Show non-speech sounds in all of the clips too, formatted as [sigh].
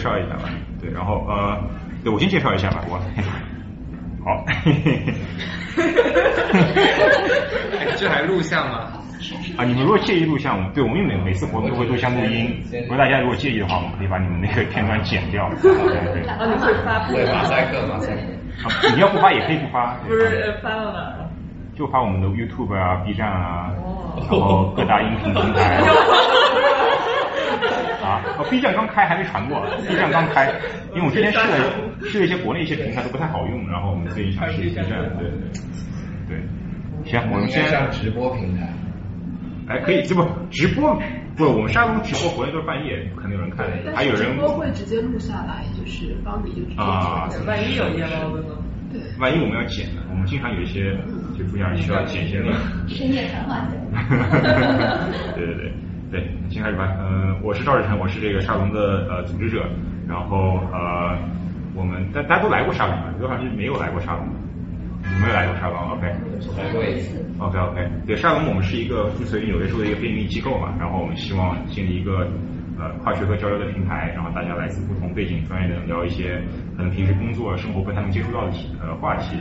介绍一下吧。对，然后呃，对我先介绍一下吧，我 [laughs] 好。这还录像吗？啊，你们如果介意录像，我们对我们每每次活动都会录像录音。如果大家如果介意的话，我们可以把你们那个片段剪掉。对对。啊，你会发布？对，马赛克，马赛克。啊，你要不发也可以不发。[laughs] 不是发到哪？就发我们的 YouTube 啊、B 站啊，然后各大音频平台。[laughs] 啊，哦，B 站刚开还没传过，B 站刚开，因为我之前试了试了一些国内一些平台都不太好用，然后我们最近想试 B 站，对对对。行，我们先上直播平台。哎，可以，这不直播不？我们沙龙直播国内都是半夜，肯定有人看，还有人。直播会直接录下来，就是帮你就直接啊，万一有夜猫子呢？对。万一我们要剪呢？我们经常有一些就不想需要剪一些内容。深夜谈话 [laughs] 对对对对，先开始吧。嗯，我是赵志成，我是这个沙龙的呃组织者。然后呃，我们大大家都来过沙龙吧？有多少人没有来过沙龙？没有来过沙龙，OK。来过一次。OK OK，对，沙龙我们是一个注册于纽约州的一个非盈利机构嘛，然后我们希望建立一个呃跨学科交流的平台，然后大家来自不同背景、专业的聊一些可能平时工作生活不太能接触到的呃话题，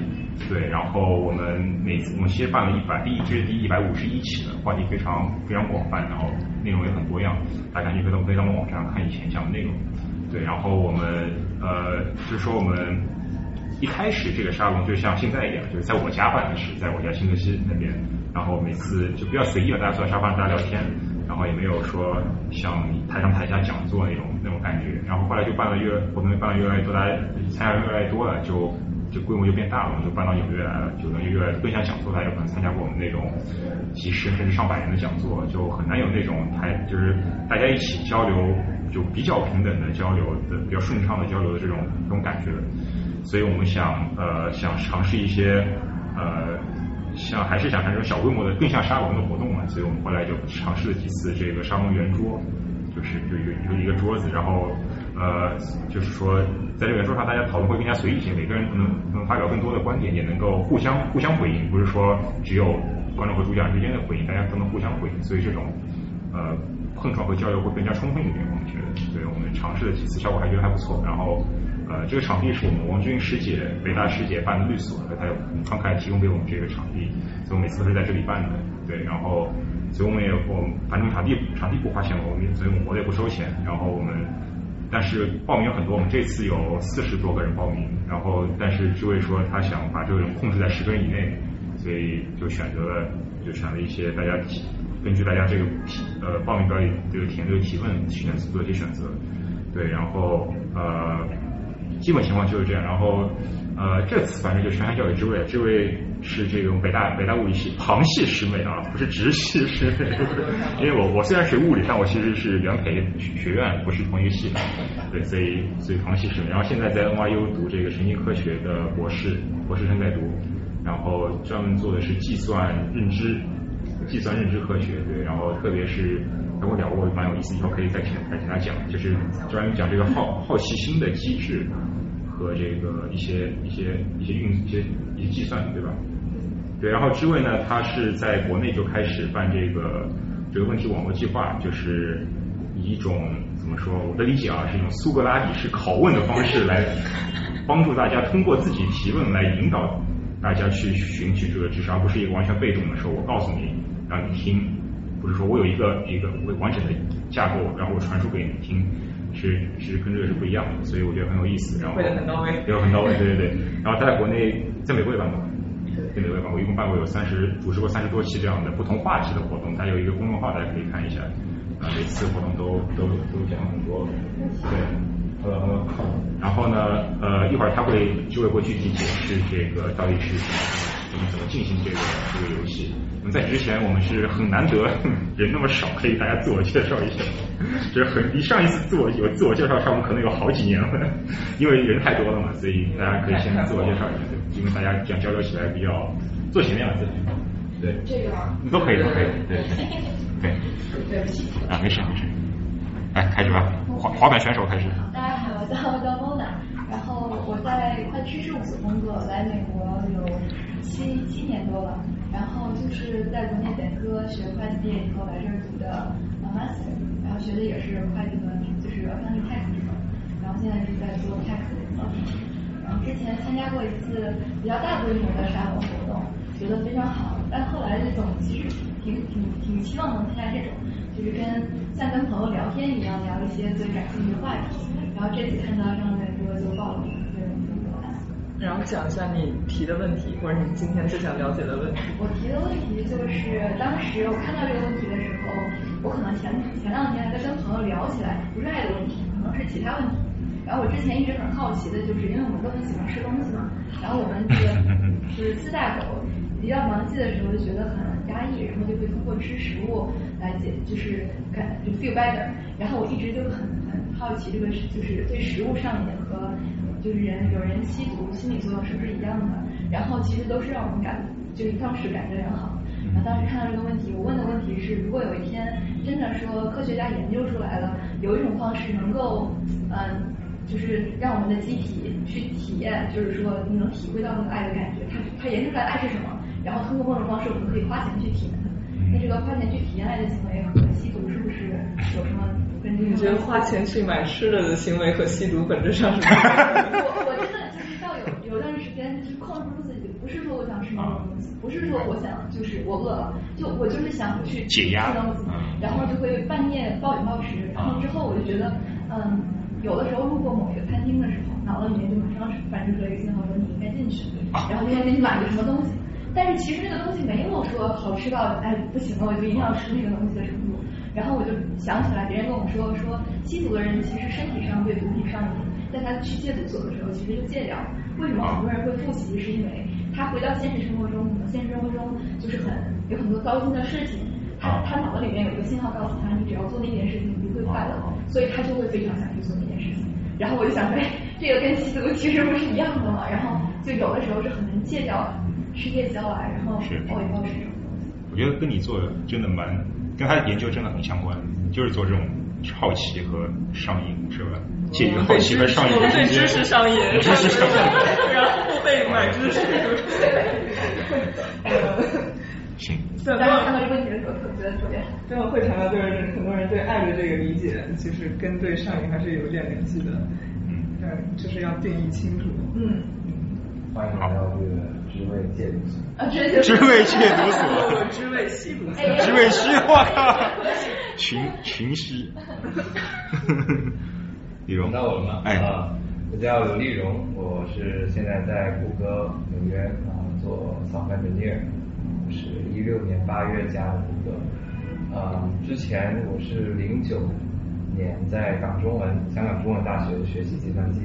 对，然后我们每次我们其实办了一百第一这是第一百五十一期的话题非常非常广泛，然后内容也很多样，大家可以到可以到我们网站看以前讲的内容，对，然后我们呃就是说我们。一开始这个沙龙就像现在一样，就是在我家办的是在我家新泽西那边，然后每次就比较随意了，大家坐在沙发上大家聊天，然后也没有说像台上台下讲座那种那种感觉，然后后来就办了越活动办了越来越多，大家参加人越来越多了，就就规模就变大了，我们就搬到纽约来了，就能越更像讲座，大家有可能参加过我们那种几十甚至上百人的讲座，就很难有那种台就是大家一起交流就比较平等的交流的比较顺畅的交流的这种这种感觉。所以我们想呃想尝试一些呃像还是想这种小规模的更像沙龙的活动嘛，所以我们后来就尝试了几次这个沙龙圆桌，就是就有有一个桌子，然后呃就是说在这个圆桌上大家讨论会更加随意一些，每个人能能发表更多的观点，也能够互相互相回应，不是说只有观众和主讲之间的回应，大家都能互相回应，所以这种呃碰撞和交流会更加充分一点，我们觉得，所以我们尝试了几次，效果还觉得还不错，然后。呃，这个场地是我们王军师姐、北大师姐办的律所，她有慷慨提供给我们这个场地，所以我每次都是在这里办的。对，然后，所以我们也我反正场地场地不花钱，我们所以我们活动也不收钱。然后我们，但是报名有很多，我们这次有四十多个人报名。然后，但是志伟说他想把这个人控制在十个人以内，所以就选择了就选了一些大家提根据大家这个提呃报名表里这个填这个提问选择做一些选择。对，然后呃。基本情况就是这样，然后呃这次反正就全山教育之位，这位是这种北大北大物理系旁系师妹啊，不是直系师妹，因为我我虽然学物理，但我其实是原培学院，不是同一个系的，对，所以所以旁系师妹，然后现在在 NYU 读这个神经科学的博士，博士生在读，然后专门做的是计算认知，计算认知科学，对，然后特别是。跟我聊过蛮有意思，以后可以再请再请他讲，就是专门讲这个好好奇心的机制和这个一些一些一些运一些一些计算，对吧？对，然后知味呢，他是在国内就开始办这个这个问题网络计划，就是以一种怎么说？我的理解啊，是一种苏格拉底式拷问的方式来帮助大家通过自己提问来引导大家去寻取这个知识，而不是一个完全被动的说，我告诉你，让你听。不是说我有一个一个完整的架构，然后我传输给你听，是是跟这个是不一样的，所以我觉得很有意思。然后很到位，对，很到位，对对对。然后在国内，在美国也办过，在美国也办过，一共办过有三十，主持过三十多期这样的不同话题的活动。它有一个公众号，大家可以看一下。啊，每次活动都都都讲很多，对，呃，然后呢，呃，一会儿他会就会会具体解释这个到底是什么怎么进行这个这个游戏。在之前，我们是很难得人那么少，可以大家自我介绍一下。就是很，你上一次自我有自我介绍，上我们可能有好几年了，因为人太多了嘛，所以大家可以先自我介绍一下，对，因为大家这样交流起来比较坐前面嘛，自己。对。这个。都可以，都可以，对对。对不起。啊，没事没事。来，开始吧，滑滑板选手开始。大家好，我叫我叫 Mona，然后我在会计事务工作，来美国七七年多了。然后就是在国内本科学会计毕业以后来这儿读的 master，然后学的也是会计和就是 accounting tax 这种。然后现在是在做 tax 的。然后之前参加过一次比较大规模的沙龙活动，觉得非常好，但后来这种其实挺挺挺希望能参加这种，就是跟像跟朋友聊天一样聊一些最感兴趣的话题。然后这次看到张磊哥就报了名，然后讲一下你提的问题，或者你今天最想了解的问题。我提的问题就是，当时我看到这个问题的时候，我可能前前两天在跟朋友聊起来，不是爱的问题，可能是其他问题。然后我之前一直很好奇的就是，因为我们都很喜欢吃东西嘛，然后我们这个 [laughs] 是四大狗，比较忙季的时候就觉得很压抑，然后就会通过吃食物来解，就是感就 feel better。然后我一直就很很好奇这个是就是对食物上瘾和就是人有人吸毒心理作用是不是一样的？然后其实都是让我们感就是当时感觉良好。然后当时看到这个问题，我问的问题是：如果有一天真的说科学家研究出来了，有一种方式能够嗯。就是让我们的机体去体验，就是说你能体会到那个爱的感觉。它它研究出来爱是什么，然后通过某种方式，我们可以花钱去体验它。那这个花钱去体验爱的行为和吸毒是不是有什么？你觉得花钱去买吃的的行为和吸毒本质上是？我我真的就是到有有段时间就是控制不住自己，不是说我想吃某种东西，不是说我想就是我饿了，就我就是想去解压吃东西，然后就会半夜暴饮暴食，然后之后我就觉得嗯。有的时候路过某一个餐厅的时候，脑子里面就马上反射出来一个信号，说你应该进去，然后就要给你买个什么东西。但是其实那个东西没有说好吃到哎不行了，我就一定要吃那个东西的程度。然后我就想起来，别人跟我说说吸毒的人其实身体上对毒品上瘾，但他去戒毒所的时候其实就戒掉了。为什么很多人会复习？是因为他回到现实生活中，可能现实生活中就是很有很多糟心的事情。他他脑子里面有一个信号告诉他，你只要做那件事情，你就会快乐，所以他就会非常想去做那件事情。然后我就想说，这个跟吸毒其实不是一样的嘛。然后就有的时候是很难戒掉吃夜宵啊，然后暴饮暴食这种东西。我觉得跟你做的真的蛮，跟他的研究真的很相关，就是做这种好奇和上瘾，是吧？介于好奇和上瘾我们对之间。知识上瘾，知识上瘾。然后被买知识。[laughs] 行。[laughs] 对，当时看到这个问题的时候，特觉得特别好。最后会谈到就是很多人对爱的这个理解，其实跟对上瘾还是有点联系的。嗯。但就是要定义清楚。嗯。欢迎来到这个知味戒毒所。啊，知味知味戒毒所。知味吸毒所。知味吸哇，群群吸。[laughs] 李荣。到我了吗？哎。啊，我叫刘立荣，我是现在在谷歌纽约啊做 software engineer。是一六年八月加的谷歌，呃，之前我是零九年在港中文香港中文大学学习计算机，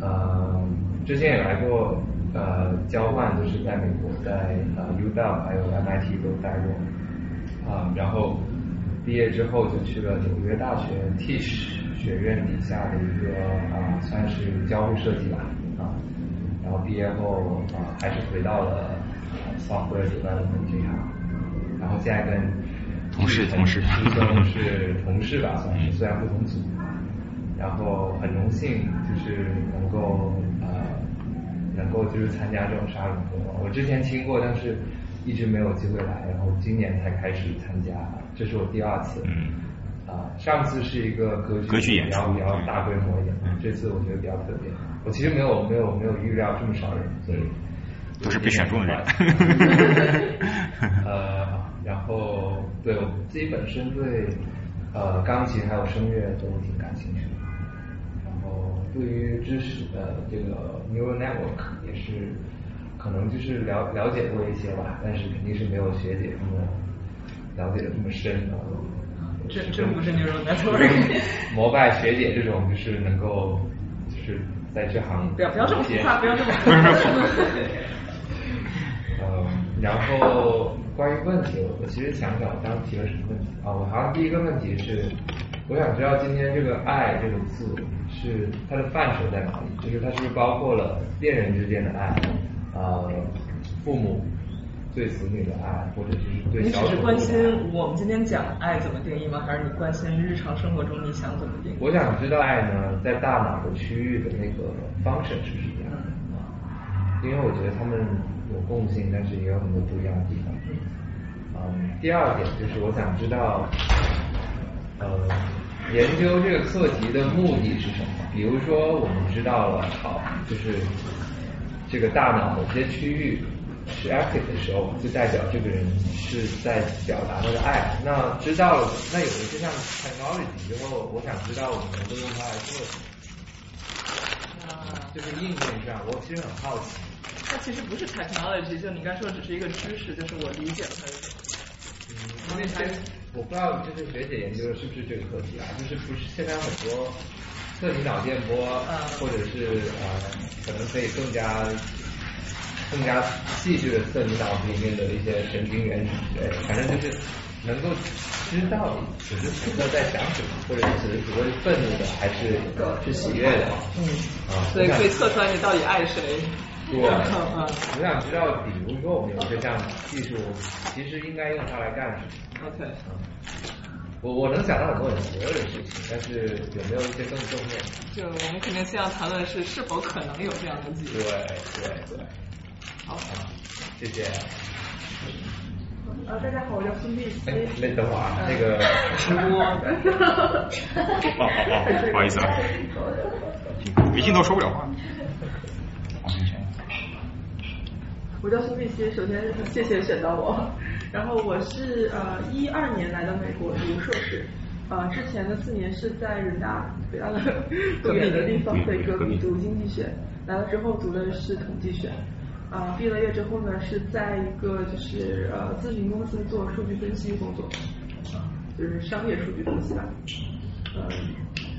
呃，之前也来过呃交换，就是在美国，在呃 UW 还有 MIT 都待过，啊、呃，然后毕业之后就去了纽约大学 Tisch 学院底下的一个啊、呃，算是交互设计吧，啊、呃，然后毕业后啊、呃，还是回到了。software development 这行，然后现在跟同事同事师兄是同事吧，算是虽然不同组，然后很荣幸就是能够呃能够就是参加这种沙龙活动，我之前听过，但是一直没有机会来，然后今年才开始参加，这是我第二次。嗯。啊，上次是一个歌剧歌剧演出，比较大规模一点，这次我觉得比较特别。我其实没有没有没有预料这么少人，所以。都是被选中的人。[laughs] 呃，然后对我自己本身对呃钢琴还有声乐都挺感兴趣的，对于知识的这个 neural network 也是可能就是了了解过一些吧，但是肯定是没有学姐这么了解的这么深的。这这不是 [laughs] neural network。[laughs] [laughs] 膜拜学姐这种就是能够就是在这行不要不要这么浮夸，不要这么浮夸。呃，然后关于问题，我其实想想，我当时提了什么问题啊？我好像第一个问题是，我想知道今天这个“爱”这个字是它的范畴在哪里？就是它是不是包括了恋人之间的爱，呃，父母对子女的爱，或者就是对小你只是关心我们今天讲爱怎么定义吗？还是你关心日常生活中你想怎么定义？我想知道爱呢，在大脑的区域的那个方式是什么样的啊？因为我觉得他们。有共性，但是也有很多不一样的地方。嗯，第二点就是我想知道，呃，研究这个课题的目的是什么？比如说我们知道了，好，就是这个大脑某些区域是 active 的时候，就代表这个人是在表达他的爱。那知道了，那有了这项 technology 之后，我想知道我们能够用它来做什么。啊，就是硬件上，我其实很好奇。它其实不是 technology，就你刚说的只是一个知识，就是我理解了它是什么。嗯，因为学我不知道，就是学姐研究的是不是这个课题啊？就是不是现在很多测你脑电波，嗯或者是呃，可能可以更加更加细致的测你脑子里面的一些神经元之类的，反正就是能够知道你此时此刻在想什么，或者此时此刻是愤怒的还是是喜悦的。嗯，啊，所以可以测出来你到底爱谁。[laughs] 我想知道，比如说我们有这项技术，其实应该用它来干什么？OK，我我能想到很多很邪恶的事情，但是有没有一些更正面？就我们肯定先要谈论的是是否可能有这样的技术对。对对，好，啊，谢谢。呃，大家好，我叫孙碧哎。，那等会儿啊，那个 [laughs] 直播。哦哦哦，不好意思啊，[laughs] 微信都说不了话。黄明轩我叫苏碧溪，首先谢谢选到我。[laughs] 然后我是呃一二年来到美国读硕士，呃之前的四年是在人大北大的 [laughs] 不远的地方对隔壁读经济学，来了之后读的是统计学。啊、毕了业之后呢，是在一个就是呃咨询公司做数据分析工作，啊、就是商业数据分析吧。呃，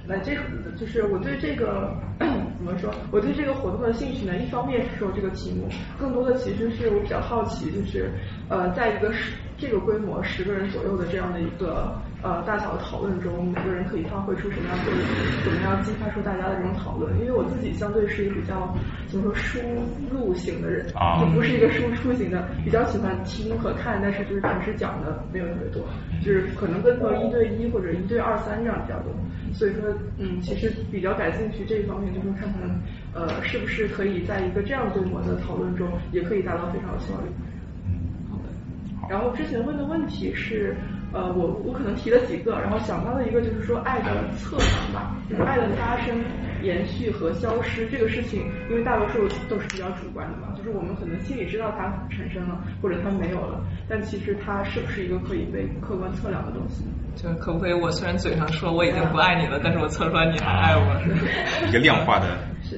那这个就是我对这个 [coughs] 怎么说？我对这个活动的兴趣呢，一方面是说这个题目，更多的其实是我比较好奇，就是呃，在一个十这个规模十个人左右的这样的一个呃大小的讨论中，每个人可以发挥出什么样的作用，怎么样激发出大家的这种讨论？因为我自己相对是一个比较怎么说输入型的人，啊就不是一个输出型的，比较喜欢听和看，但是就是平时讲的没有特别多，就是可能跟朋友一对一或者一对二三这样比较多。所以说，嗯，其实比较感兴趣这一方面，就是看看呃是不是可以在一个这样规模的讨论中，也可以达到非常有效率。好的。然后之前问的问题是，呃，我我可能提了几个，然后想到了一个就是说爱的测量吧，就是爱的发生、延续和消失这个事情，因为大多数都是比较主观的嘛，就是我们可能心里知道它产生了或者它没有了，但其实它是不是一个可以被客观测量的东西？就可不可以？我虽然嘴上说我已经不爱你了，但是我测出来你还爱我，[laughs] 一个量化的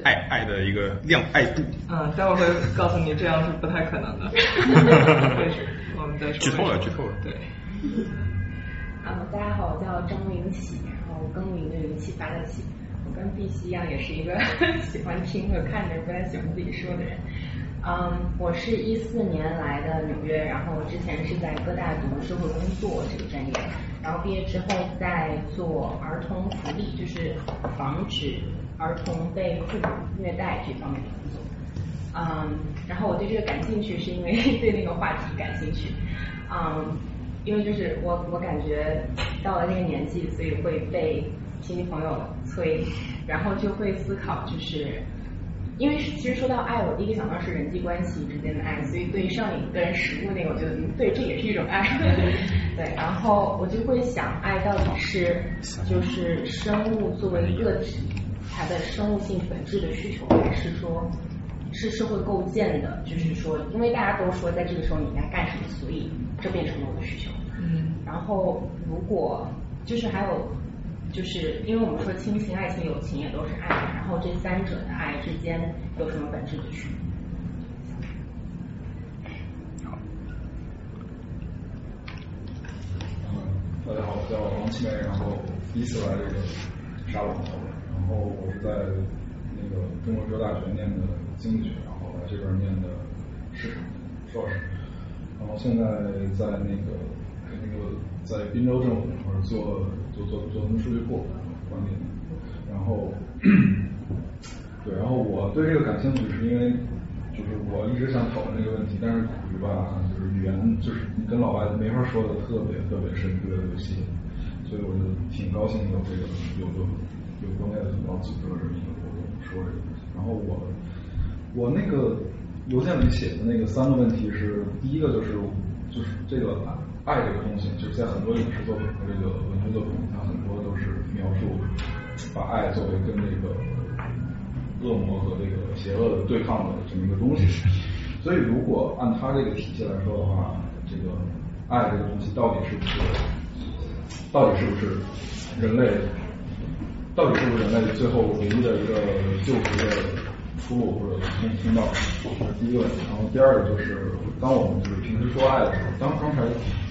爱爱的一个量爱度。嗯，待会儿会告诉你这样是不太可能的。[laughs] [laughs] 我们再说。剧透了剧透了对。啊，大家好，我叫张云起，然后更名的云，启发的起。我跟碧溪一样，也是一个 [laughs] 喜欢听和看着，不太喜欢自己说的人。嗯，我是一四年来的纽约，然后我之前是在哥大读社会工作这个专业，然后毕业之后在做儿童福利，就是防止儿童被父母虐待这方面的工作。嗯，然后我对这个感兴趣，是因为 [laughs] 对那个话题感兴趣。嗯，因为就是我我感觉到了那个年纪，所以会被亲戚朋友催，然后就会思考，就是因为其实说到爱，我第一个想到是人际关系之间的爱，所以对于上瘾跟食物那个，我觉得嗯对，这也是一种爱。[laughs] 对，然后我就会想，爱到底是就是生物作为个体它的生物性本质的需求，还是说？是社会构建的，就是说，因为大家都说在这个时候你应该干什么，所以这变成了我的需求。然后，如果就是还有，就是因为我们说亲情、爱情、友情也都是爱，然后这三者的爱之间有什么本质的区别？嗯，大家好，我叫王七梅，然后第一次来这个沙龙，然后我是在那个中国哲大学念的经济学，然后来这边念的市场硕士，然后现在在那个在滨州政府那块做做做做他们数据库管理，然后对，然后我对这个感兴趣是因为就是我一直想讨论这个问题，但是苦于吧，就是语言就是你跟老外没法说的特别特别深，特别特别细，所以我就挺高兴有这个有有有国内的同胞组织了这么一个活动说这个。然后我我那个邮件里写的那个三个问题是，第一个就是就是这个爱这个东西，就是在很多影视作品和这个文学作品，它很多都是描述把爱作为跟这个恶魔和这个邪恶的对抗的这么一个东西。所以如果按他这个体系来说的话，这个爱这个东西到底是不是，到底是不是人类，到底是不是人类最后唯一的一个救赎的出路或者通通道？这是第一个问题。然后第二个就是，当我们就是平时说爱的时候，当刚才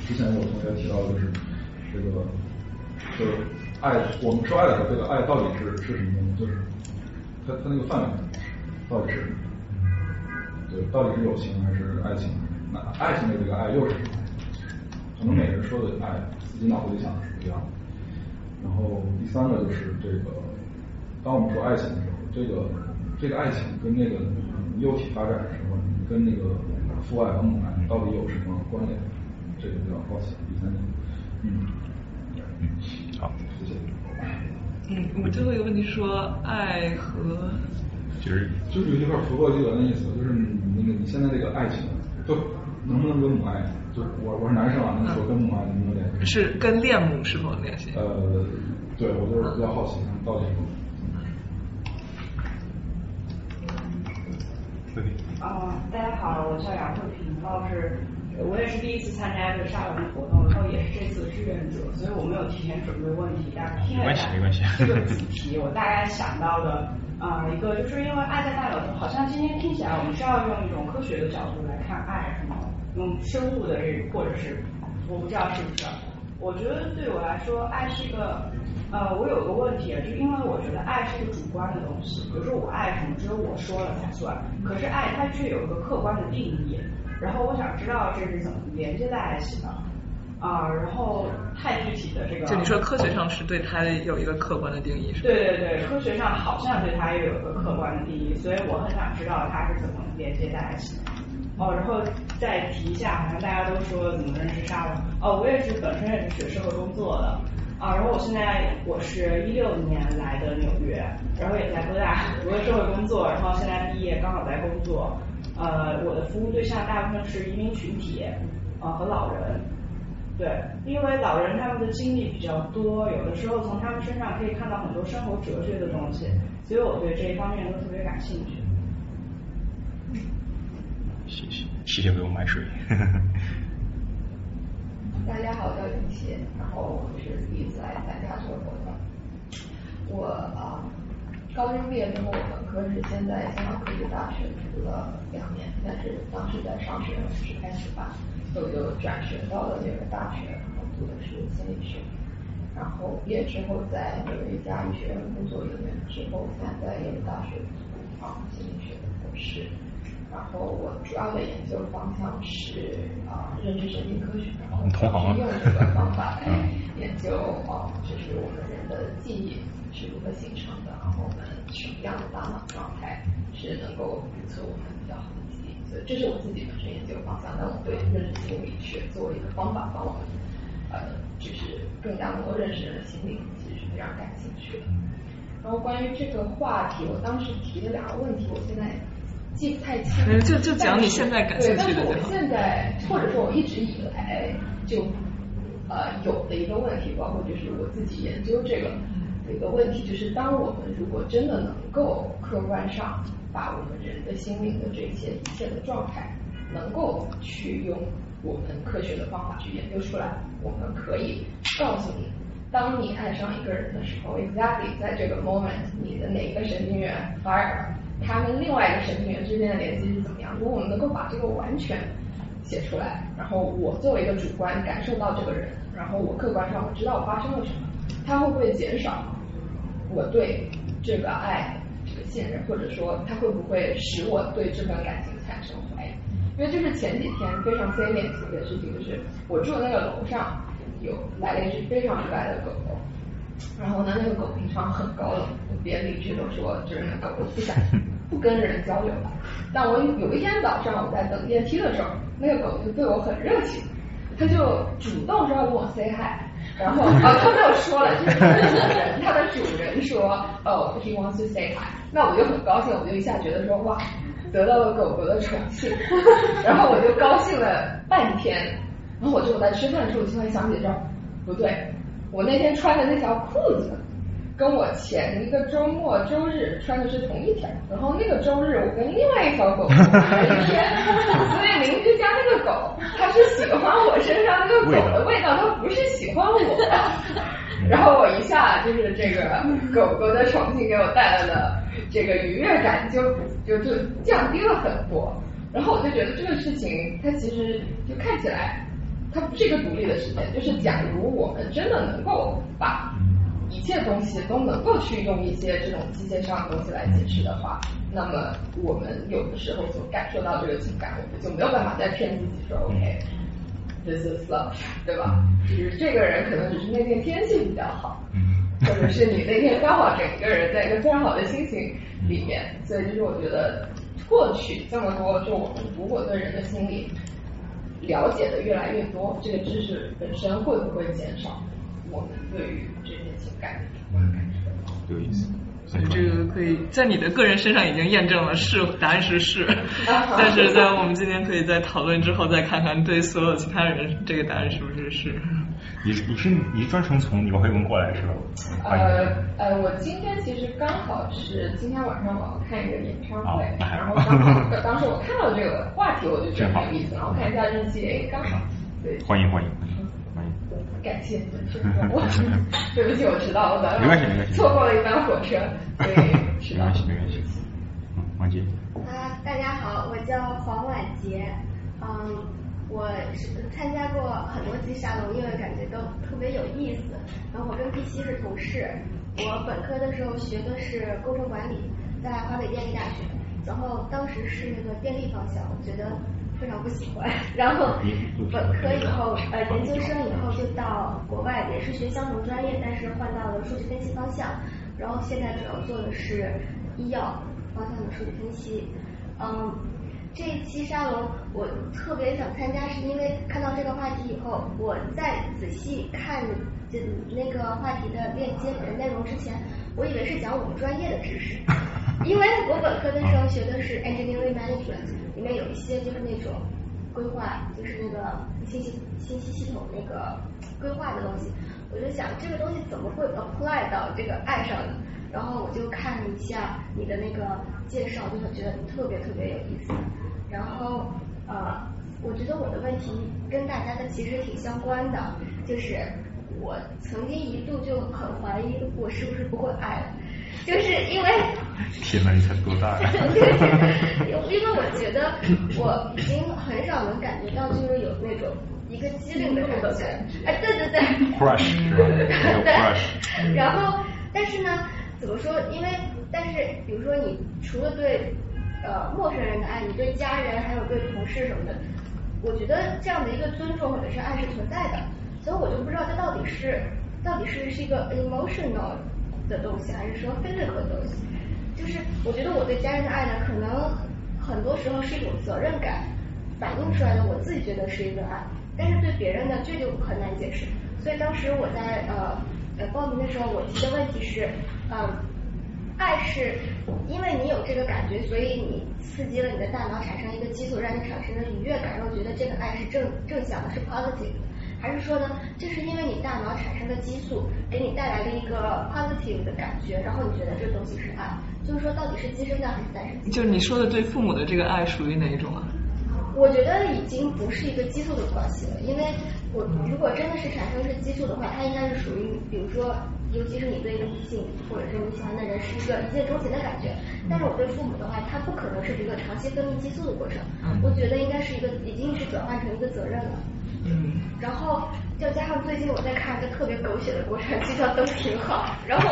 之前有同学提到就是这个，就是爱，我们说爱的时候，这个爱到底是是什么东西？就是它它那个范围到底是什么？对，到底是友情还是爱情？那爱情的这个爱又是什么？可能每个人说的爱，自己脑子里想的是不一样的。然后第三个就是这个，当我们说爱情的时候，这个这个爱情跟那个幼体发展的时候，跟那个父爱和母爱到底有什么关联？这个比较好奇。第三点，嗯，好，谢谢。嗯，我最后一个问题说爱和就是就是有点符合这个的意思，就是你那个你现在这个爱情，就能不能跟母爱？就是我我是男生啊，能说跟母爱能不能联系？是跟恋母是否联系？呃，对我就是比较好奇，到底是啊、大家好，我叫杨慧萍，然后是我也是第一次参加这个沙龙的活动，然后也是这次的志愿者，所以我没有提前准备问题，但是听了一下这个主题，我大概想到的啊、一个就是因为爱在大脑中，好像今天听起来我们是要用一种科学的角度来看爱，是吗？用生物的这个，或者是我不知道是不是。我觉得对我来说，爱是一个，呃，我有个问题啊，就因为我觉得爱是一个主观的东西，比如说我爱什么，只有我说了才算，可是爱它却有一个客观的定义，然后我想知道这是怎么连接在一起的，啊、然后太具体的这个，就你说科学上是对它有一个客观的定义，是吧？对对对，科学上好像对它也有一个客观的定义，所以我很想知道它是怎么连接在一起的。哦，然后再提一下，好像大家都说怎么认识沙龙。哦，我也是本身也是学社会工作的啊，然后我现在我是一六年来的纽约，然后也在哥大 [laughs] 读的社会工作，然后现在毕业刚好在工作。呃，我的服务对象大部分是移民群体，呃和老人。对，因为老人他们的经历比较多，有的时候从他们身上可以看到很多生活哲学的东西，所以我对这一方面都特别感兴趣。谢谢谢谢给我买水。大家好，我叫林奇，然后我是第一次来参加这个活动。我啊、高中毕业之后，我本科是先在香港科技大学读了两年，但是当时在上学是开始吧，所以我就转学到了纽约大学，然后读的是心理学。然后毕业之后在纽约一家医学院工作一年之后，现在在耶鲁大学读啊心理学的博士。然后我主要的研究方向是啊、认知神经科学，然后同用这个方法来研究啊、就是我们人的记忆是如何形成什么样的大脑状态是能够预测我们比较好的记忆。所以这是我自己本身研究方向，但我对认知心理学作为一个方法帮我们呃就是更加能够认识人的心理，其实是非常感兴趣的。然后关于这个话题，我当时提的两个问题，我现在记不太清。嗯就就讲你现在感兴趣的对，但是我现在或者说我一直以来就呃有的一个问题，包括就是我自己研究这个的一个问题，就是当我们如果真的能够客观上把我们人的心灵的这些一切的状态，能够去用我们科学的方法去研究出来，我们可以告诉你。当你爱上一个人的时候，exactly 在这个 moment，你的哪一个神经元 fire 了，它跟另外一个神经元之间的联系是怎么样？如果我们能够把这个完全写出来，然后我作为一个主观感受到这个人，然后我客观上我知道发生了什么，它会不会减少我对这个爱这个信任，或者说它会不会使我对这段感情产生怀疑？因为就是前几天非常 salient 的一个事情，就是我住的那个楼上有来了一只非常可爱的狗狗，然后呢，那个狗平常很高冷，别人邻居都说这个狗狗不想 [laughs] 不跟人交流了。但我有一天早上我在等电梯的时候，那个狗就对我很热情，它就主动说要跟我 say hi。然后啊，他没有说了，就是他的主人，它的主人说，哦，he wants to say hi，那我就很高兴，我就一下觉得说，哇，得到了狗狗的宠幸，[laughs] 然后我就高兴了半天，然后我就在吃饭的时候，突然想起这不对，我那天穿的那条裤子跟我前一个周末周日穿的是同一条，然后那个周日我跟另外一条狗同一天，所以邻居家那个狗，它是喜欢我身上那个狗的味道，它不是喜欢我。然后我一下就是这个狗狗的宠幸给我带来的这个愉悦感就就就降低了很多。然后我就觉得这个事情它其实就看起来它不是一个独立的事件，就是假如我们真的能够把一切东西都能够去用一些这种机械上的东西来解释的话，那么我们有的时候所感受到这个情感，我们就没有办法再骗自己说 OK。This is love，对吧？就是这个人可能只是那天天气比较好，或者是你那天刚好整个人在一个非常好的心情里面，所以就是我觉得过去这么多，就我们如果对人的心理了解的越来越多，这个知识本身会不会减少我们对于情感的主观感受？有意思。所以这个可以在你的个人身上已经验证了是，答案是是。[laughs] 但是在我们今天可以在讨论之后再看看对所有其他人这个答案是不是是。你你是你专程从纽黑文过来是吧？呃呃，我今天其实刚好是今天晚上我要看一个演唱会，然后刚好 [laughs] 当时我看到这个话题我就觉得很有意思，然后看一下日期，哎，刚好。对，欢迎欢迎欢迎。感谢，我对不起，我迟到了，没关系没关系，错过了一班火车，对，没关系没关系。嗯，王杰。啊，大家好，我叫黄婉杰，嗯，我是参加过很多期沙龙，因为感觉都特别有意思。然后我跟 P 七是同事，我本科的时候学的是工程管理，在华北电力大学，然后当时是那个电力方向，我觉得。非常不喜欢，[laughs] 然后本科以后，呃，研究生以后就到国外，也是学相同专业，但是换到了数据分析方向，然后现在主要做的是医药方向的数据分析。嗯，这一期沙龙我特别想参加，是因为看到这个话题以后，我在仔细看这那个话题的链接的内容之前，我以为是讲我们专业的知识，[laughs] 因为我本科的时候学的是 engineering management。里面有一些就是那种规划，就是那个信息信息系统那个规划的东西，我就想这个东西怎么会 apply 到这个爱上呢？然后我就看了一下你的那个介绍，就会觉得特别特别有意思。然后呃，我觉得我的问题跟大家的其实挺相关的，就是我曾经一度就很怀疑我是不是不会爱了。就是因为天呐，你才多大呀？[laughs] 因因为我觉得我已经很少能感觉到，就是有那种一个机灵的感觉。哎，对对对。Crush 是吧？[laughs] 对。Crush。然后，但是呢，怎么说？因为，但是，比如说，你除了对呃陌生人的爱，你对家人还有对同事什么的，我觉得这样的一个尊重或者是爱是存在的。所以我就不知道这到底是到底是是一个 emotional。的东西，还是说 physical 的东西，就是我觉得我对家人的爱呢，可能很多时候是一种责任感反映出来的，我自己觉得是一个爱，但是对别人呢，这就很难解释。所以当时我在呃呃报名的时候，我提的问题是，嗯，爱是因为你有这个感觉，所以你刺激了你的大脑产生一个激素，让你产生了愉悦感，然后觉得这个爱是正正向的，是 positive。还是说呢，这是因为你大脑产生的激素给你带来了一个 positive 的感觉，然后你觉得这东西是爱，就是说到底是鸡生蛋还是蛋生鸡？就是你说的对父母的这个爱属于哪一种啊？我觉得已经不是一个激素的关系了，因为我如果真的是产生是激素的话，它应该是属于，比如说，尤其是你对一个异性或者是你喜欢的人是一个一见钟情的感觉，但是我对父母的话，它不可能是一个长期分泌激素的过程，我觉得应该是一个已经是转换成一个责任了。嗯，然后再加上最近我在看一个特别狗血的国产剧叫《都挺好》，然后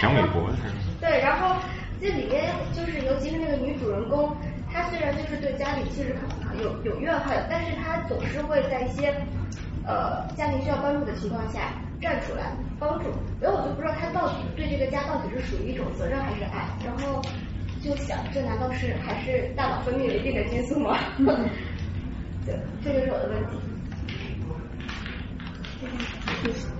讲美国的对，然后这里边就是尤其是那个女主人公，她虽然就是对家里其实有有怨恨，但是她总是会在一些呃家庭需要帮助的情况下站出来帮助，然后我就不知道她到底对这个家到底是属于一种责任还是爱，然后就想这难道是还是大脑分泌了一定的激素吗？[laughs] 对，这就是我的问题。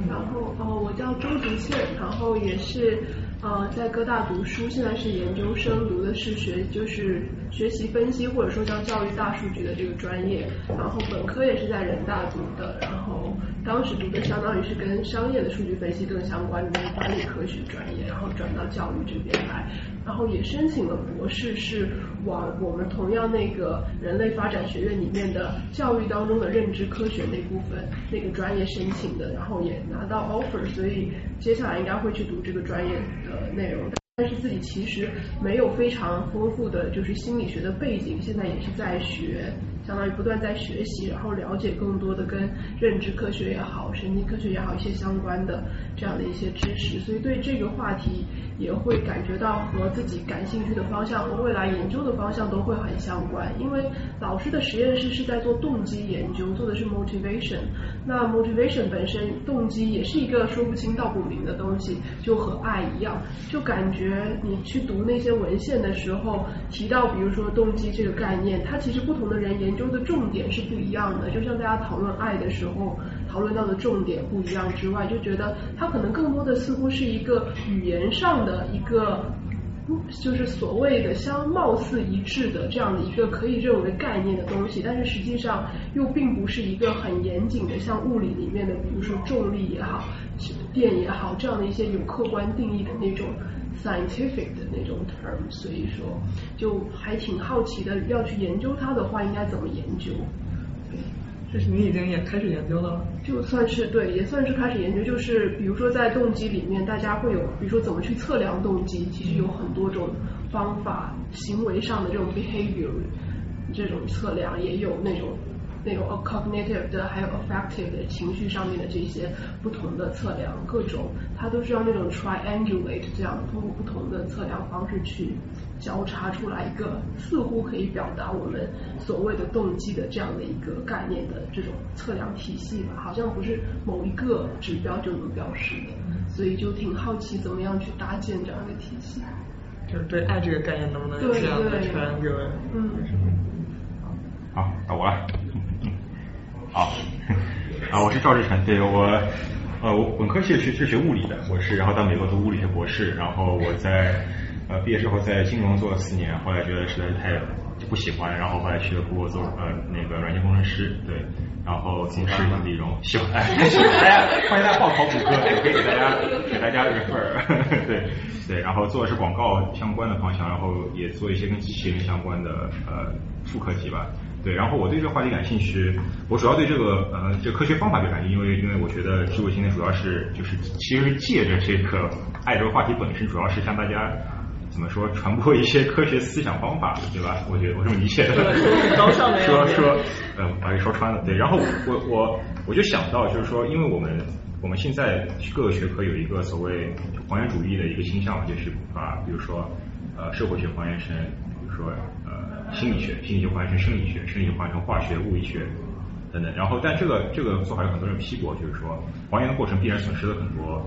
然后呃，我叫周竹倩，然后也是呃在哥大读书，现在是研究生，读的是学就是学习分析或者说叫教育大数据的这个专业，然后本科也是在人大读的，然后当时读的相当于是跟商业的数据分析更相关的管理科学专业，然后转到教育这边来，然后也申请了博士，是往我们同样那个人类发展学院里面的教育当中的认知科学那部分那个专业申请的，然后也拿到 offer，所以接下来应该会去读这个专业的内容。但是自己其实没有非常丰富的就是心理学的背景，现在也是在学，相当于不断在学习，然后了解更多的跟认知科学也好、神经科学也好一些相关的这样的一些知识，所以对这个话题也会感觉到和自己感兴趣的方向和未来研究的方向都会很相关。因为老师的实验室是在做动机研究，做的是 motivation，那 motivation 本身动机也是一个说不清道不明的东西，就和爱一样，就感觉。你去读那些文献的时候，提到比如说动机这个概念，它其实不同的人研究的重点是不一样的。就像大家讨论爱的时候，讨论到的重点不一样之外，就觉得它可能更多的似乎是一个语言上的一个，就是所谓的相貌似一致的这样的一个可以认为概念的东西，但是实际上又并不是一个很严谨的，像物理里面的，比如说重力也好，电也好，这样的一些有客观定义的那种。Scientific 的那种 term，所以说就还挺好奇的，要去研究它的话，应该怎么研究？对就是你已经也开始研究了？就算是对，也算是开始研究。就是比如说在动机里面，大家会有，比如说怎么去测量动机，其实有很多种方法，行为上的这种 behavior 这种测量，也有那种。那种 cognitive 的，还有 affective 的情绪上面的这些不同的测量，各种它都是要那种 triangulate 这样通过不同的测量方式去交叉出来一个似乎可以表达我们所谓的动机的这样的一个概念的这种测量体系吧，好像不是某一个指标就能表示的，所以就挺好奇怎么样去搭建这样一个体系。就是对爱这个概念能不能这样的 triangulate？嗯。好，到我了。好，[laughs] 啊，我是赵志成，对我，呃，我本科系是是学物理的，我是然后到美国读物理学博士，然后我在呃毕业之后在金融做了四年，后来觉得实在是太不喜欢，然后后来去了谷歌做呃那个软件工程师，对，然后从事理融，喜欢，喜欢大家欢迎大家报考谷歌，也可以给大家给大家 refer，[laughs] 对对，然后做的是广告相关的方向，然后也做一些跟机器人相关的呃副课题吧。对，然后我对这个话题感兴趣，我主要对这个呃，这科学方法就感兴趣，因为因为我觉得智慧今天主要是就是其实借着这个爱这个话题本身，主要是向大家怎么说传播一些科学思想方法，对吧？我觉得我这么理解的。[laughs] 说说，呃，把给说穿了。对，然后我我我就想到就是说，因为我们我们现在各个学科有一个所谓还原主义的一个倾向，就是把比如说呃社会学还原成，比如说。心理学，心理学化成生理学，生理学换成化学、物理学等等。然后，但这个这个做法有很多人批驳，就是说还原的过程必然损失了很多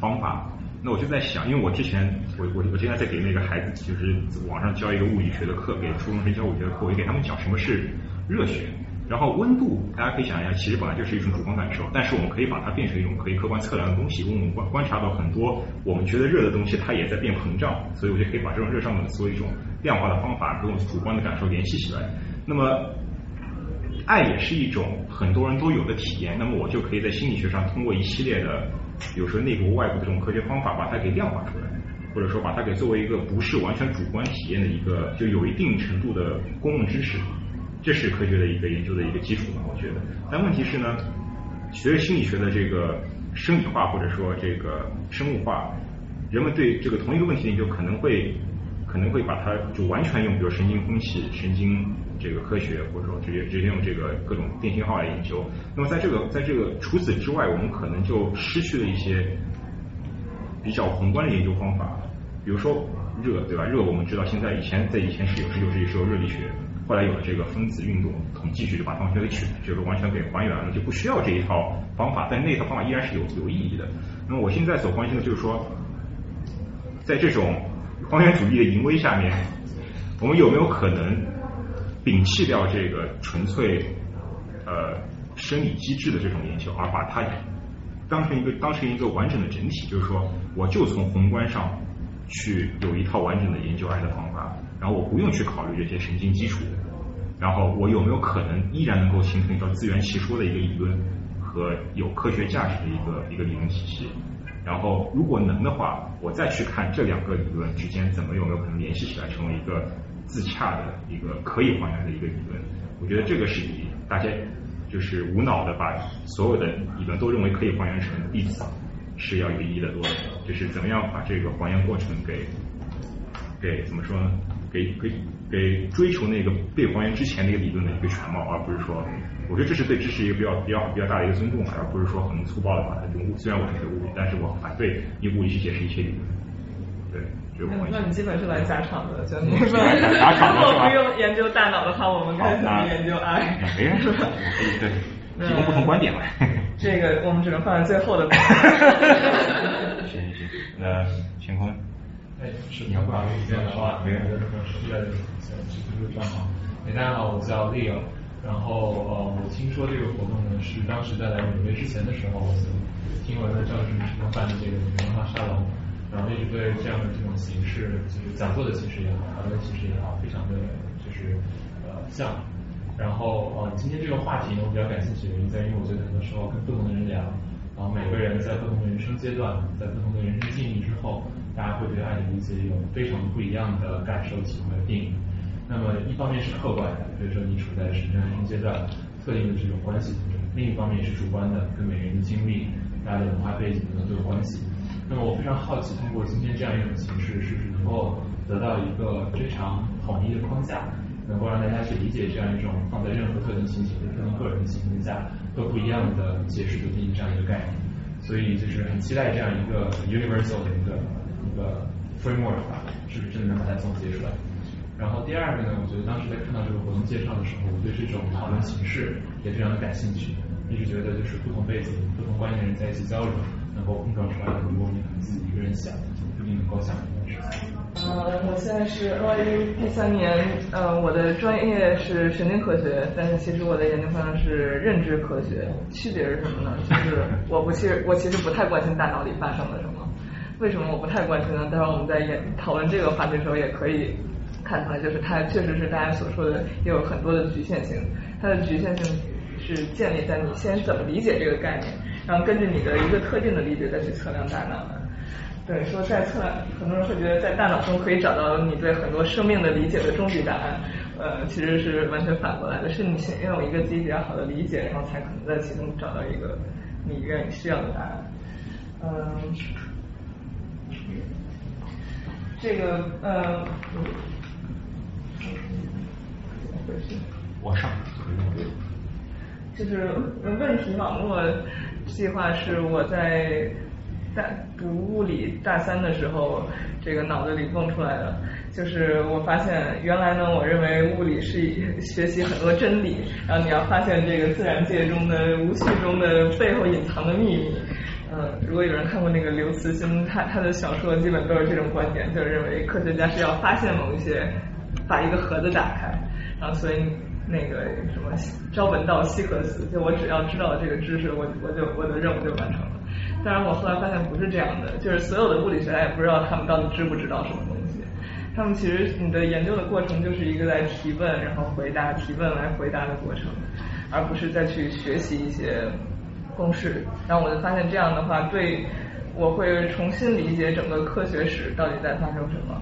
方法。那我就在想，因为我之前我我我现在在给那个孩子，就是网上教一个物理学的课，给初中生教物理学的课，我就给他们讲什么是热学。然后温度，大家可以想一下，其实本来就是一种主观感受，但是我们可以把它变成一种可以客观测量的东西。因为我们观观察到很多我们觉得热的东西，它也在变膨胀，所以我就可以把这种热胀冷缩一种量化的方法跟我们主观的感受联系起来。那么，爱也是一种很多人都有的体验。那么我就可以在心理学上通过一系列的，比如说内部、外部的这种科学方法，把它给量化出来，或者说把它给作为一个不是完全主观体验的一个，就有一定程度的公共知识。这是科学的一个研究的一个基础嘛？我觉得，但问题是呢，随着心理学的这个生理化或者说这个生物化，人们对这个同一个问题的研究可能会可能会把它就完全用，比如神经分析、神经这个科学，或者说直接直接用这个各种电信号来研究。那么在这个在这个除此之外，我们可能就失去了一些比较宏观的研究方法，比如说热，对吧？热我们知道现在以前在以前是有十九世纪时候热力学。后来有了这个分子运动统计学，就把方程给取，就是完全给还原了，就不需要这一套方法，但那套方法依然是有有意义的。那么我现在所关心的就是说，在这种还原主义的淫威下面，我们有没有可能摒弃掉这个纯粹呃生理机制的这种研究，而把它当成一个当成一个完整的整体？就是说，我就从宏观上去有一套完整的研究爱的方法。然后我不用去考虑这些神经基础，然后我有没有可能依然能够形成一套自圆其说的一个理论和有科学价值的一个一个理论体系？然后如果能的话，我再去看这两个理论之间怎么有没有可能联系起来，成为一个自洽的一个可以还原的一个理论。我觉得这个是比大家就是无脑的把所有的理论都认为可以还原成粒子是要有意义的多的。就是怎么样把这个还原过程给给怎么说呢？给给给追求那个被还原之前那个理论的一个全貌，而不是说，我觉得这是对知识一个比较比较比较大的一个尊重，而不是说很粗暴的把它用物。虽然我是学物理，但是我反对用物理去解释一切理论。对，这个关系。那你基本是来砸场的，就你砸 [laughs] 说场的如果不用研究大脑的话，我们该怎么研究爱？没人说，[laughs] 我可以对提供不同观点嘛。[laughs] 这个我们只能放在最后的。行行行，那乾坤。哎，是你不好意思，的话，没有的时候是在小知识的账号。哎，大家好，我叫 Leo。然后呃，我听说这个活动呢，是当时在来纽约之前的时候，我就听闻了赵老师什么办的这个文化沙龙，然后一直对这样的这种形式，就是讲座的形式也好，讨论形式也好，非常的就是呃像。然后呃，今天这个话题呢，我比较感兴趣的原因在于，我觉得很多时候跟不同的人聊，然后每个人在不同的人生阶段，在不同的人生境遇之后，大家会对爱的理解有非常不一样的感受、体会和定义。那么一方面是客观的，比如说你处在什么样的阶段，特定的这种关系当中；另一方面是主观的，跟每个人的经历、大家的文化背景等等都有关系。那么我非常好奇，通过今天这样一种形式，是不是能够得到一个非常统一的框架？能够让大家去理解这样一种放在任何特定情形、特定个人的情形下都不一样的解释的定义这样一个概念，所以就是很期待这样一个 universal 的一个个 framework 吧，是不是真的能把它总结出来？然后第二个呢，我觉得当时在看到这个活动介绍的时候，我对这种讨论形式也非常的感兴趣，一直觉得就是不同背景、不同观念的人在一起交流，能够碰撞出来的，如果你能自己一个人想就不一定能够想明白的事情。呃，我现在是 NYU 第三年，呃，我的专业是神经科学，但是其实我的研究方向是认知科学。区别是什么呢？就是我不其实我其实不太关心大脑里发生了什么。为什么我不太关心呢？待会儿我们在演讨论这个话题的时候也可以看出来，就是它确实是大家所说的也有很多的局限性。它的局限性是建立在你先怎么理解这个概念，然后根据你的一个特定的理解再去测量大脑的。对，说在测，很多人会觉得在大脑中可以找到你对很多生命的理解的终极答案，呃，其实是完全反过来的，是你先拥有一个自己比较好的理解，然后才可能在其中找到一个你愿意需要的答案。嗯，这个呃，怎么回事？往上，就是问题网络计划是我在。大读物理大三的时候，这个脑子里蹦出来的，就是我发现原来呢，我认为物理是学习很多真理，然后你要发现这个自然界中的无序中的背后隐藏的秘密。嗯，如果有人看过那个刘慈欣，他他的小说基本都是这种观点，就是认为科学家是要发现某一些，把一个盒子打开，然后所以那个什么朝闻道夕可死，就我只要知道这个知识，我我就我的任务就完成了。当然，我后来发现不是这样的，就是所有的物理学家也不知道他们到底知不知道什么东西。他们其实你的研究的过程就是一个在提问，然后回答，提问来回答的过程，而不是再去学习一些公式。然后我就发现这样的话，对我会重新理解整个科学史到底在发生什么。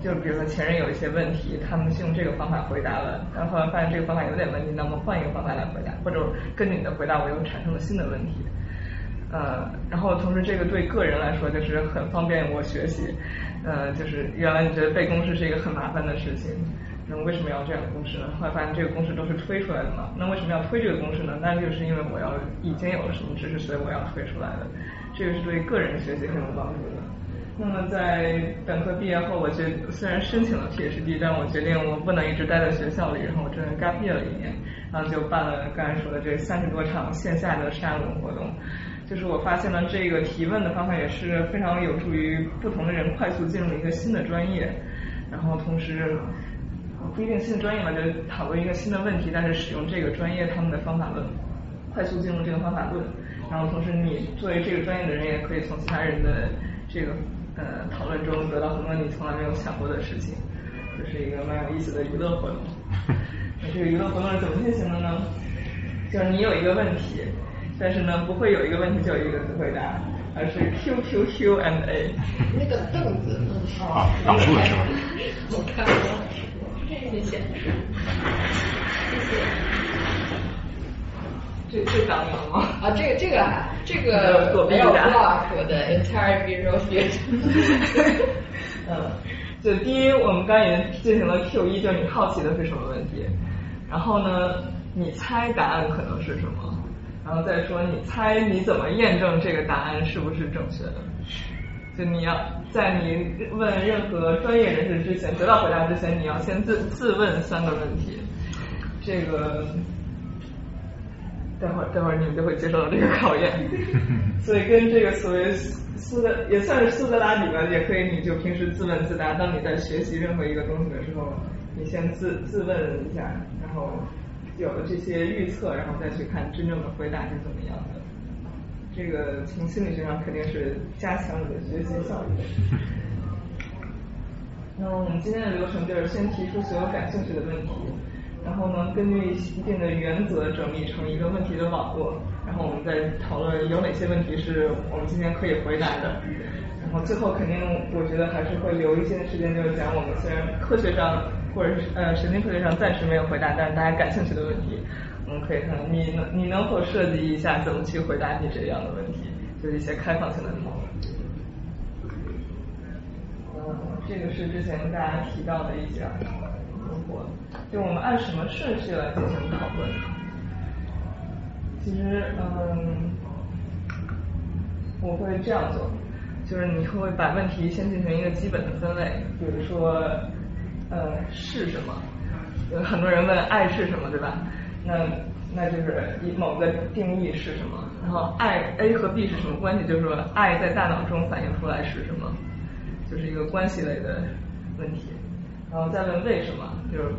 就比如说前人有一些问题，他们是用这个方法回答了，然后后来发现这个方法有点问题，那么换一个方法来回答，或者根据你的回答，我又产生了新的问题。呃，然后同时这个对个人来说就是很方便我学习，呃，就是原来你觉得背公式是一个很麻烦的事情，那为什么要这样的公式呢？后来发现这个公式都是推出来的嘛，那为什么要推这个公式呢？那就是因为我要已经有了什么知识，所以我要推出来的，这个是对个人学习很有帮助的。那么在本科毕业后，我决虽然申请了 PhD，但我决定我不能一直待在学校里，然后我真的 gap year 了一年，然后就办了刚才说的这三十多场线下的沙龙活动。就是我发现了这个提问的方法也是非常有助于不同的人快速进入一个新的专业，然后同时不一定新的专业嘛，就讨论一个新的问题，但是使用这个专业他们的方法论，快速进入这个方法论，然后同时你作为这个专业的人也可以从其他人的这个呃讨论中得到很多你从来没有想过的事情，这是一个蛮有意思的娱乐活动。那这个娱乐活动是怎么进行的呢？就是你有一个问题，但是呢不会有一个问题就有一个字回答，而是 Q Q Q and A。那个凳子，啊，挡住了是吧？我看过，谢谢，谢谢。这这挡了吗？啊，这个这个这个没有 block 我的 entire visual field。[laughs] [laughs] 嗯，就第一，我们刚已经进行了 Q 一，就是你好奇的是什么问题，然后呢，你猜答案可能是什么，然后再说你猜你怎么验证这个答案是不是正确的。就你要在你问任何专业人士之前，得到回答之前，你要先自自问三个问题。这个。待会儿，待会儿你们就会接受到这个考验，[laughs] 所以跟这个所谓苏格也算是苏格拉底吧，也可以，你就平时自问自答。当你在学习任何一个东西的时候，你先自自问一下，然后有了这些预测，然后再去看真正的回答是怎么样的。这个从心理学上肯定是加强你的学习效率。[laughs] 那么我们今天的流程就是先提出所有感兴趣的问题。然后呢，根据一定的原则整理成一个问题的网络，然后我们再讨论有哪些问题是我们今天可以回答的。然后最后肯定，我觉得还是会留一些时间，就是讲我们虽然科学上或者是呃神经科学上暂时没有回答，但是大家感兴趣的问题，我们可以看你能你能否设计一下怎么去回答你这样的问题，就是一些开放性的讨论。嗯，这个是之前大家提到的一些。如果就我们按什么顺序来进行讨论？其实，嗯，我会这样做，就是你会把问题先进行一个基本的分类，比如说，呃，是什么？有很多人问爱是什么，对吧？那那就是一某个定义是什么？然后爱 A 和 B 是什么关系？就是说爱在大脑中反映出来是什么？就是一个关系类的问题。然后再问为什么，就是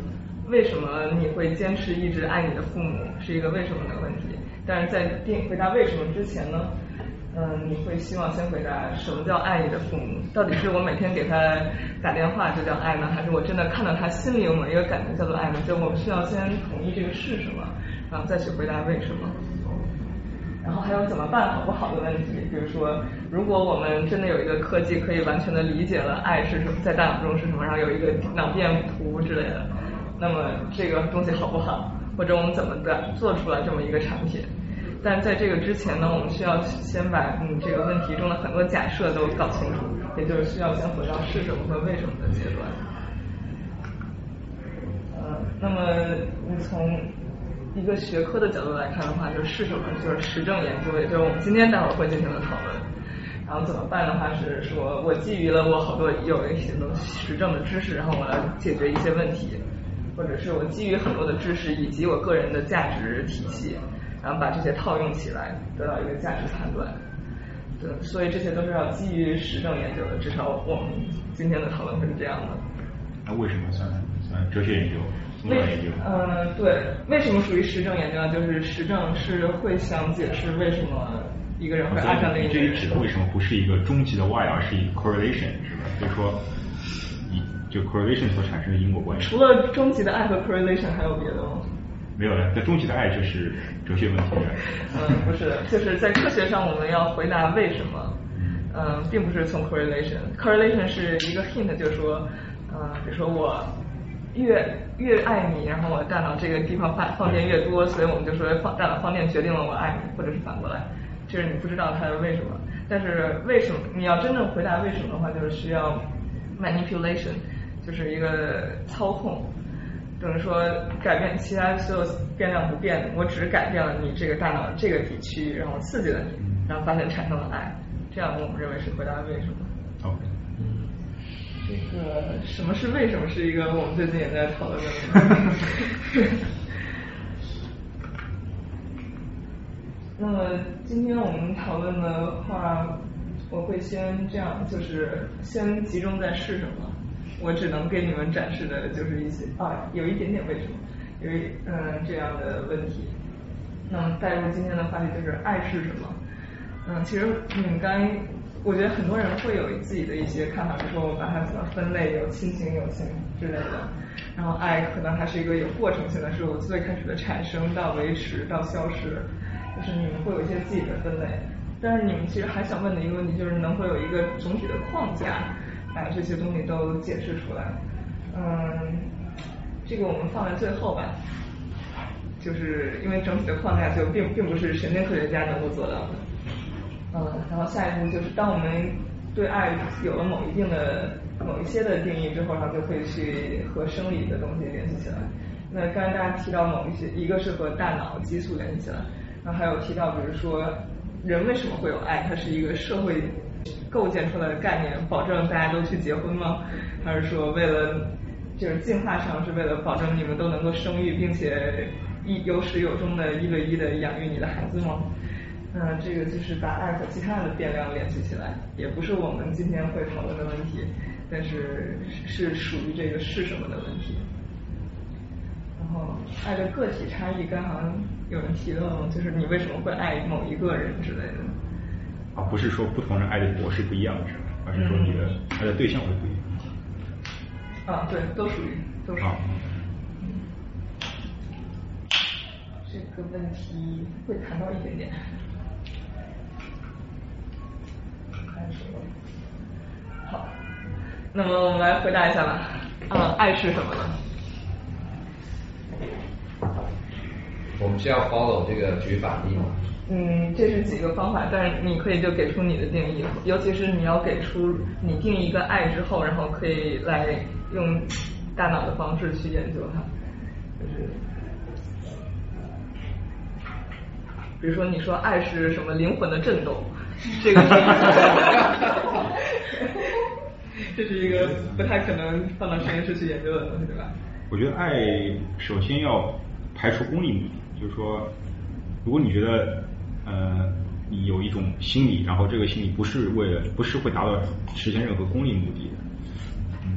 为什么你会坚持一直爱你的父母，是一个为什么的问题。但是在定回答为什么之前呢，嗯，你会希望先回答什么叫爱你的父母？到底是我每天给他打电话就叫爱呢，还是我真的看到他心里有某一个感觉叫做爱呢？就我们需要先统一这个是什么，然后再去回答为什么。然后还有怎么办好不好的问题，比如说，如果我们真的有一个科技可以完全的理解了爱是什么，在大脑中是什么，然后有一个脑电图之类的，那么这个东西好不好？或者我们怎么的做出来这么一个产品？但在这个之前呢，我们需要先把嗯这个问题中的很多假设都搞清楚，也就是需要先回到是什么和为什么的阶段。呃，那么你从。一个学科的角度来看的话，就是是什么？就是实证研究，也就是我们今天待会儿会进行的讨论。然后怎么办的话，是说我基于了我好多有一些东西实证的知识，然后我来解决一些问题，或者是我基于很多的知识以及我个人的价值体系，然后把这些套用起来，得到一个价值判断。对，所以这些都是要基于实证研究的，至少我们今天的讨论会是这样的。那为什么算算哲学研究？为嗯对，为什么属于实证研究呢？就是实证是会想解释为什么一个人会爱上另一个人。这里指的为什么不是一个终极的 why，而是一个 correlation，是吧？就是说，一就 correlation 所产生的因果关系。除了终极的爱和 correlation，还有别的吗？没有了，那终极的爱就是哲学问题。嗯，不是，就是在科学上我们要回答为什么，嗯，并不是从 correlation，correlation 是一个 hint，就是说，嗯，比如说我。越越爱你，然后我大脑这个地方放放电越多，所以我们就说放大脑放电决定了我爱你，或者是反过来，就是你不知道它是为什么。但是为什么你要真正回答为什么的话，就是需要 manipulation，就是一个操控，等于说改变其他所有变量不变，我只是改变了你这个大脑这个地区，然后刺激了你，然后发现产生了爱，这样我们认为是回答为什么。OK。这个什么是为什么是一个我们最近也在讨论的问题。[laughs] 那么今天我们讨论的话，我会先这样，就是先集中在是什么。我只能给你们展示的就是一些啊，有一点点为什么，有一嗯这样的问题。那么带入今天的话题就是爱是什么？嗯，其实你们刚我觉得很多人会有自己的一些看法，比如说我把它怎么分类，有亲情、友情之类的。然后爱可能它是一个有过程性的，是我最开始的产生到维持到消失，就是你们会有一些自己的分类。但是你们其实还想问的一个问题就是，能否有一个总体的框架，把这些东西都解释出来？嗯，这个我们放在最后吧。就是因为整体的框架就并并不是神经科学家能够做到的。嗯，然后下一步就是当我们对爱有了某一定的某一些的定义之后，然后就可以去和生理的东西联系起来。那刚才大家提到某一些，一个是和大脑激素联系起来，然后还有提到比如说人为什么会有爱，它是一个社会构建出来的概念，保证大家都去结婚吗？还是说为了就是进化上是为了保证你们都能够生育，并且一有始有终的一对一的养育你的孩子吗？嗯，这个就是把爱和其他的变量联系起来，也不是我们今天会讨论的问题，但是是属于这个是什么的问题。然后爱的个体差异，刚好像有人提了，就是你为什么会爱某一个人之类的。啊，不是说不同人爱的模式不一样是吧？而是说你的爱的对象会不一样。啊，对，都属于，都属于。这个问题会谈到一点点。好，那么我们来回答一下吧。啊，爱是什么呢？我们是要 follow 这个举法例吗？嗯，这是几个方法，但是你可以就给出你的定义，尤其是你要给出你定一个爱之后，然后可以来用大脑的方式去研究它，就是比如说你说爱是什么灵魂的震动。这个，[laughs] 这是一个不太可能放到实验室去研究的东西，对吧？我觉得爱首先要排除功利目的，就是说，如果你觉得呃你有一种心理，然后这个心理不是为了不是会达到实现任何功利目的的，嗯，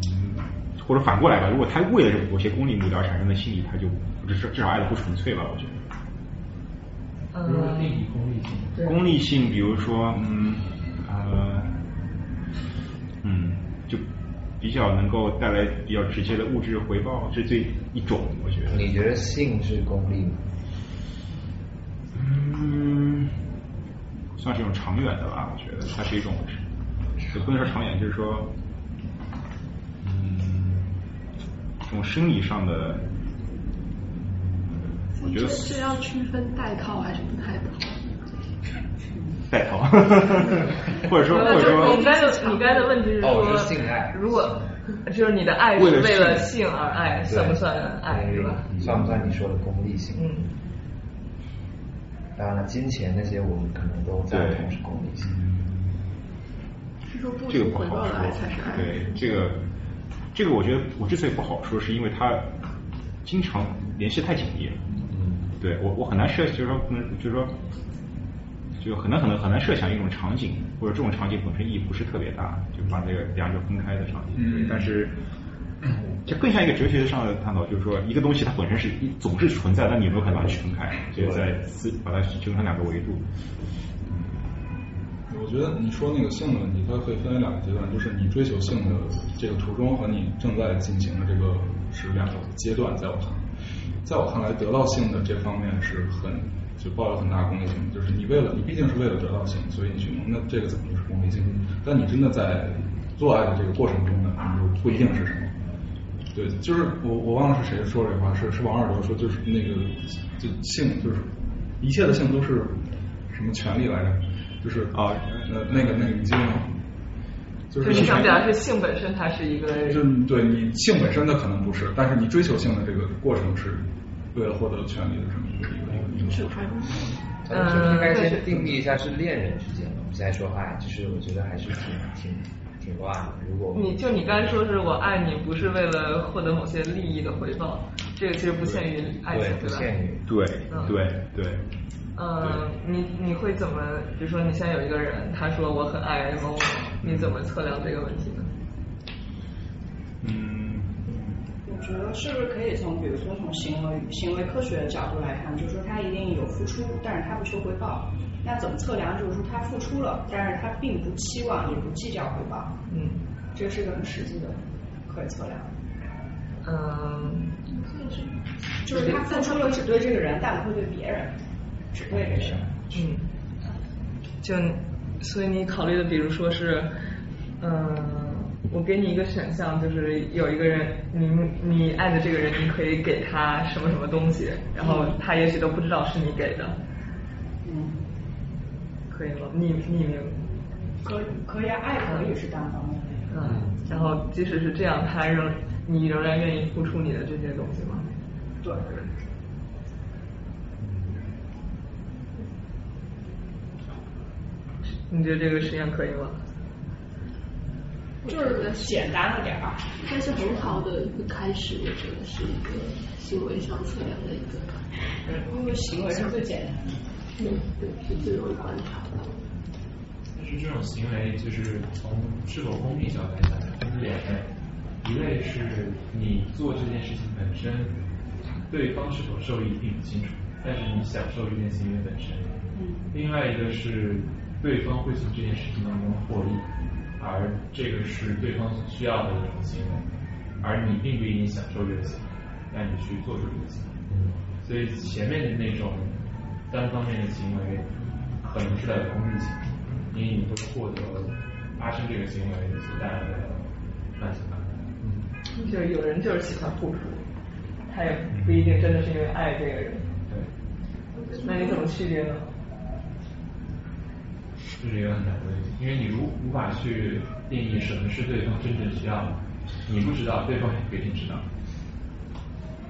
或者反过来吧，如果他为了某些功利目的而产生的心理，他就至少至少爱的不纯粹吧，我觉得。如何定义功利性？功利性，比如说，嗯，呃，嗯，就比较能够带来比较直接的物质回报，这这一种，我觉得。你觉得性是功利吗？嗯，算是一种长远的吧，我觉得它是一种，也不能说长远，就是说，嗯，这种生理上的。我觉得是要区分带套还是不带套？带套，[laughs] 或者说或者说，你刚才你刚才的问题是说，性爱，如果就是你的爱是为了性而爱，算不算爱是吧？算不算你说的功利性？嗯。当然了，金钱那些我们可能都在同是功利性。是说不这个不回报的爱才是爱。对这个，这个我觉得我之所以不好说，是因为它经常联系太紧密了。嗯对我，我很难设，就是说，不能，就是说，就很难很难很难设想一种场景，或者这种场景本身意义不是特别大，就把这个两者分开的场景。嗯。但是，这更像一个哲学上的探讨，就是说，一个东西它本身是一总是存在，但你有没有可能把它区分开？就在把它形成两个维度。我觉得你说那个性的问题，它可以分为两个阶段，就是你追求性的这个途中和你正在进行的这个是两个阶段，在我看来。在我看来，得到性的这方面是很就抱有很大功利性，就是你为了你毕竟是为了得到性，所以你去弄，那这个怎么就是功利性？但你真的在做爱的这个过程中呢，你就不一定是什么。对，就是我我忘了是谁说这话，是是王尔德说，就是那个就性就是一切的性都是什么权利来着？就是啊，呃那个那个你记得吗？就是你想表达是性本身它是一个，就对你性本身的可能不是，但是你追求性的这个过程是为了获得权利的这么一个一个一个是嗯，应该先定义一下是恋人之间的，我们再说话，就是我觉得还是挺挺挺乱的。如果你就你刚才说是我爱你，不是为了获得某些利益的回报，这个其实不限于爱情，对吧？不限于对对对。嗯，你你会怎么？比如说，你现在有一个人，他说我很爱某某，你怎么测量这个问题呢？嗯，我觉得是不是可以从，比如说从行为行为科学的角度来看，就是说他一定有付出，但是他不求回报。那怎么测量？就是说他付出了，但是他并不期望，也不计较回报。嗯，这是个很实际的可以测量。嗯，就是他付出了只对这个人，但不会对别人，只对这个人。嗯，就所以你考虑的，比如说是，嗯，我给你一个选项，就是有一个人，你你爱的这个人，你可以给他什么什么东西，然后他也许都不知道是你给的。嗯，可以吗？匿匿名。可以可以啊，爱可以是单方面的。嗯，然后即使是这样，他仍你仍然愿意付出你的这些东西吗？对。你觉得这个实验可以吗？就是简单了点儿，但是很好的一个开始，我觉得是一个行为上测量的一个。嗯，因为行为是最简单的。对对，是最容易观察到。但是这种行为就是从是否公平角度来讲，分两类，一类是你做这件事情本身，对方是否受益并不清楚，但是你享受这件行为本身。嗯。另外一个是。对方会从这件事情当中获益，而这个是对方所需要的一种行为，而你并不一定享受这个行为，但你去做出这个行为。所以前面的那种单方面的行为，可能是在有功利性，因为你会获得发生这个行为所带来的慢性感。嗯，就有人就是喜欢付出，他也不一定真的是因为爱这个人。对。那你怎么区别呢？这是一个很难的问题，因为你如无法去定义什么是对方真正需要的，你不知道，对方也不一定知道。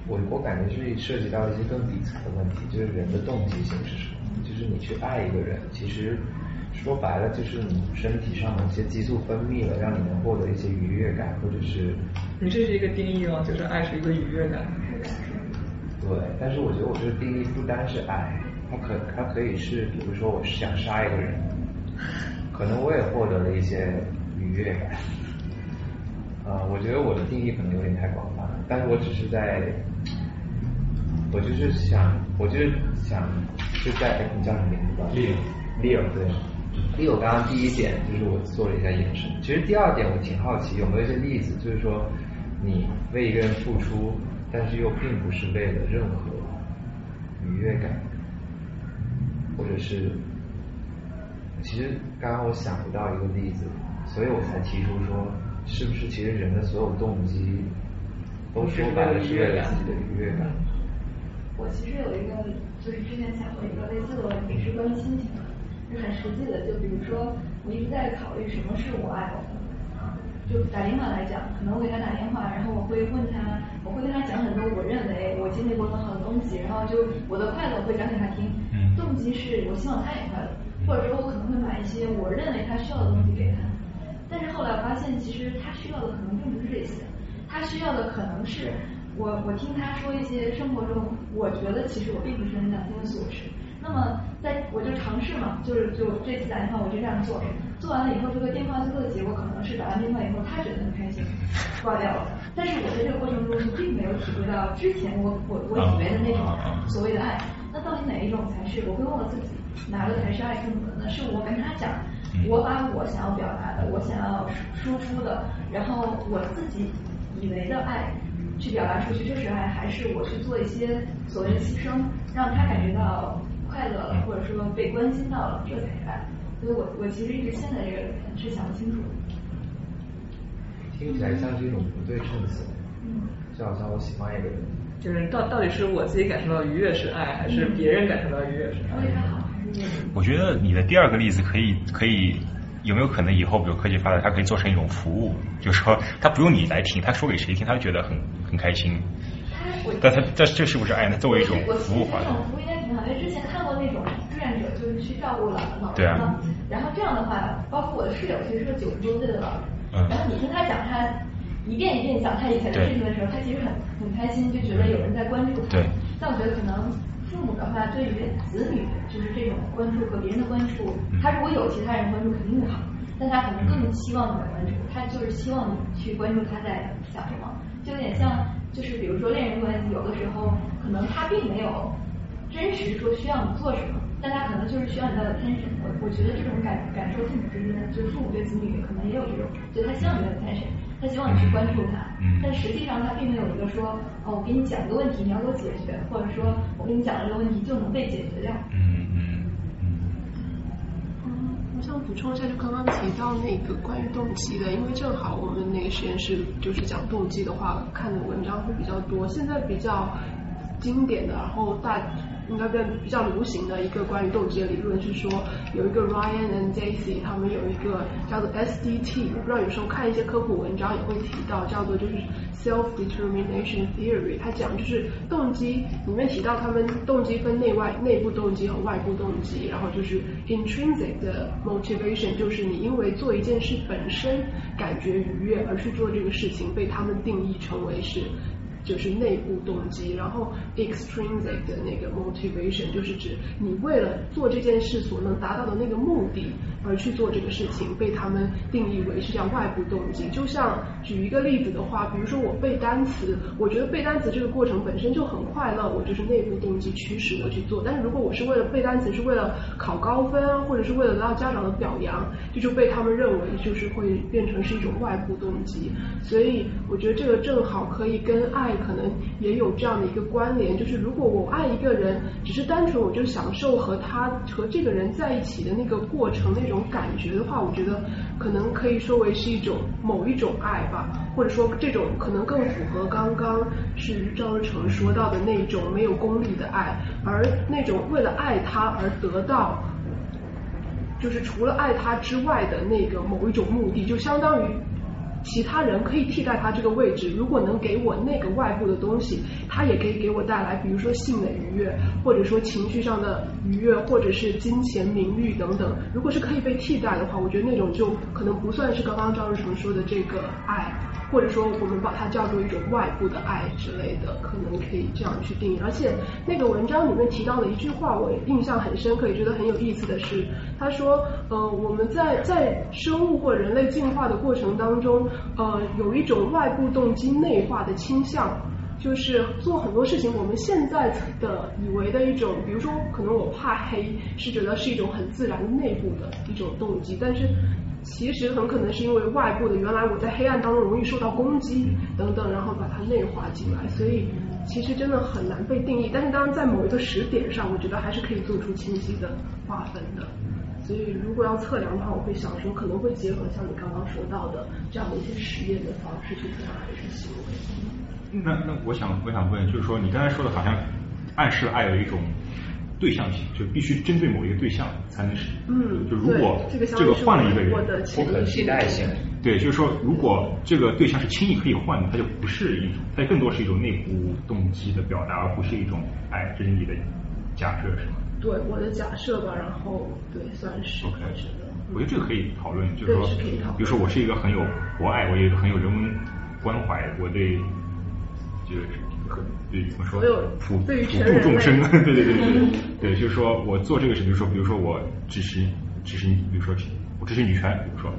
我我感觉是涉及到一些更底层的问题，就是人的动机性是什么？就是你去爱一个人，其实说白了就是你身体上的一些激素分泌了，让你能获得一些愉悦感，或者是。你这是一个定义吗？就是爱是一个愉悦感。对，但是我觉得我这个定义不单是爱，它可它可以是，比如说我是想杀一个人。可能我也获得了一些愉悦感，啊，[laughs] 我觉得我的定义可能有点太广泛了，但是我只是在，我就是想，我就是想，就在你叫什么名字吧？Leo，Leo 对，Leo 刚刚第一点就是我做了一下延伸，其实第二点我挺好奇有没有一些例子，就是说你为一个人付出，但是又并不是为了任何愉悦感，或者是。其实刚刚我想不到一个例子，所以我才提出说，是不是其实人的所有动机都说白了是为了自己的愉悦感？我其实有一个，就是之前想过一个类似的问题，是关于亲情的，是很实际的。就比如说，我一直在考虑什么是我爱我的。就打电话来讲，可能我给他打电话，然后我会问他，我会跟他讲很多我认为我经历过很好的东西，然后就我的快乐会讲给他听。动机是我希望他也快乐。或者说，我可能会买一些我认为他需要的东西给他，但是后来我发现，其实他需要的可能并不是这些，他需要的可能是我我听他说一些生活中，我觉得其实我并不是很想听的琐事。那么，在我就尝试嘛，就是就这次打电话我就这样做，做完了以后，这个电话最后的结果可能是打完电话以后，他觉得很开心，挂掉了。但是我在这个过程中并没有体会到之前我我我以为的那种所谓的爱。那到底哪一种才是？我会问我自己。哪个才是爱更多呢？是我跟他讲，我把我想要表达的，我想要输出的，然后我自己以为的爱去表达出去，这是爱，还是我去做一些所谓的牺牲，让他感觉到快乐了，或者说被关心到了，这才是爱。所以我我其实一直现在这个是想不清楚。听起来像是一种不对称词，嗯，就好像我喜欢一个人，就是到到底是我自己感受到愉悦是爱，还是别人感受到愉悦是爱？我觉得你的第二个例子可以可以有没有可能以后比如科技发展，它可以做成一种服务，就是说他不用你来听，他说给谁听，他觉得很很开心。但他这这是不是爱呢？作为一种服务。这种服务应该挺好，因为之前看过那种志愿者，就是去照顾老老人嘛。然后这样的话，包括我的室友，其实是个九十多岁的老人。然后你听他讲他一遍一遍讲他以前的事情的时候，他其实很很开心，就觉得有人在关注他。但我觉得可能。父母的话，对于子女就是这种关注和别人的关注，他如果有其他人关注，肯定会好。但他可能更希望你的关注，他就是希望你去关注他在想什么，就有点像，就是比如说恋人关系，有的时候可能他并没有真实说需要你做什么，但他可能就是需要你的 attention。我我觉得这种感感受父母之间，就是父母对子女可能也有这种，就他希望你的 attention，他希望你去关注他，但实际上他并没有一个说，哦，我给你讲一个问题，你要给我解决，或者说我给你讲了这个问题就能被解决掉。嗯嗯嗯。我想补充一下，就刚刚提到那个关于动机的，因为正好我们那个实验室就是讲动机的话，看的文章会比较多。现在比较经典的，然后大。应该比比较流行的一个关于动机的理论是说，有一个 Ryan and Daisy，他们有一个叫做 SDT，我不知道有时候看一些科普文章也会提到，叫做就是 Self Determination Theory，它讲就是动机里面提到他们动机分内外内部动机和外部动机，然后就是 intrinsic 的 motivation，就是你因为做一件事本身感觉愉悦而去做这个事情，被他们定义成为是。就是内部动机，然后 extrinsic 的那个 motivation 就是指你为了做这件事所能达到的那个目的而去做这个事情，被他们定义为是叫外部动机。就像举一个例子的话，比如说我背单词，我觉得背单词这个过程本身就很快乐，我就是内部动机驱使我去做。但是如果我是为了背单词，是为了考高分，或者是为了得到家长的表扬，这就被他们认为就是会变成是一种外部动机。所以我觉得这个正好可以跟爱。可能也有这样的一个关联，就是如果我爱一个人，只是单纯我就享受和他和这个人在一起的那个过程那种感觉的话，我觉得可能可以说为是一种某一种爱吧，或者说这种可能更符合刚刚是赵日成说到的那种没有功利的爱，而那种为了爱他而得到，就是除了爱他之外的那个某一种目的，就相当于。其他人可以替代他这个位置，如果能给我那个外部的东西，他也可以给我带来，比如说性的愉悦，或者说情绪上的愉悦，或者是金钱、名誉等等。如果是可以被替代的话，我觉得那种就可能不算是刚刚张日成说的这个爱。或者说，我们把它叫做一种外部的爱之类的，可能可以这样去定义。而且那个文章里面提到的一句话，我印象很深刻，也觉得很有意思的是，他说，呃，我们在在生物或人类进化的过程当中，呃，有一种外部动机内化的倾向，就是做很多事情，我们现在的以为的一种，比如说，可能我怕黑，是觉得是一种很自然内部的一种动机，但是。其实很可能是因为外部的，原来我在黑暗当中容易受到攻击等等，然后把它内化进来，所以其实真的很难被定义。但是当然在某一个时点上，我觉得还是可以做出清晰的划分的。所以如果要测量的话，我会想说可能会结合像你刚刚说到的这样的一些实验的方式去测量这些行为。那那我想我想问，就是说你刚才说的好像暗示爱有一种。对象性就必须针对某一个对象才能使，嗯，就如果这个换了一个人，不可替代性。对，就是说，如果这个对象是轻易可以换的，它就不是一种，它更多是一种内部动机的表达，而不是一种爱。这是你的假设是吗？对，我的假设吧，然后对，算是。OK，我觉得这个可以讨论，就是说，比如说我是一个很有博爱，我也很有人文关怀，我对就是。对，怎么说？普普度众生，[laughs] 对对对对对，就是说我做这个事，比如说，比如说我支持支持，比如说我支持女权，比如说，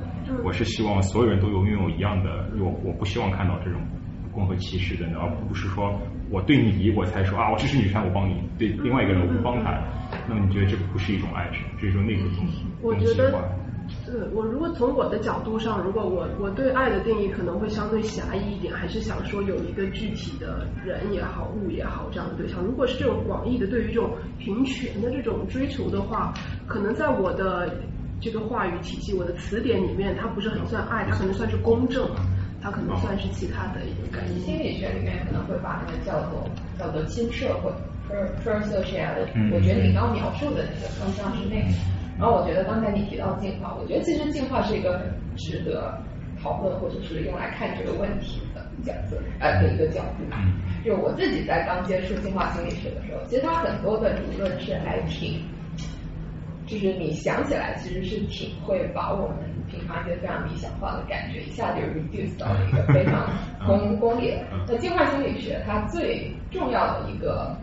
我是希望所有人都有拥有一样的，我我不希望看到这种不公和歧视的，而不是说我对你我才说啊，我支持女权，我帮你，对另外一个人我不帮他，那么你觉得这个不是一种爱，是一种内部动机？我觉得。对我如果从我的角度上，如果我我对爱的定义可能会相对狭义一点，还是想说有一个具体的人也好，物也好这样的对象。如果是这种广义的对于这种平权的这种追求的话，可能在我的这个话语体系、我的词典里面，它不是很算爱，它可能算是公正，它可能算是其他的一个概念。心理学里面可能会把那个叫做叫做亲社会 （per sociality）。我觉得你刚描述的那个更像是那个。然后我觉得刚才你提到进化，我觉得其实进化是一个很值得讨论或者是用来看这个问题的角色，呃的一个角度。就我自己在刚接触进化心理学的时候，其实它很多的理论是还挺，就是你想起来其实是挺会把我们平常一些非常理想化的感觉一下就 reduce 到了一个非常功功利。那进化心理学它最重要的一个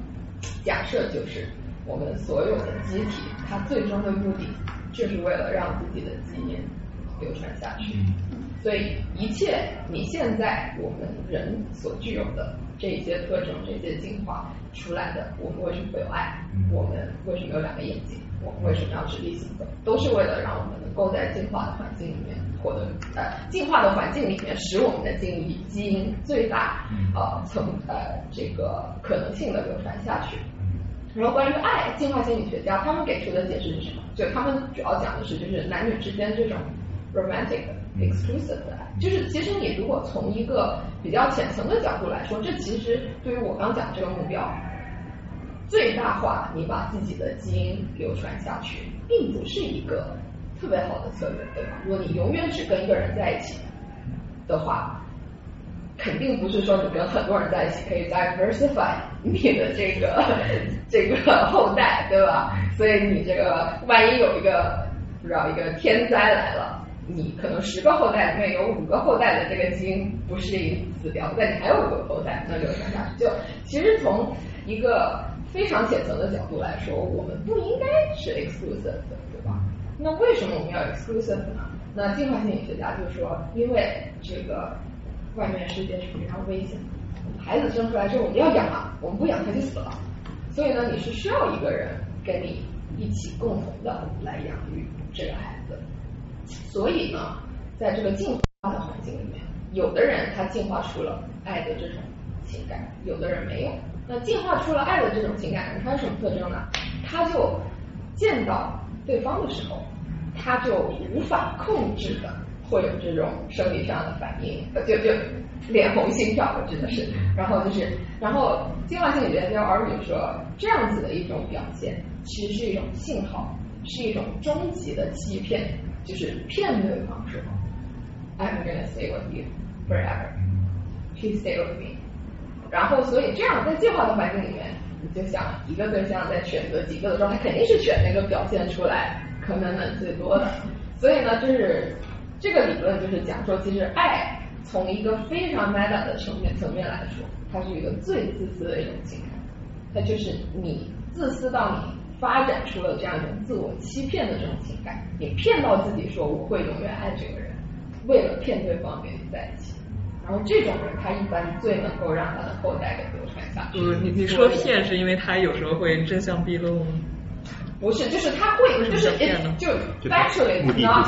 假设就是。我们所有的机体，它最终的目的就是为了让自己的基因流传下去。所以一切你现在我们人所具有的这些特征、这些进化出来的，我们为什么会有爱？我们为什么有两个眼睛？我们为什么要直立行走？都是为了让我们能够在进化的环境里面获得呃进化的环境里面，使我们的基因基因最大呃层呃这个可能性的流传下去。然后关于爱，进化心理学家他们给出的解释是什么？就他们主要讲的是，就是男女之间这种 romantic exclusive 的爱，就是其实你如果从一个比较浅层的角度来说，这其实对于我刚讲这个目标。最大化你把自己的基因流传下去，并不是一个特别好的策略，对吧？如果你永远只跟一个人在一起的话，肯定不是说你跟很多人在一起可以 diversify 你的这个 [laughs] 这个后代，对吧？所以你这个万一有一个不知道一个天灾来了，你可能十个后代里面有五个后代的这个基因不适应死掉，但你还有五个后代能流传下去。就其实从一个非常浅层的角度来说，我们不应该是 exclusive 的，对吧？那为什么我们要 exclusive 呢？那进化心理学家就说，因为这个外面世界是非常危险的，孩子生出来之后我们要养啊，我们不养他就死了，所以呢，你是需要一个人跟你一起共同的来养育这个孩子。所以呢，在这个进化的环境里面，有的人他进化出了爱的这种情感，有的人没有。那进化出了爱的这种情感，它有什么特征呢？他就见到对方的时候，他就无法控制的会有这种生理上的反应，就就脸红心跳，真的是。然后就是，然后进化心理学家耳语说，这样子的一种表现，其实是一种信号，是一种终极的欺骗，就是骗对方说，I'm gonna stay with you forever，please stay with me。然后，所以这样在进化的环境里面，你就想一个对象在选择几个的时候，他肯定是选那个表现出来可能能最多的。所以呢，就是这个理论就是讲说，其实爱从一个非常 meta 的层面层面来说，它是一个最自私的一种情感。它就是你自私到你发展出了这样一种自我欺骗的这种情感，你骗到自己说我会永远爱这个人，为了骗对方跟你在一起。然后这种人，他一般最能够让他的后代给流传下去。嗯，你你说骗是因为他有时候会真相毕露吗？不是，就是他会，就是就 actually not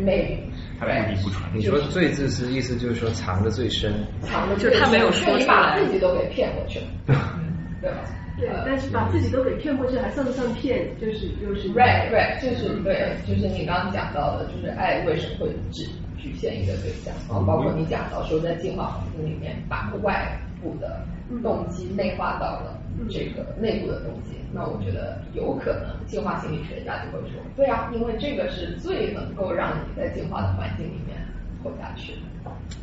true，maybe。他目的不纯。你说最自私，意思就是说藏的最深。藏的就他没有说出来。你把自己都给骗过去了，[laughs] 对吧？对，但是把自己都给骗过去，还算不算骗？就是就是。Right, right，就是对，就是你刚刚讲到的，就是爱为什么会只局限一个对象啊？包括你讲到说，在进化环境里面，把外部的动机内化到了这个内部的东西，那我觉得有可能进化心理学家就会说，对啊，因为这个是最能够让你在进化的环境里面活下去。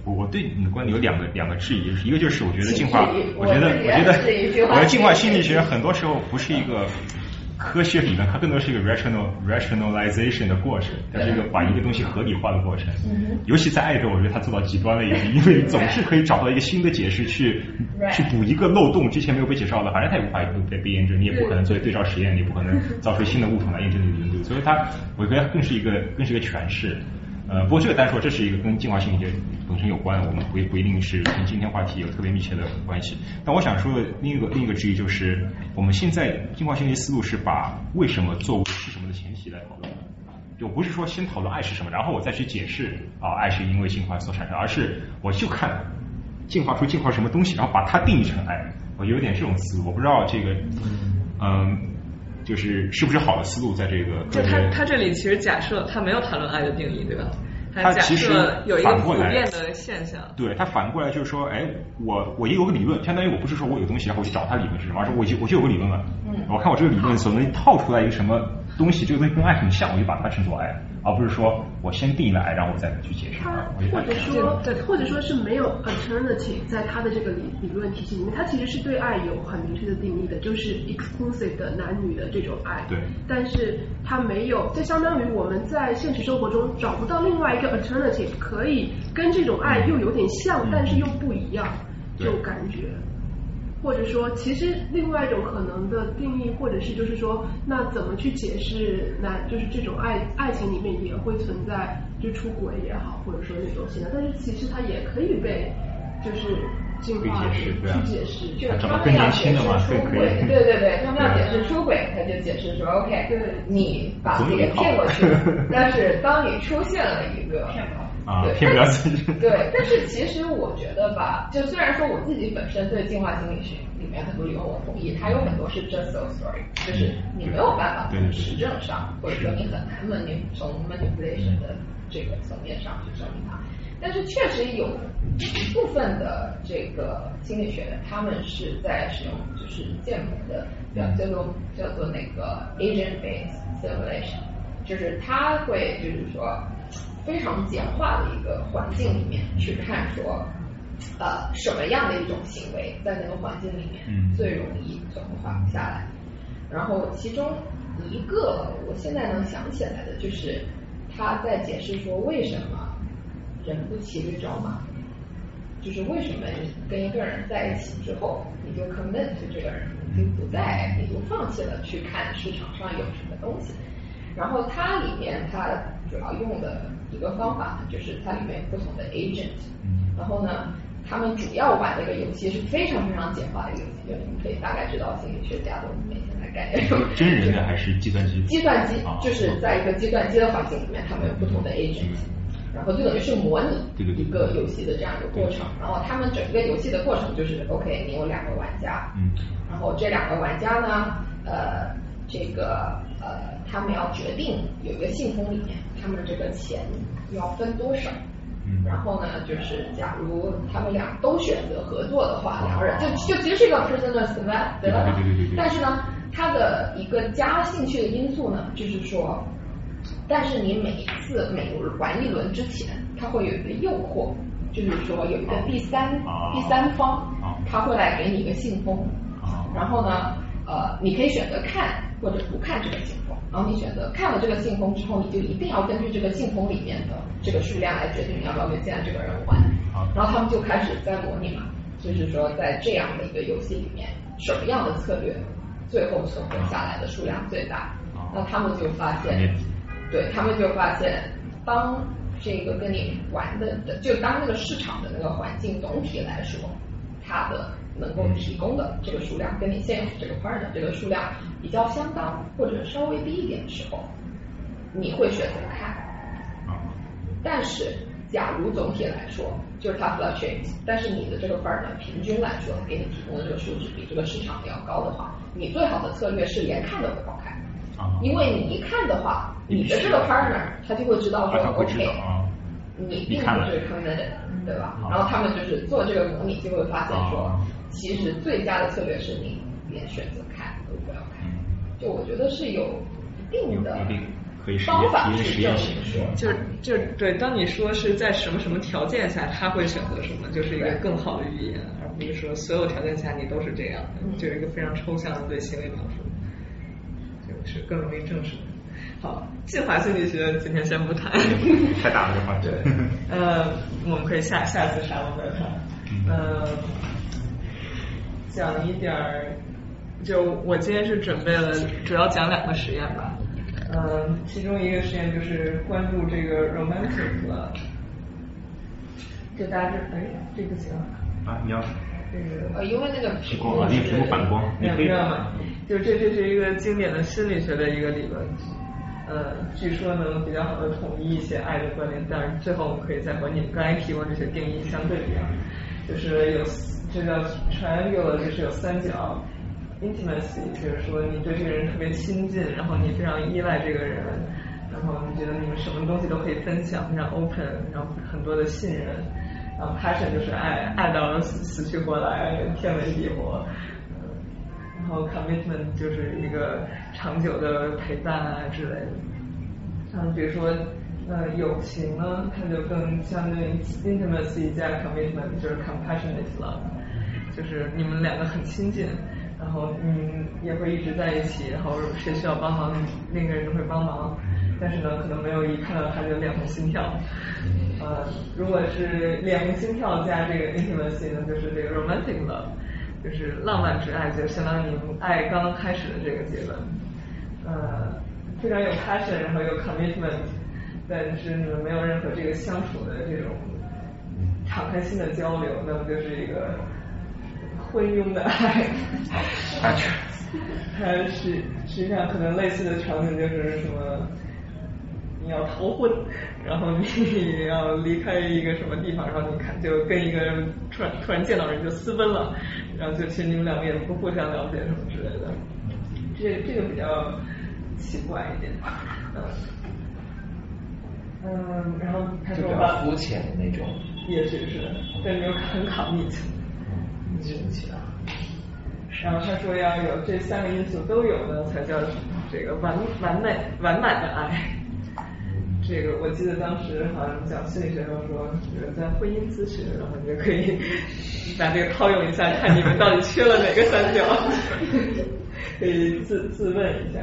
我我对你的观点有两个两个质疑，一个就是我觉得进化，我觉得我觉得我觉得进化心理学很多时候不是一个科学理论，它更多是一个 rational rationalization 的过程，它是一个把一个东西合理化的过程。尤其在爱中，我觉得它做到极端了也是，因为总是可以找到一个新的解释去去补一个漏洞，之前没有被介绍的，反正它也无法被被验证，你也不可能做对照实验，你不可能造出新的物种来验证你的研究，所以它我觉得更是一个更是一个诠释。呃，不过这个单说，这是一个跟进化心理学本身有关，我们不不一定是跟今天话题有特别密切的关系。但我想说的另一个另一个质疑就是，我们现在进化心理思路是把为什么作为是什么的前提来讨论，就不是说先讨论爱是什么，然后我再去解释啊爱是因为进化所产生，而是我就看进化出进化什么东西，然后把它定义成爱。我有点这种思路，我不知道这个，嗯。就是是不是好的思路，在这个就他他这里其实假设他没有谈论爱的定义，对吧？他其实有一个普遍的现象。对他反过来就是说，哎，我我也有个理论，相当于我不是说我有东西然后我去找他理论是什么，而是我就我就有个理论了。嗯。我看我这个理论所能套出来一个什么东西，这个东西跟爱很像，我就把它称作爱。而不是说我先定义了爱，然后我再去解释。他或者说，对，或者说是没有 alternative 在他的这个理理论体系里面，他其实是对爱有很明确的定义的，就是 exclusive 的男女的这种爱。对。但是他没有，就相当于我们在现实生活中找不到另外一个 alternative 可以跟这种爱又有点像，但是又不一样，这种感觉。或者说，其实另外一种可能的定义，或者是就是说，那怎么去解释那就是这种爱爱情里面也会存在就出轨也好，或者说那种现象，但是其实它也可以被就是进化去解释，就是他们要解释出轨，对对对，他们要解释出轨，他就解释说 OK，你把自己骗过去，[laughs] 但是当你出现了一个啊，骗不了自己。对，但是其实我觉得吧，就虽然说我自己本身对进化心理学里面很多理论我同意，它有很多是 just so story，就是你没有办法从实证上，或者说你很难 manip 从 manipulation 的这个层面上去证明它。但是确实有一部分的这个心理学，他们是在使用就是建模的，叫做叫做那个 agent-based simulation，就是他会就是说。非常简化的一个环境里面去看说，呃，什么样的一种行为在那个环境里面最容易存活下来？然后其中一个我现在能想起来的就是他在解释说为什么人不骑驴找马，就是为什么你跟一个人在一起之后，你就 commit 这个人，你就不再，你就放弃了去看市场上有什么东西。然后它里面它主要用的一个方法呢，就是它里面有不同的 agent，然后呢，他们主要玩这个游戏是非常非常简化的一个游戏，就你们可以大概知道心理学家的每天的概念。真人的还是计算机？计算机就是在一个计算机的环境里面，他们有不同的 agent，然后就等于是模拟一个游戏的这样一个过程。然后他们整个游戏的过程就是 OK，你有两个玩家，然后这两个玩家呢，呃，这个呃。他们要决定有一个信封里面，他们这个钱要分多少。然后呢，就是假如他们俩都选择合作的话，两个人就就其实是一个 prisoner swap，对吧？对对对对。但是呢，它的一个加兴趣的因素呢，就是说，但是你每一次每玩一轮之前，它会有一个诱惑，就是说有一个第三第三方，他会来给你一个信封，然后呢，呃，你可以选择看或者不看这个信封。然后你选择看了这个信封之后，你就一定要根据这个信封里面的这个数量来决定你要不要跟现在这个人玩。然后他们就开始在模拟嘛，就是说在这样的一个游戏里面，什么样的策略最后存活下来的数量最大？那他们就发现，对他们就发现，当这个跟你玩的，就当那个市场的那个环境总体来说，它的。能够提供的这个数量跟你现有的这个 partner 这个数量比较相当或者稍微低一点的时候，你会选择看。但是，假如总体来说就是它 fluctuates，但是你的这个 partner 平均来说给你提供的这个数值比这个市场要高的话，你最好的策略是连看都不要看。因为你一看的话，你的这个 partner 他就会知道说 OK，你并不是 committed，对吧？然后他们就是做这个模拟就会发现说。其实最佳的策略是你连选择看都不要看，就我觉得是有一定的方法去证明说，就就对，当你说是在什么什么条件下他会选择什么，就是一个更好的预言，而不是说所有条件下你都是这样的，就是一个非常抽象的对行为描述，就是更容易证实。好，计划心理学今天先不谈，太大了这话题。[laughs] 呃，我们可以下下次沙龙再谈。呃。讲一点儿，就我今天是准备了，主要讲两个实验吧。嗯，其中一个实验就是关注这个 romantic 了。就大家这，哎，这个行。啊，你要。这个。呃，因为那个屏幕啊，那屏幕反光，你可以。就这，这是一个经典的心理学的一个理论，呃，据说能比较好的统一一些爱的观念，但是最后我们可以再和你们刚才提过这些定义相对比啊，就是有。这叫 triangular，就是有三角 intimacy，就是说你对这个人特别亲近，然后你非常依赖这个人，然后你觉得你们什么东西都可以分享，非常 open，然后很多的信任。然后 passion 就是爱，爱到死死去活来，天雷地火。然后 commitment 就是一个长久的陪伴啊之类的。像比如说。呃，友情呢，它就更相对于 intimacy 加 commitment，就是 compassionate love，就是你们两个很亲近，然后嗯也会一直在一起，然后谁需要帮忙，另一个人就会帮忙，但是呢，可能没有一看到他就脸红心跳。呃，如果是脸红心跳加这个 intimacy 呢，就是这个 romantic love，就是浪漫之爱，就相当于爱刚刚开始的这个阶段。呃，非常有 passion，然后有 commitment。但是你们没有任何这个相处的这种敞开心的交流，那么就是一个昏庸的爱。安全。它是实际上可能类似的场景就是什么，你要逃婚，[laughs] 然后你要离开一个什么地方，然后你看就跟一个人突然突然见到人就私奔了，[laughs] 然后就其实你们两个也不互相了解什么之类的，这这个比较奇怪一点，[laughs] 嗯。嗯，然后他说吧，肤浅的那种，也许是，但没有很卡密切，嗯，神奇啊。然后他说要有这三个因素都有呢，才叫这个完完美完满的爱。这个我记得当时好像讲心理学时候说，在婚姻咨询，然后你就可以把这个套用一下，看你们到底缺了哪个三角，[laughs] 可以自自问一下。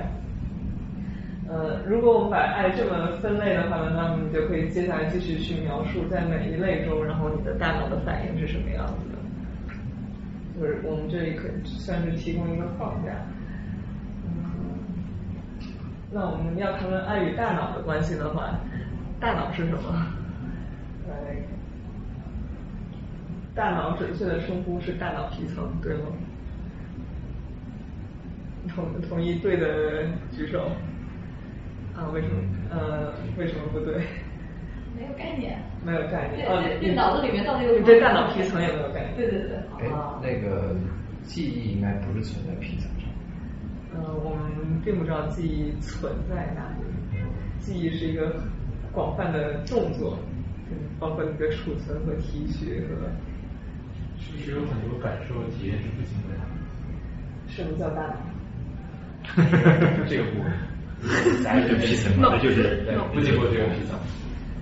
呃，如果我们把爱这么分类的话呢，那么你就可以接下来继续去描述在每一类中，然后你的大脑的反应是什么样子的。就是我们这里可算是提供一个框架。嗯，那我们要谈论爱与大脑的关系的话，大脑是什么？来，大脑准确的称呼是大脑皮层，对吗？同同意对的举手。啊，为什么？呃，为什么不对？没有概念。没有概念。哦，对脑子里面到底有？你对大脑皮层有没有概念？对对对。哎，那个记忆应该不是存在皮层上。呃，我们并不知道记忆存在哪里。记忆是一个广泛的动作，嗯，包括你的储存和提取和。是不是有很多感受体验是不经过大脑？什么叫大脑？[laughs] 这个部分。[laughs] 咱就皮层嘛，那就是不经过这个皮层。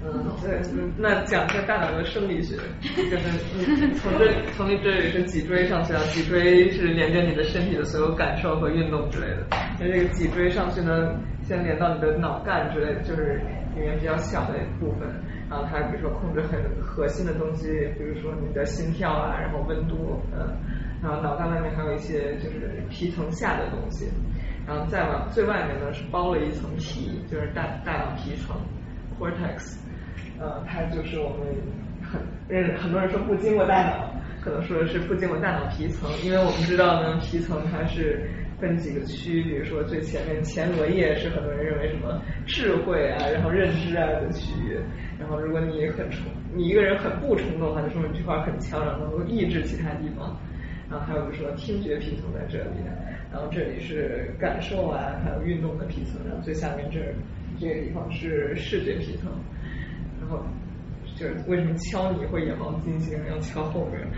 嗯，对，那讲一下大脑的生理学，[laughs] 就是从这从你这里是脊椎上去啊，脊椎是连接你的身体的所有感受和运动之类的。那这个脊椎上去呢，先连到你的脑干之类的，就是里面比较小的部分。然后它比如说控制很核心的东西，比如说你的心跳啊，然后温度，嗯，然后脑干外面还有一些就是皮层下的东西。然后再往最外面呢是包了一层皮，就是大大脑皮层 （cortex），呃，它就是我们很认很多人说不经过大脑，可能说的是不经过大脑皮层，因为我们知道呢，皮层它是分几个区，比如说最前面前额叶是很多人认为什么智慧啊，然后认知啊的区域，然后如果你很冲，你一个人很不冲动的话，就说明这块很强，然后能够抑制其他地方。然后还有就是说听觉皮层在这里。然后这里是感受啊，还有运动的皮层，然后最下面这这个地方是视觉皮层，后就是为什么敲你会眼冒金星，要敲后面？[laughs]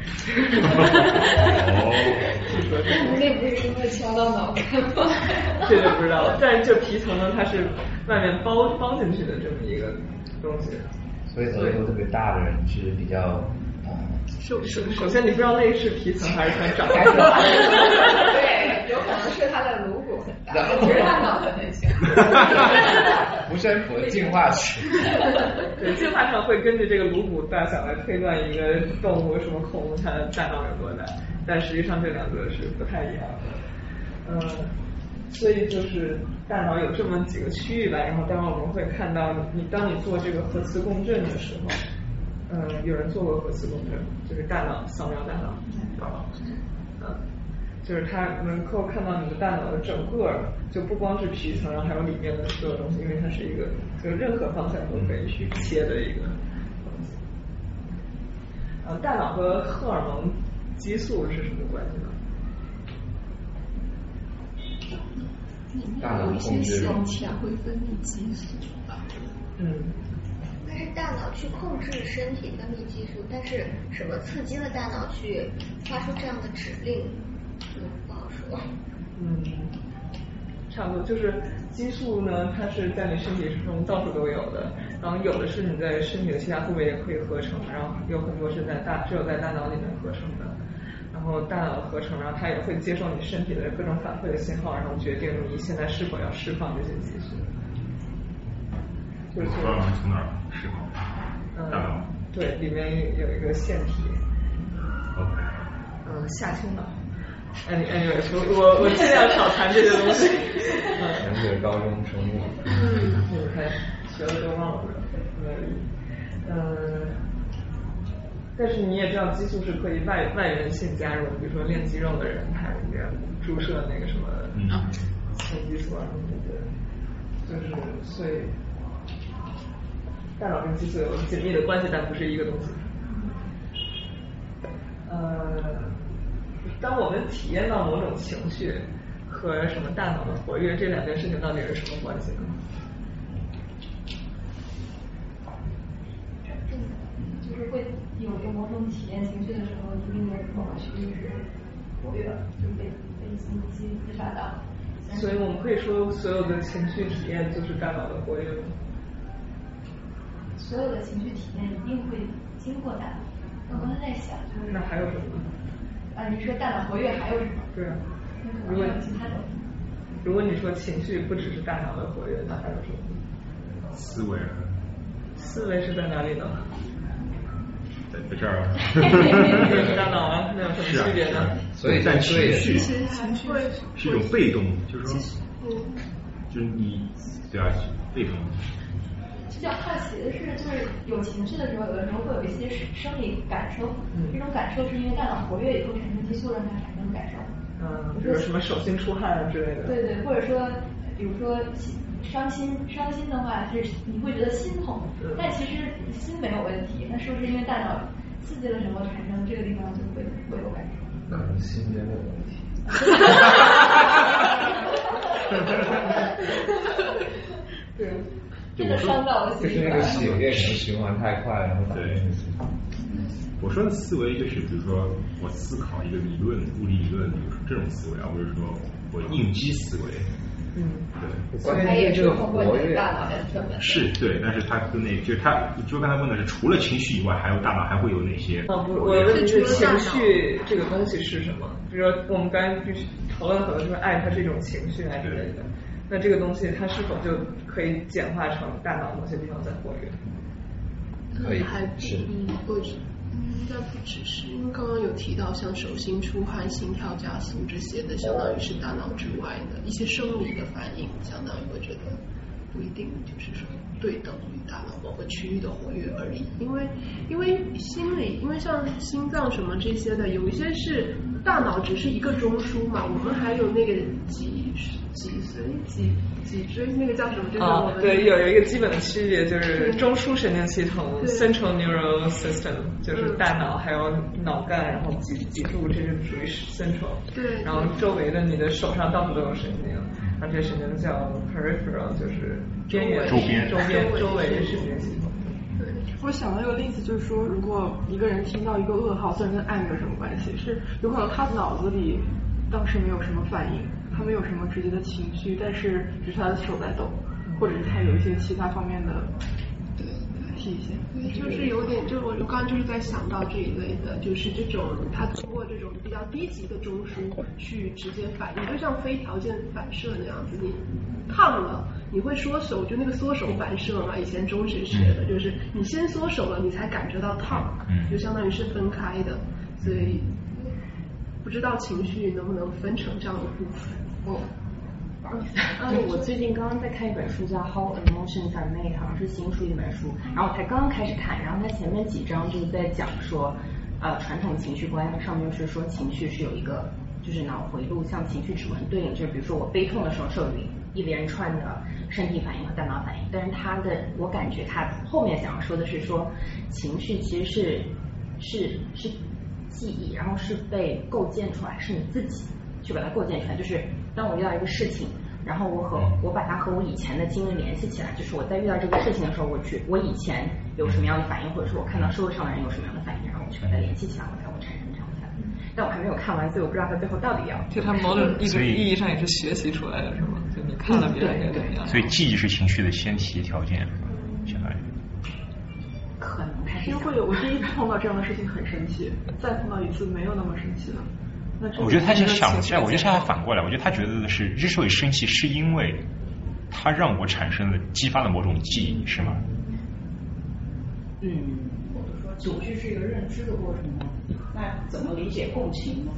哦，[laughs] 那不是因为敲到脑干吗？这就不知道了。但是这皮层呢，它是外面包包进去的这么一个东西。所以额头特别大的人是比较。首首首先，你不知道那是皮层还是它长开的？对，有可能是它的颅骨很大，其实它脑子很小。不是符合进化史。对，进化上会根据这个颅骨大小来推断一个动物什么恐龙它的大脑有多大，但实际上这两个是不太一样的。嗯，所以就是大脑有这么几个区域吧，然后待会我们会看到，你当你做这个核磁共振的时候。嗯，有人做过核磁共振，就是大脑扫描大脑，嗯，就是它能够看到你的大脑的整个，就不光是皮层，然后还有里面的所有东西，因为它是一个就任何方向都可以去切的一个东西。呃，大脑和荷尔蒙激素是什么关系呢？大脑控制会分泌激素。嗯。但是大脑去控制身体分泌激素，但是什么刺激了大脑去发出这样的指令。嗯，差不多就是激素呢，它是在你身体中到处都有的，然后有的是你在身体的其他部位也可以合成，然后有很多是在大只有在大脑里面合成的，然后大脑的合成，然后它也会接受你身体的各种反馈的信号，然后决定你现在是否要释放这些激素。就是从哪儿释放？大脑。对，里面有一个腺体。OK。嗯，下丘脑。哎哎，我我我尽量少谈这些东西。高中生物。嗯，你看学了都忘了。嗯。但是你也知道，激素是可以外外源性加入，比如说练肌肉的人，他里面注射那个什么雌激素啊什么的，就是所以大脑跟激素有紧密的关系，但不是一个东西。呃，当我们体验到某种情绪和什么大脑的活跃，这两件事情到底是什么关系呢？就是会有有某种体验情绪的时候，一定的某个区域是活跃，就被被信息激发到。所以我们可以说，所有的情绪体验就是大脑的活跃。所有的情绪体验一定会经过大脑。我刚才在想，就是那还有什么？啊，你说大脑活跃还有什么？对啊。如果其他的。如果你说情绪不只是大脑的活跃，那还有什么？思维。思维是在哪里呢？在在这儿啊。[laughs] 大脑啊，那有什么区别呢？所以在情绪情绪是一种被动，就是说，就是你对啊，被动。比较好奇的是，就是有情绪的时候，有的时候会有一些生理感受，这种感受是因为大脑活跃以后产生激素让它产生的感受。嗯，比如什么手心出汗之类的。对对，或者说，比如说伤心，伤心的话是你会觉得心痛，但其实心没有问题，那是不是因为大脑刺激了什么产生这个地方就会会有感受？可能心没有问题。[laughs] 对。真的伤到了就是那个血液可能循环太快，然后导致。我说的思维就是，比如说我思考一个理论，物理理论，比如说这种思维，而不是说我应激思维。嗯，对。所以它也是通过你的大脑的分是对，但是它跟那，就是他，就刚才问的是，除了情绪以外，还有大脑还会有哪些？哦不，我问的是情绪这个东西是什么？比如说我们刚才必须讨论很多，就是爱它是一种情绪啊之类的。那这个东西它是否就可以简化成大脑某些地方在活跃？可以，还是。嗯，不止，应该不只是，因为刚刚有提到像手心出汗、心跳加速这些的，相当于是大脑之外的一些生理的反应，相当于我觉得不一定就是说对等于大脑某个区域的活跃而已。因为因为心理，因为像心脏什么这些的，有一些是大脑只是一个中枢嘛，我们还有那个几。脊髓、脊脊椎那个叫什么？就是我们对有有一个基本的区别，就是中枢神经系统 （central neural system） 就是大脑，还有脑干，然后脊脊柱，这是属于 central。对。然后周围的你的手上到处都有神经，然后这神经叫 peripheral，就是边缘、周边、周边、周围神经系统。对，我想到一个例子，就是说，如果一个人听到一个噩耗，虽然跟爱没有什么关系，是有可能他脑子里当时没有什么反应。他没有什么直接的情绪，但是只是他的手在抖，或者是他有一些其他方面的体现。对，就是有点，就我我刚刚就是在想到这一类的，就是这种他通过这种比较低级的中枢去直接反应，就像非条件反射那样子。你烫了，你会缩手，就那个缩手反射嘛，以前中学学的，就是你先缩手了，你才感觉到烫，就相当于是分开的，所以不知道情绪能不能分成这样的部分。[laughs] 哦，嗯，我最近刚刚在看一本书，叫《How Emotions Are Made》，好像是新出一本书，然后我才刚刚开始看，然后它前面几章就是在讲说，呃，传统情绪观上面是说情绪是有一个就是脑回路向情绪指纹对应，就是比如说我悲痛的时候是有一连串的身体反应和大脑反应，但是它的我感觉它后面想要说的是说情绪其实是是是记忆，然后是被构建出来，是你自己去把它构建出来，就是。当我遇到一个事情，然后我和我把它和我以前的经历联系起来，就是我在遇到这个事情的时候，我去我以前有什么样的反应，或者说我看到社会上的人有什么样的反应，然后我去把它联系起来，我才会产生这样的反应。但我还没有看完，所以我不知道它最后到底要。就他某种意意义上也是学习出来的，是吗？就你看了别人怎么样？所以记忆是情绪的先提条件，相当于。可能还是。因为会有我第一次碰到这样的事情很生气，再碰到一次没有那么生气了。我觉得他其实想，现在我觉得现在反过来，我觉得他觉得的是，之所以生气，是因为他让我产生了激发了某种记忆，是吗？嗯，或者说情绪是一个认知的过程吗？那怎么理解共情呢？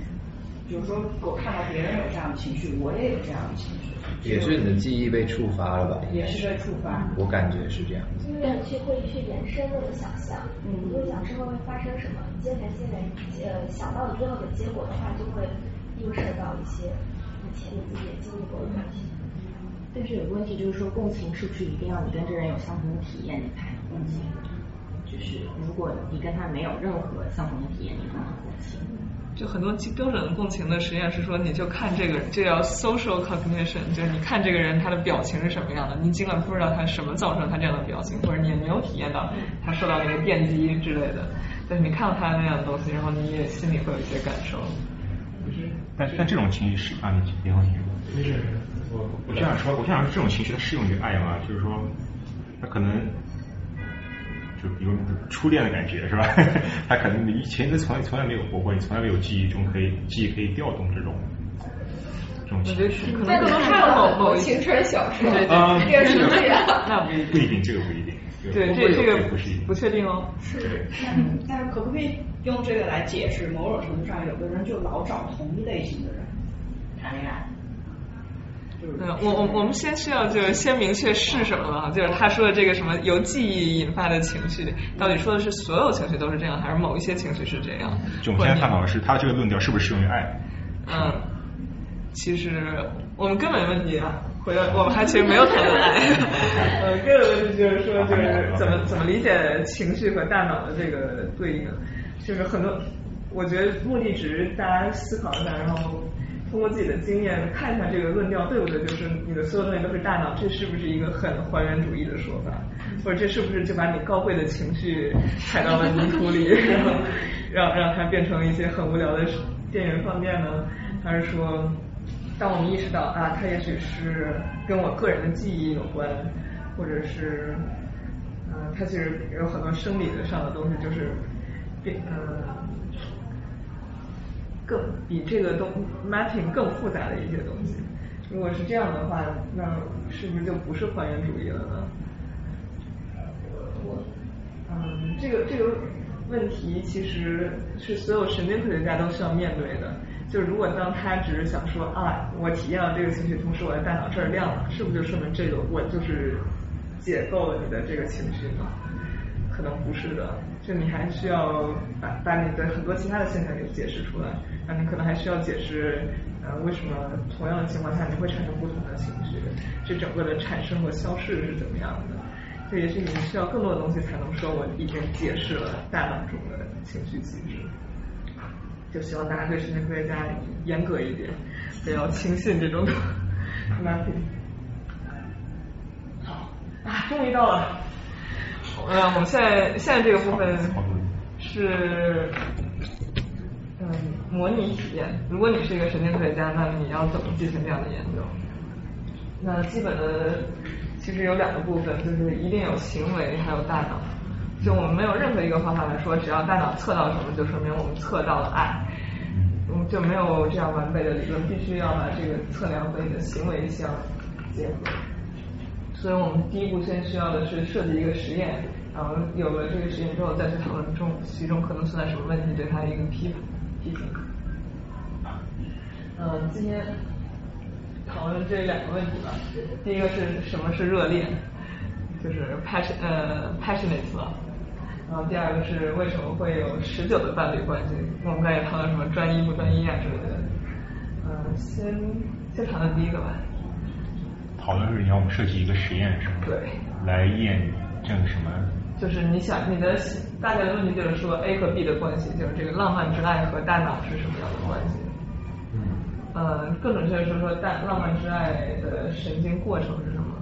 就是说我看到别人有这样的情绪，我也有这样的情绪。也是你的记忆被触发了吧？也是被触发。我感觉是这样。因为去会去延伸那个想象，嗯，会想之后会发生什么，接连接连呃想到最后的结果的话，就会映射到一些以前你自己也经历过的问题。但是有个问题就是说，共情是不是一定要你跟这人有相同的体验，你才能共情？就是如果你跟他没有任何相同的体验，你不能共情。就很多标准的共情的实验是说，你就看这个人，这叫 social cognition，就是你看这个人他的表情是什么样的，你尽管不知道他什么造成他这样的表情，或者你也没有体验到他受到那个电击之类的，但是你看到他那样的东西，然后你也心里会有一些感受。但但这种情绪是啊，你别放心。没事，我我这样说，我这样说，这种情绪它适用于爱吗？就是说，它可能。就比如初恋的感觉是吧？[laughs] 他可能你以前都从来从来没有活过，你从来没有记忆中可以记忆可以调动这种这种情绪。可能看了某青春小说，啊，这个是这样。[laughs] 那不不一定，这个不一定。对，这这个不是不确定哦。是，但是可不可以用这个来解释？某种程度上，有的人就老找同一类型的人谈恋爱。嗯，我我我们先需要就是先明确是什么了，就是他说的这个什么由记忆引发的情绪，到底说的是所有情绪都是这样，还是某一些情绪是这样？就我们现在探讨的是他这个论调是不是适用于爱？嗯，其实我们根本问题啊，回到我们还其实没有讨论爱，[laughs] 呃，根本问题就是说就是怎么怎么理解情绪和大脑的这个对应，就是很多，我觉得目的只是大家思考一下，然后。通过自己的经验看一下这个论调对不对，就是你的所有东西都是大脑，这是不是一个很还原主义的说法？或者这是不是就把你高贵的情绪踩到了泥土里，[laughs] 然后让让它变成一些很无聊的电源放电呢？还是说，当我们意识到啊，它也许是跟我个人的记忆有关，或者是嗯，它其实有很多生理的上的东西，就是变嗯。更比这个东 mapping 更复杂的一些东西，如果是这样的话，那是不是就不是还原主义了呢？我，嗯，这个这个问题其实是所有神经科学家都需要面对的。就是如果当他只是想说啊，我体验了这个情绪，同时我的大脑这儿亮了，是不是就说明这个我就是解构了你的这个情绪呢？可能不是的，就你还需要把把你的很多其他的现象给解释出来，那你可能还需要解释呃为什么同样的情况下你会产生不同的情绪，这整个的产生和消逝是怎么样的？这也是你需要更多的东西才能说我已经解释了大脑中的情绪机制。就希望大家对神经科学家严格一点，不要轻信这种 [laughs] 的。好啊，终于到了。嗯，我们现在现在这个部分是嗯模拟体验。如果你是一个神经科学家，那你要怎么进行这样的研究？那基本的其实有两个部分，就是一定有行为，还有大脑。就我们没有任何一个方法来说，只要大脑测到什么，就说明我们测到了爱。嗯，就没有这样完备的理论，必须要把这个测量和你的行为相结合。所以我们第一步先需要的是设计一个实验，然后有了这个实验之后，再去讨论中其中可能存在什么问题，对它一个批判批评。嗯，今天讨论这两个问题吧。第一个是什么是热恋，就是 passion 呃 passionate 了。然后第二个是为什么会有持久的伴侣关系？我们刚才也讨论什么专一不专一啊之类的。嗯，先先谈论第一个吧。讨论是你要我们设计一个实验是吗？对。来验证什么？就是你想你的大概的问题就是说 A 和 B 的关系，就是这个浪漫之爱和大脑是什么样的关系？嗯。呃，更准确的是说大浪漫之爱的神经过程是什么？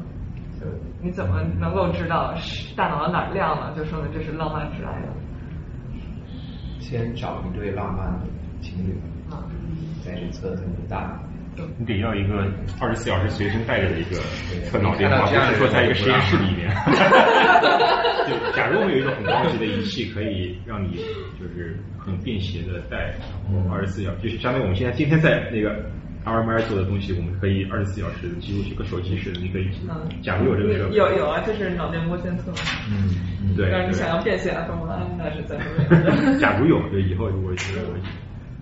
就你怎么能够知道是大脑的哪亮了，就说明这是浪漫之爱了？先找一对浪漫的情侣，啊，再去测他们的大脑。你得要一个二十四小时随身带着的一个测脑电话，不是说在一个实验室里面。[laughs] [laughs] 就假如我们有一个很高级的仪器，可以让你就是很便携的带，然后二十四小时，就是相当于我们现在今天在那个 RMI 做的东西，我们可以二十四小时几乎是个手机式的，你可以。假如有这个设备。有有啊，就是脑电波监测。嗯，对。但是你想要便携啊，什么那是在。[laughs] 假如有，对以后如果是。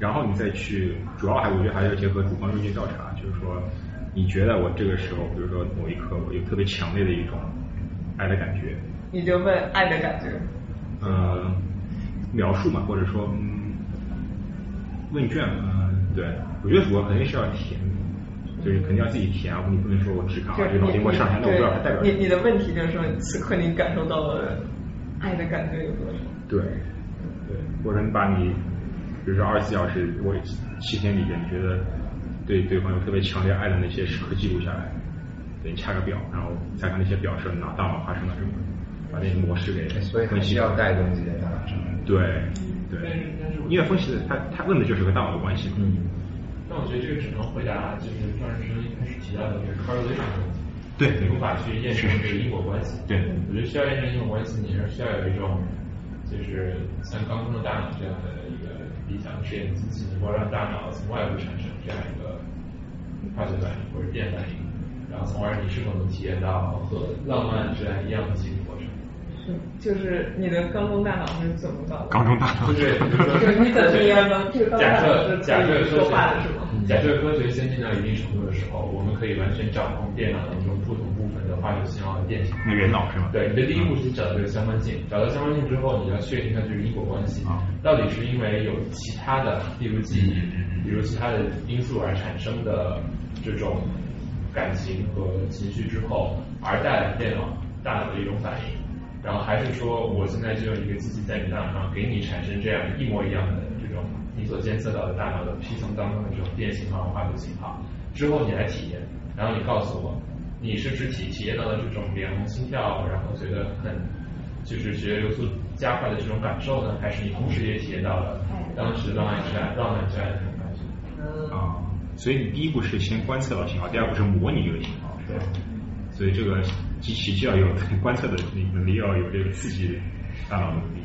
然后你再去，主要还我觉得还要结合主观问卷调查，就是说，你觉得我这个时候，比如说某一刻我有特别强烈的一种爱的感觉，你就问爱的感觉。呃，描述嘛，或者说嗯，问卷，嗯，对，我觉得主要肯定是要填，就是肯定要自己填啊，你不能说我只看啊，这脑筋给我上台，那我不知道它代表你你的问题就是说，此刻你感受到了爱的感觉有多少？对，对，或者你把你，比如说二十四小时，我七天里边，你觉得对对方有特别强烈爱的那些时刻记录下来，对你掐个表，然后再看那些表上哪大脑发生了什么，把那些模式给所以还是要带动自己的大脑上。对对，因为分析的他他问的就是和大脑的关系嘛。嗯。但我觉得这个只能回答就是庄先生一开始提到的这个 correlation 的问题。对，你无法去验证这个因果关系。对，我觉得需要验证因果关系，你是需要有一种就是像刚中的大脑这样的理想的实验机器，能够让大脑从外部产生这样一个化学反应或者电反应，然后从而你是否能体验到和浪漫之爱一样的心理过程。是，就是你的缸中大脑是怎么搞的？缸中大脑就是就是你怎么验呢？这个假设假设说话的是吗？假设科学先进到一定程度的时候，我们可以完全掌控电脑当中不同化学信号的电性。那人脑是吗？对，你的第一步是找到这个相关性，找到相关性之后，你要确定它就是因果关系，到底是因为有其他的，例如记忆，比如其他的因素而产生的这种感情和情绪之后，而带来电脑大脑的一种反应，然后还是说我现在就用一个机器在你大脑上给你产生这样一模一样的这种你所监测到的大脑的皮层当中的这种电信号、化学信号，之后你来体验，然后你告诉我。你是只体体验到了这种脸红心跳，然后觉得很就是血液流速加快的这种感受呢，还是你同时也体验到了当时浪漫之爱、浪漫之爱的这种感觉？啊，所以你第一步是先观测到信号，第二步是模拟这个信号。对。所以这个机器既要有观测的能力，又要有这个刺激大脑的能力。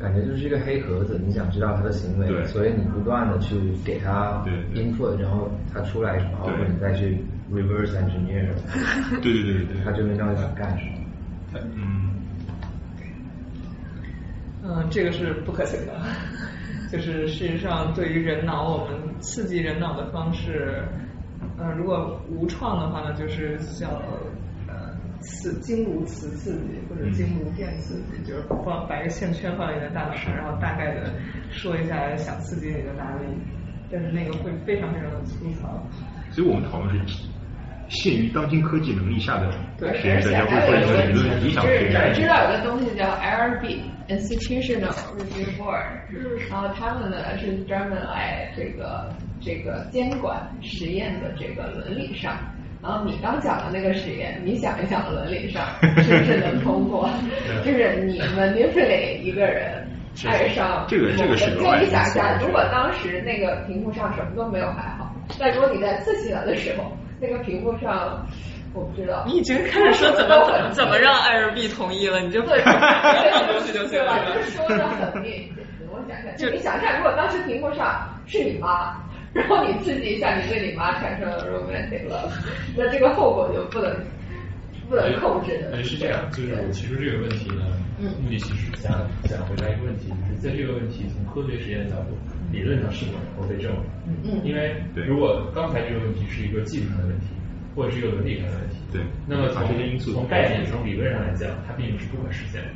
感觉就是一个黑盒子，你想知道它的行为，所以你不断的去给它 input，然后它出来什么，然后你再去。Reverse engineer，[laughs] 对对对对对，他就知道想干什么。嗯，嗯，这个是不可行的。就是事实上，对于人脑，我们刺激人脑的方式，嗯，如果无创的话呢，就是像呃磁经颅磁刺激或者经颅电刺激，就是放把一个线圈放在你的大脑上，然后大概的说一下想刺激你的哪里，但是那个会非常非常的粗糙。所以我们讨论是。限于当今科技能力下的实验者要会做一个理论理想实验。知道有个东西叫 IRB Institutional Review Board，然后他们呢是专门来这个这个监管实验的这个伦理上。然后你刚讲的那个实验，你想一想伦理上是不是能通过？[laughs] 就是你们 manipulate 一个人爱上这个这个是。就你想一下，如果当时那个屏幕上什么都没有还好，但如果你在刺激了的时候。那个屏幕上，我不知道。你已经开始说怎么怎么让艾尔 B 同意了，你就对，东西就行了。就是说的很那，我想想，就你想想，如果当时屏幕上是你妈，然后你刺激一下，你对你妈产生了 romantic love，那这个后果就不能不能控制的。哎，是这样，就是我提出这个问题呢，目的其实想想回答一个问题，就是在这个问题从科学实验角度。理论上是否能够被证明？因为如果刚才这个问题是一个技术上的问题，或者是一个伦理上的问题，对，那么从因素从概念、从理论上来讲，它并不是不可实现的。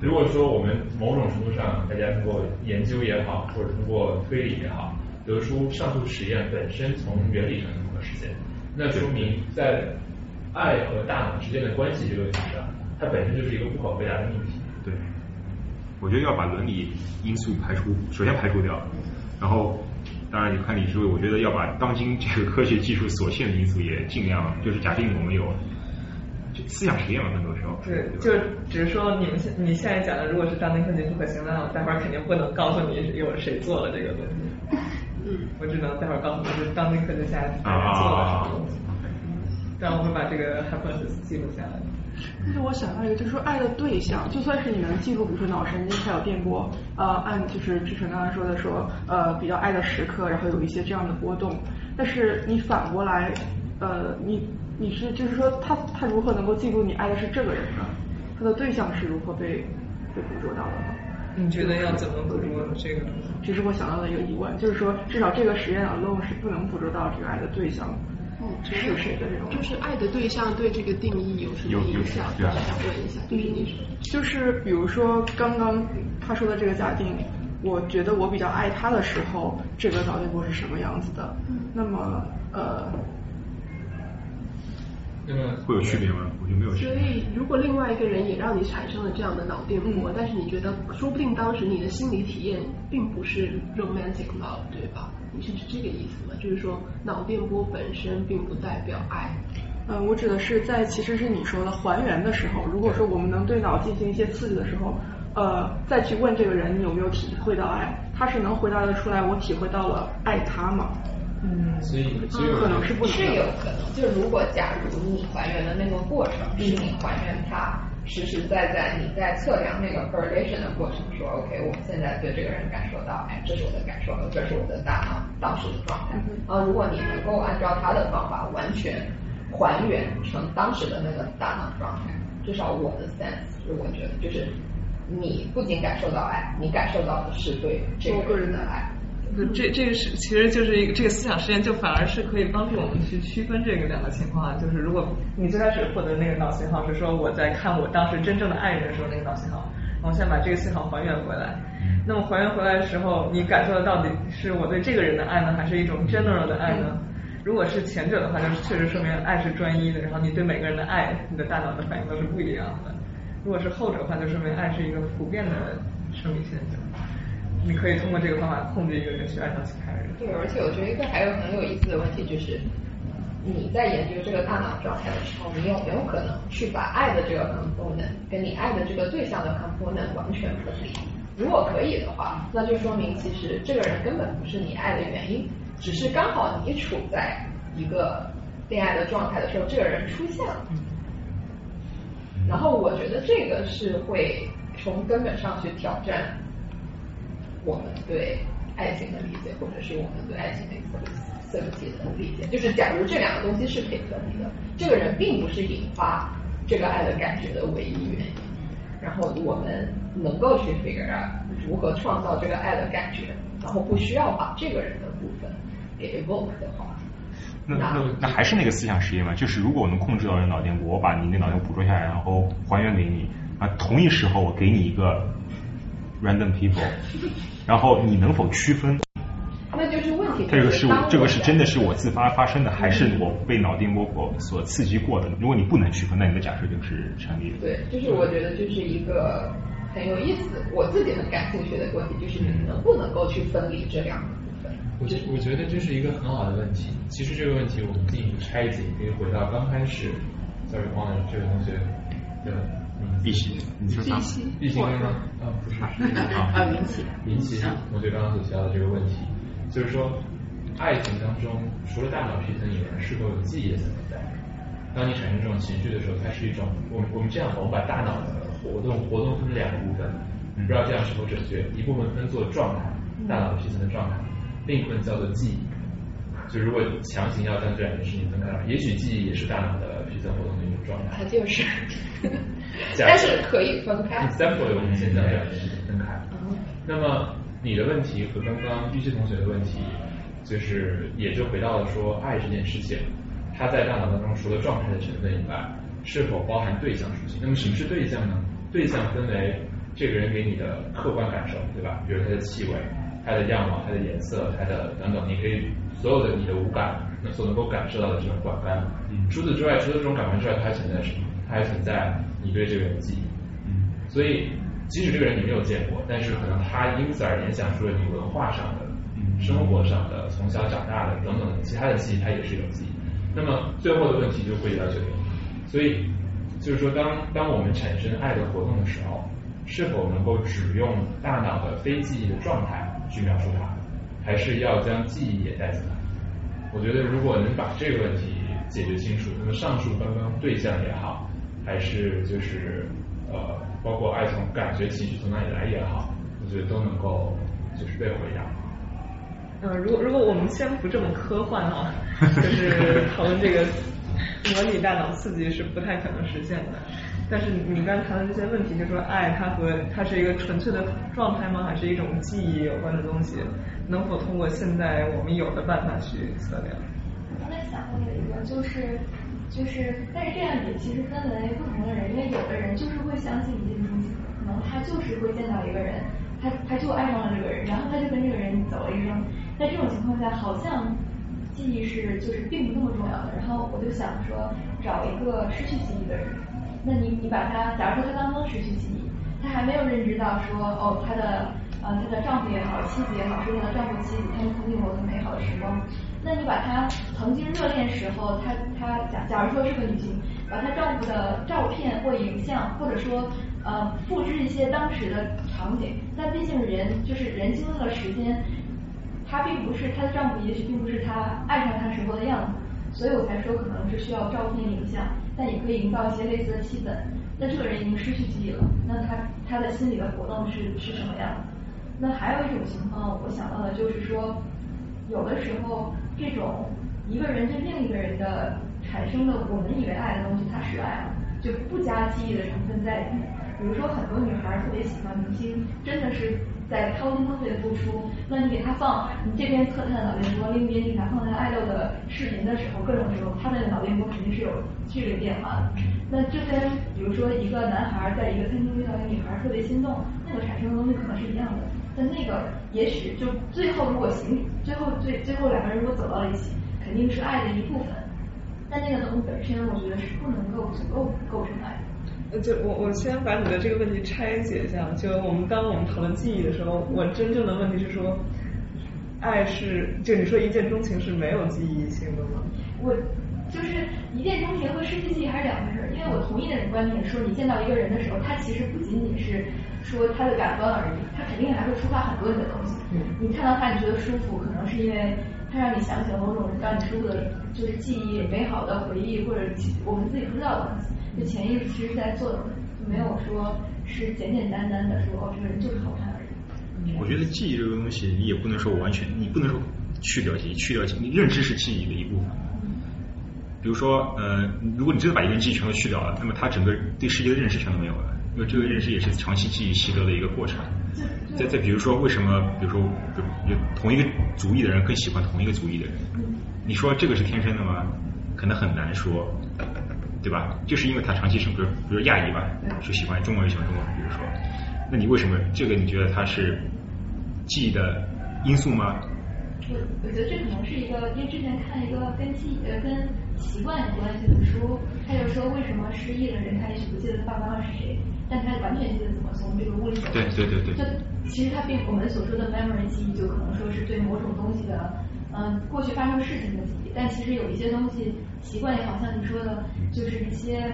如果说我们某种程度上，大家通过研究也好，或者通过推理也好，得出上述实验本身从原理上是不可实现，那说明在爱和大脑之间的关系这个问题上，它本身就是一个不可回答的命题。对，我觉得要把伦理因素排除，首先排除掉。然后，当然你看李志伟，我觉得要把当今这个科学技术所限的因素也尽量，就是假定我们有就思想实验嘛，很多时候。对，就只是说你们现你现在讲的，如果是当今科技不可行，那我待会儿肯定不能告诉你有谁做了这个东西。嗯。我只能待会儿告诉你是当今科学家做了什么东西。但我会把这个 hypothesis 记录下来。但是我想到一个，就是说爱的对象，就算是你能记录，比如说脑神经还有电波，呃，按就是志成刚刚说的说，呃，比较爱的时刻，然后有一些这样的波动，但是你反过来，呃，你你是就是说他他如何能够记录你爱的是这个人呢？他的对象是如何被被捕捉到的呢？你觉得要怎么捕捉这个？这是我想到的一个疑问，就是说，至少这个实验 alone 是不能捕捉到这个爱的对象。嗯，是谁的这种？就是爱的对象对这个定义有什么影响？对啊。想问一下，就是你就是比如说刚刚他说的这个假定，我觉得我比较爱他的时候，这个脑电波是什么样子的？那么呃。会有区别吗？我觉得没有区别。所以，如果另外一个人也让你产生了这样的脑电波，但是你觉得，说不定当时你的心理体验并不是 romantic love，对吧？你是指这个意思吗？就是说，脑电波本身并不代表爱。嗯，我指的是在其实是你说的还原的时候，如果说我们能对脑进行一些刺激的时候，呃，再去问这个人你有没有体会到爱，他是能回答得出来我体会到了爱他吗？嗯，所以所以可能是不是有可能，就是如果假如你还原的那个过程是你还原它实实在在你在测量那个 correlation 的过程，说 OK，我现在对这个人感受到，哎，这是我的感受，这是我的大脑当时的状态。啊，如果你能够按照他的方法完全还原成当时的那个大脑状态，至少我的 sense 是我觉得就是你不仅感受到爱，你感受到的是对这个人的爱。这这个是其实就是一个这个思想实验，就反而是可以帮助我们去区分这个两个情况啊。就是如果你最开始获得那个脑信号是说我在看我当时真正的爱人的时候那个脑信号，然后现在把这个信号还原回来，那么还原回来的时候，你感受的到底是我对这个人的爱呢，还是一种 general 的爱呢？如果是前者的话，就是确实说明爱是专一的，然后你对每个人的爱，你的大脑的反应都是不一样的。如果是后者的话，就说明爱是一个普遍的生理现象。你可以通过这个方法控制一个人去爱上其他人。对，而且我觉得一个还有很有意思的问题就是，你在研究这个大脑状态的时候，你有没有可能去把爱的这个 component 跟你爱的这个对象的 component 完全分离？如果可以的话，那就说明其实这个人根本不是你爱的原因，只是刚好你处在一个恋爱的状态的时候，这个人出现了。然后我觉得这个是会从根本上去挑战。我们对爱情的理解，或者是我们对爱情的一个色系的理解，就是假如这两个东西是可以分离的，这个人并不是引发这个爱的感觉的唯一原因。然后我们能够去 figure out 如何创造这个爱的感觉，然后不需要把这个人的部分给 evoke 的话，那那那还是那个思想实验嘛？就是如果我能控制到人脑电波，我把你那脑电波捕捉下来，然后还原给你啊，同一时候我给你一个 random people。然后你能否区分？那就是问题。这个是这个是真的是我自发发生的，还是我被脑电波所刺激过的？如果你不能区分，那你的假设就是成立的。对，就是我觉得就是一个很有意思，我自己很感兴趣的问题，就是你能不能够去分离这两个部分？我觉我觉得这是一个很好的问题。其实这个问题我们进一步拆解，可以回到刚开始，sorry，忘了这位同学的。碧玺，你说啥？碧玺刚刚啊，不是啊，林奇，林奇同学刚刚所提到的这个问题，就是说，爱情当中除了大脑皮层以外，是否有记忆的存在？当你产生这种情绪的时候，它是一种，我们我们这样，我们把大脑的活动活动分两个部分，不知道这样是否准确？一部分分作状态，大脑皮层的状态，另一部分叫做记忆。就如果强行要将这两件事情分开了，也许记忆也是大脑的状态。它就是。但是可以分开。example 我们现在两件事情分开。那么你的问题和刚刚玉溪同学的问题，就是也就回到了说爱这件事情，它在大脑当中除了状态的成分以外，是否包含对象属性？那么什么是对象呢？对象分为这个人给你的客观感受，对吧？比如他的气味、他的样貌、他的颜色、他的等等，你可以所有的你的五感所能够感受到的这种感官。除此之外，除了这种感官之外，它还存在什么？它还存在你对这个人的记忆，嗯，所以即使这个人你没有见过，但是可能他因此而联想出了你文化上的、生活上的、从小长大的等等其他的记忆，它也是一种记忆。那么最后的问题就会到这里，所以就是说，当当我们产生爱的活动的时候，是否能够只用大脑的非记忆的状态去描述它，还是要将记忆也带进来？我觉得如果能把这个问题解决清楚，那么上述刚刚对象也好。还是就是呃，包括爱从感觉情绪从哪里来也好，我觉得都能够就是被回答。嗯，如果如果我们先不这么科幻啊，就 [laughs] 是讨论这个模拟大脑刺激是不太可能实现的。但是你刚才谈的这些问题，就说爱它和它是一个纯粹的状态吗？还是一种记忆有关的东西？能否通过现在我们有的办法去测量？我刚才想到了一个，就是就是，但是这样也其实分为不同的人，因为有的人就是会相信一见钟情，可能他就是会见到一个人，他他就爱上了这个人，然后他就跟这个人走了一生。在这种情况下，好像。记忆是就是并不那么重要的，然后我就想说找一个失去记忆的人，那你你把他，假如说他刚刚失去记忆，他还没有认知到说哦他的呃她的丈夫也好，妻子也好，是她的丈夫妻子，他们曾经有很美好的时光，那你把她曾经热恋时候，她她假假如说是个女性，把她丈夫的照片或影像，或者说呃复制一些当时的场景，那毕竟人就是人经历了时间。她并不是她的丈夫，也许并不是她爱上她时候的样子，所以我才说可能是需要照片、影像，但也可以营造一些类似的气氛。那这个人已经失去记忆了，那他他的心理的活动是是什么样的？那还有一种情况，我想到的就是说，有的时候这种一个人对另一个人的产生的我们以为爱的东西，它是爱了，就不加记忆的成分在里面。比如说很多女孩特别喜欢明星，真的是。在掏心掏肺的付出，那你给他放，你这边测他的脑电波，另一边给他放他爱豆的视频的时候，各种时候，他的脑电波肯定是有剧烈变化的。那这跟比如说一个男孩在一个餐厅遇到一个女孩特别心动，那个产生的东西可能是一样的。但那个也许就最后如果行，最后最最后两个人如果走到了一起，肯定是爱的一部分。但那个东西本身，我觉得是不能够足够构成爱。呃，就我我先把你的这个问题拆解一下。就我们当我们讨论记忆的时候，我真正的问题是说，爱是就你说一见钟情是没有记忆性的吗？我就是一见钟情和失去记忆还是两回事。因为我同意那种观点，说你见到一个人的时候，他其实不仅仅是说他的感官而已，他肯定还会触发很多你的东西。你看到他你觉得舒服，可能是因为他让你想起了某种让你舒服的，就是记忆、美好的回忆或者我们自己不知道的东西。就潜意识其实在做的，就没有说是简简单单的说哦，这个人就是好看而已。我觉得记忆这个东西，你也不能说完全，你不能说去掉记忆，去掉记忆，认知是记忆的一部分。比如说，呃，如果你真的把一个人记忆全都去掉了，那么他整个对世界的认识全都没有了，因为这个认识也是长期记忆习得的一个过程。再再比如说，为什么比如说有同一个族裔的人更喜欢同一个族裔的人？你说这个是天生的吗？可能很难说。对吧？就是因为他长期生，比如比如亚裔吧，就喜欢中国人喜欢中国人，比如说，那你为什么这个你觉得他是记忆的因素吗？我我觉得这可能是一个，因为之前看一个跟记呃跟习惯有关系的书，他就说为什么失忆的人他也许不记得爸爸妈妈是谁，但他完全记得怎么从这个屋里走。对对对对。就其实他并我们所说的 memory 记忆，就可能说是对某种东西的嗯过去发生事情的记忆，但其实有一些东西。习惯也好像你说的，就是一些，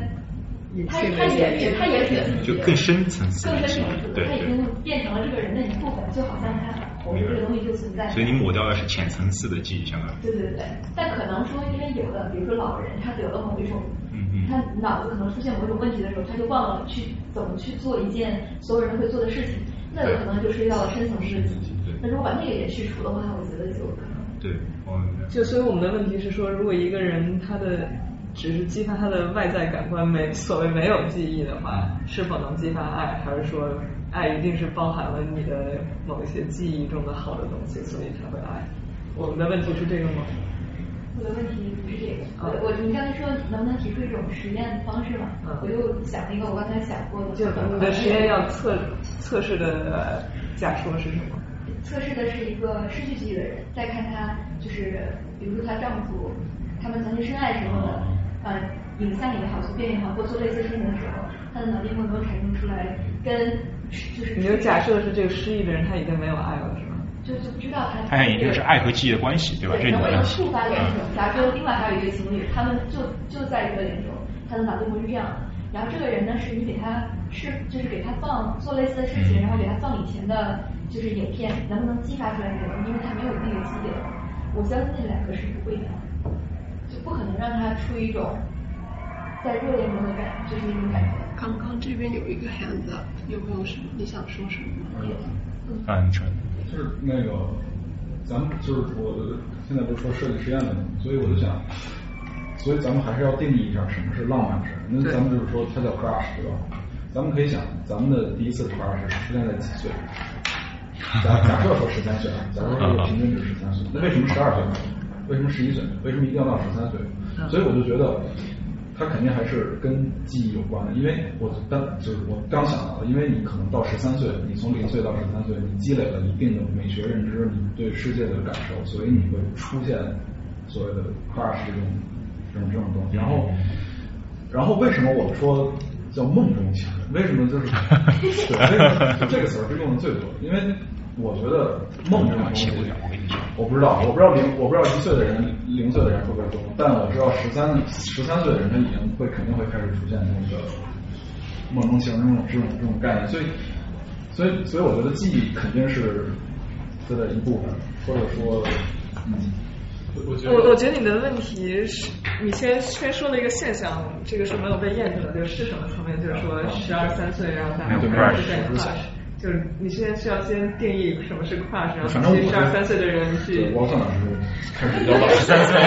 他他也是他也是自己就更深层次更深层次的，他已经变成了这个人的一部分，就好像他我们这个东西就存在。所以你抹掉的是浅层次的记忆，相当于。对对对，但可能说，因为有的，比如说老人，他得了某一种，他脑子可能出现某种问题的时候，他就忘了去怎么去做一件所有人会做的事情，那有可能就涉及到了深层次的记忆。那如果把那个也去除的话，我觉得就可能。对。就所以我们的问题是说，如果一个人他的只是激发他的外在感官，没所谓没有记忆的话，是否能激发爱？还是说爱一定是包含了你的某一些记忆中的好的东西，所以才会爱？我们的问题是这个吗？我的问题不是这个。我我你刚才说能不能提出一种实验方式嘛？我就想了一个我刚才想过的。就你的实验要测测试的假说是什么？测试的是一个失去记忆的人，再看他就是，比如说她丈夫，他们曾经深爱时候的，呃，影像也好，图片也好，或做类似事情的时候，他的脑电波能产生出来，跟就是。你就假设是这个失忆的人，他已经没有爱了，是吗？就就不知道他。他已经是爱和记忆的关系，对吧？能不能触发联种？假设另外还有一对情侣，他们就就在这个联种，他的脑电波是这样的。然后这个人呢，是你给他是就是给他放做类似的事情，然后给他放以前的。就是影片能不能激发出来这个？因为他没有那个记忆了。我相信那两个是不会的，就不可能让他出一种在热恋中的感，就是那种感觉。刚刚这边有一个 hand up，有没有什么你想说什么吗？啊，你说。就是那个，咱们就是我现在不是说设计实验的吗？所以我就想，所以咱们还是要定义一下什么是浪漫值那咱们就是说它叫 crush，对吧？咱们可以想，咱们的第一次 crush 是出现在几岁？假假设说十三岁，假设说平均值十三岁，那为什么十二岁？为什么十一岁？为什么一定要到十三岁？所以我就觉得，它肯定还是跟记忆有关的。因为我当就是我刚想到的，因为你可能到十三岁，你从零岁到十三岁，你积累了一定的美学认知，你对世界的感受，所以你会出现所谓的 crush 这种这种这种东西。然后，然后为什么我说？叫梦中情人，为什么就是对？为什么这个词儿是用的最多？因为我觉得梦这种东西，我不知道，我不知道零，我不知道一岁的人、零岁的人会不会多，但我知道十三、十三岁的人他已经会肯定会开始出现那个梦中情人这种这种这种概念，所以，所以，所以我觉得记忆肯定是它的一部分，或者说，嗯。我我觉得你的问题是，你先先说了一个现象，这个是没有被验证的，就是什么层面？就是说十二三岁，然后大家开始就是你先需要先定义什么是 crush，然后十二三岁的人去。我可能是开始要到十三岁。[laughs]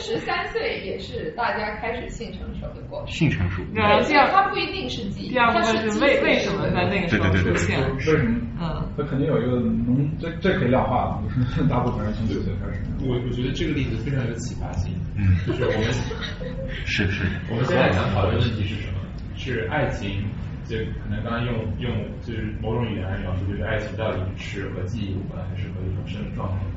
十三岁也是大家开始性成熟的过程。性成熟。然后第二，它不一定是记忆。第二部分是为为什么在那个时候出现？为什么？嗯，他肯定有一个能，这这可以量化的，就是大部分人从九岁开始。我我觉得这个例子非常有启发性。嗯，就是我们 [laughs] 是是。我们现在想讨论的问题是什么？是爱情，就可能刚刚用用就是某种语言来描述，就是爱情到底是和记忆有关，还是和一种生理状态有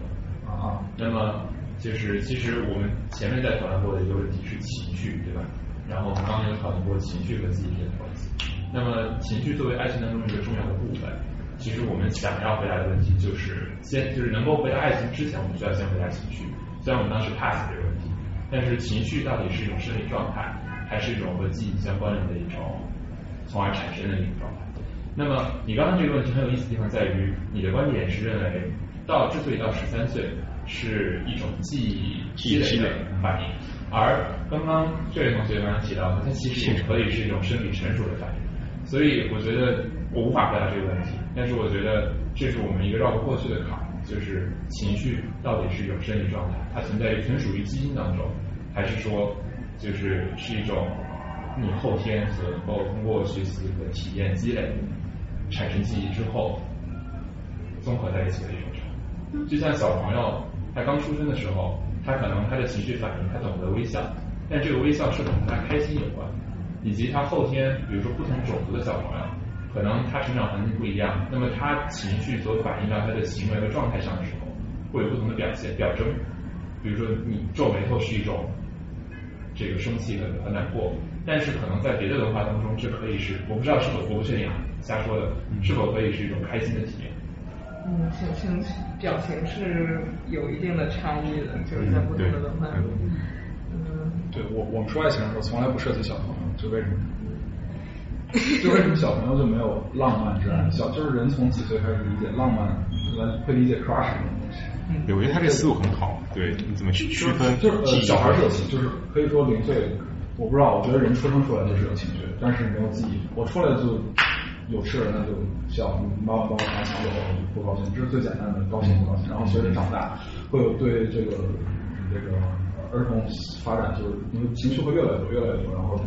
关？啊，那么。就是其实我们前面在讨论过的一个问题是情绪，对吧？然后我们刚刚有讨论过情绪和记忆之间的关系。那么情绪作为爱情当中一个重要的部分，其实我们想要回答的问题就是先就是能够回答爱情之前，我们需要先回答情绪。虽然我们当时 pass 这个问题，但是情绪到底是一种生理状态，还是一种和记忆相关联的一种，从而产生的一种状态？那么你刚刚这个问题很有意思的地方在于，你的观点是认为到之所以到十三岁。是一种记忆积累的反应，而刚刚这位同学刚刚提到的，它其实也可以是一种生理成熟的反应。所以我觉得我无法回答这个问题，但是我觉得这是我们一个绕不过去的坎，就是情绪到底是一种生理状态，它存在于纯属于基因当中，还是说就是是一种你后天所能够通过学习和体验积累产生记忆之后综合在一起的一种程度，就像小朋友。他刚出生的时候，他可能他的情绪反应，他懂得微笑，但这个微笑是否和他开心有关，以及他后天，比如说不同种族的小朋友，可能他成长环境不一样，那么他情绪所反映到他的行为和状态上的时候，会有不同的表现表征。比如说你皱眉头是一种这个生气很很难过，但是可能在别的文化当中，这可以是我不知道是否我不确定啊，瞎说的，是否可以是一种开心的体验。嗯，情情表情是有一定的差异的，就是在不同的文化中。嗯，对我我们说爱情的时候，从来不涉及小朋友，就为什么？就为什么小朋友就没有浪漫之爱？小就是人从几岁开始理解浪漫，来会理解 crush。对，我觉得他这思路很好。对，你怎么去区分？就是小孩是有情，就是可以说零岁，我不知道，我觉得人出生出来就是有情绪，但是没有记忆。我出来就。有事那就笑，妈妈帮我拿抢走，不高兴，这是最简单的高兴不高兴。然后随着长大，会有对这个这个儿童发展，就是因为情绪会越来越多，越来越多，然后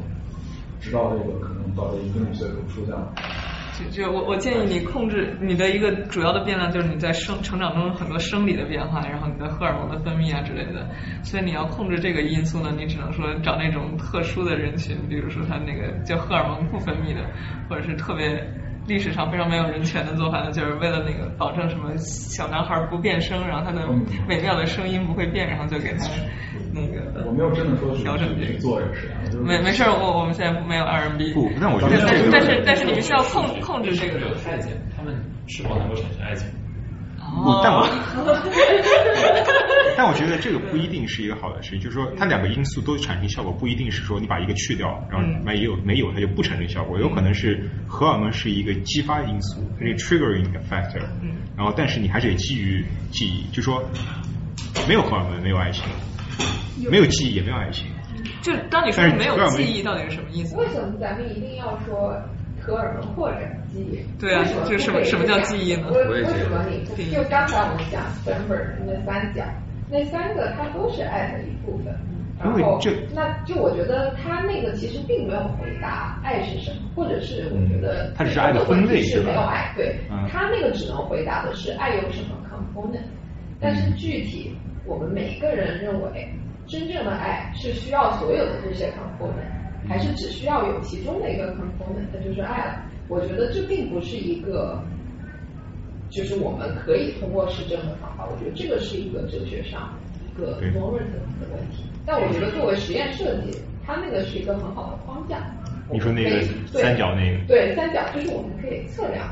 直到这个可能到这一定岁数出现了。就我我建议你控制你的一个主要的变量，就是你在生成长中很多生理的变化，然后你的荷尔蒙的分泌啊之类的，所以你要控制这个因素呢，你只能说找那种特殊的人群，比如说他那个叫荷尔蒙不分泌的，或者是特别。历史上非常没有人权的做法呢，就是为了那个保证什么小男孩不变声，然后他的美妙的声音不会变，然后就给他那个。我没有真的说调整去做这个作用是。没没事，我我们现在没有 R&B。不，但我觉得这个。但是但是你们需要控控制这个。太监，他们是否能够产生爱情？不，但我，但我觉得这个不一定是一个好的事情，就是说它两个因素都产生效果，不一定是说你把一个去掉，然后没有没有它就不产生效果，有可能是荷尔蒙是一个激发因素，它是 triggering factor，然后但是你还是得基于记忆，就说没有荷尔蒙没有爱情，没有记忆也没有爱情。就当你说没有记忆，到底是什么意思？为什么咱们一定要说？荷尔蒙或者记忆，对啊，就什么什么叫记忆呢？为什么你就刚才我们讲 s t e m b e r 那三角，那三个它都是爱的一部分。然后，那就我觉得他那个其实并没有回答爱是什么，或者是我觉得他只是爱的分类是没有爱，对，他那个只能回答的是爱有什么 component，但是具体我们每个人认为真正的爱是需要所有的这些 component，还是只需要有其中的一个 component，那就是爱了。我觉得这并不是一个，就是我们可以通过实证的方法，我觉得这个是一个哲学上一个 normative 的问题。但我觉得作为实验设计，它那个是一个很好的框架。你说那个三角那个？对，三角就是我们可以测量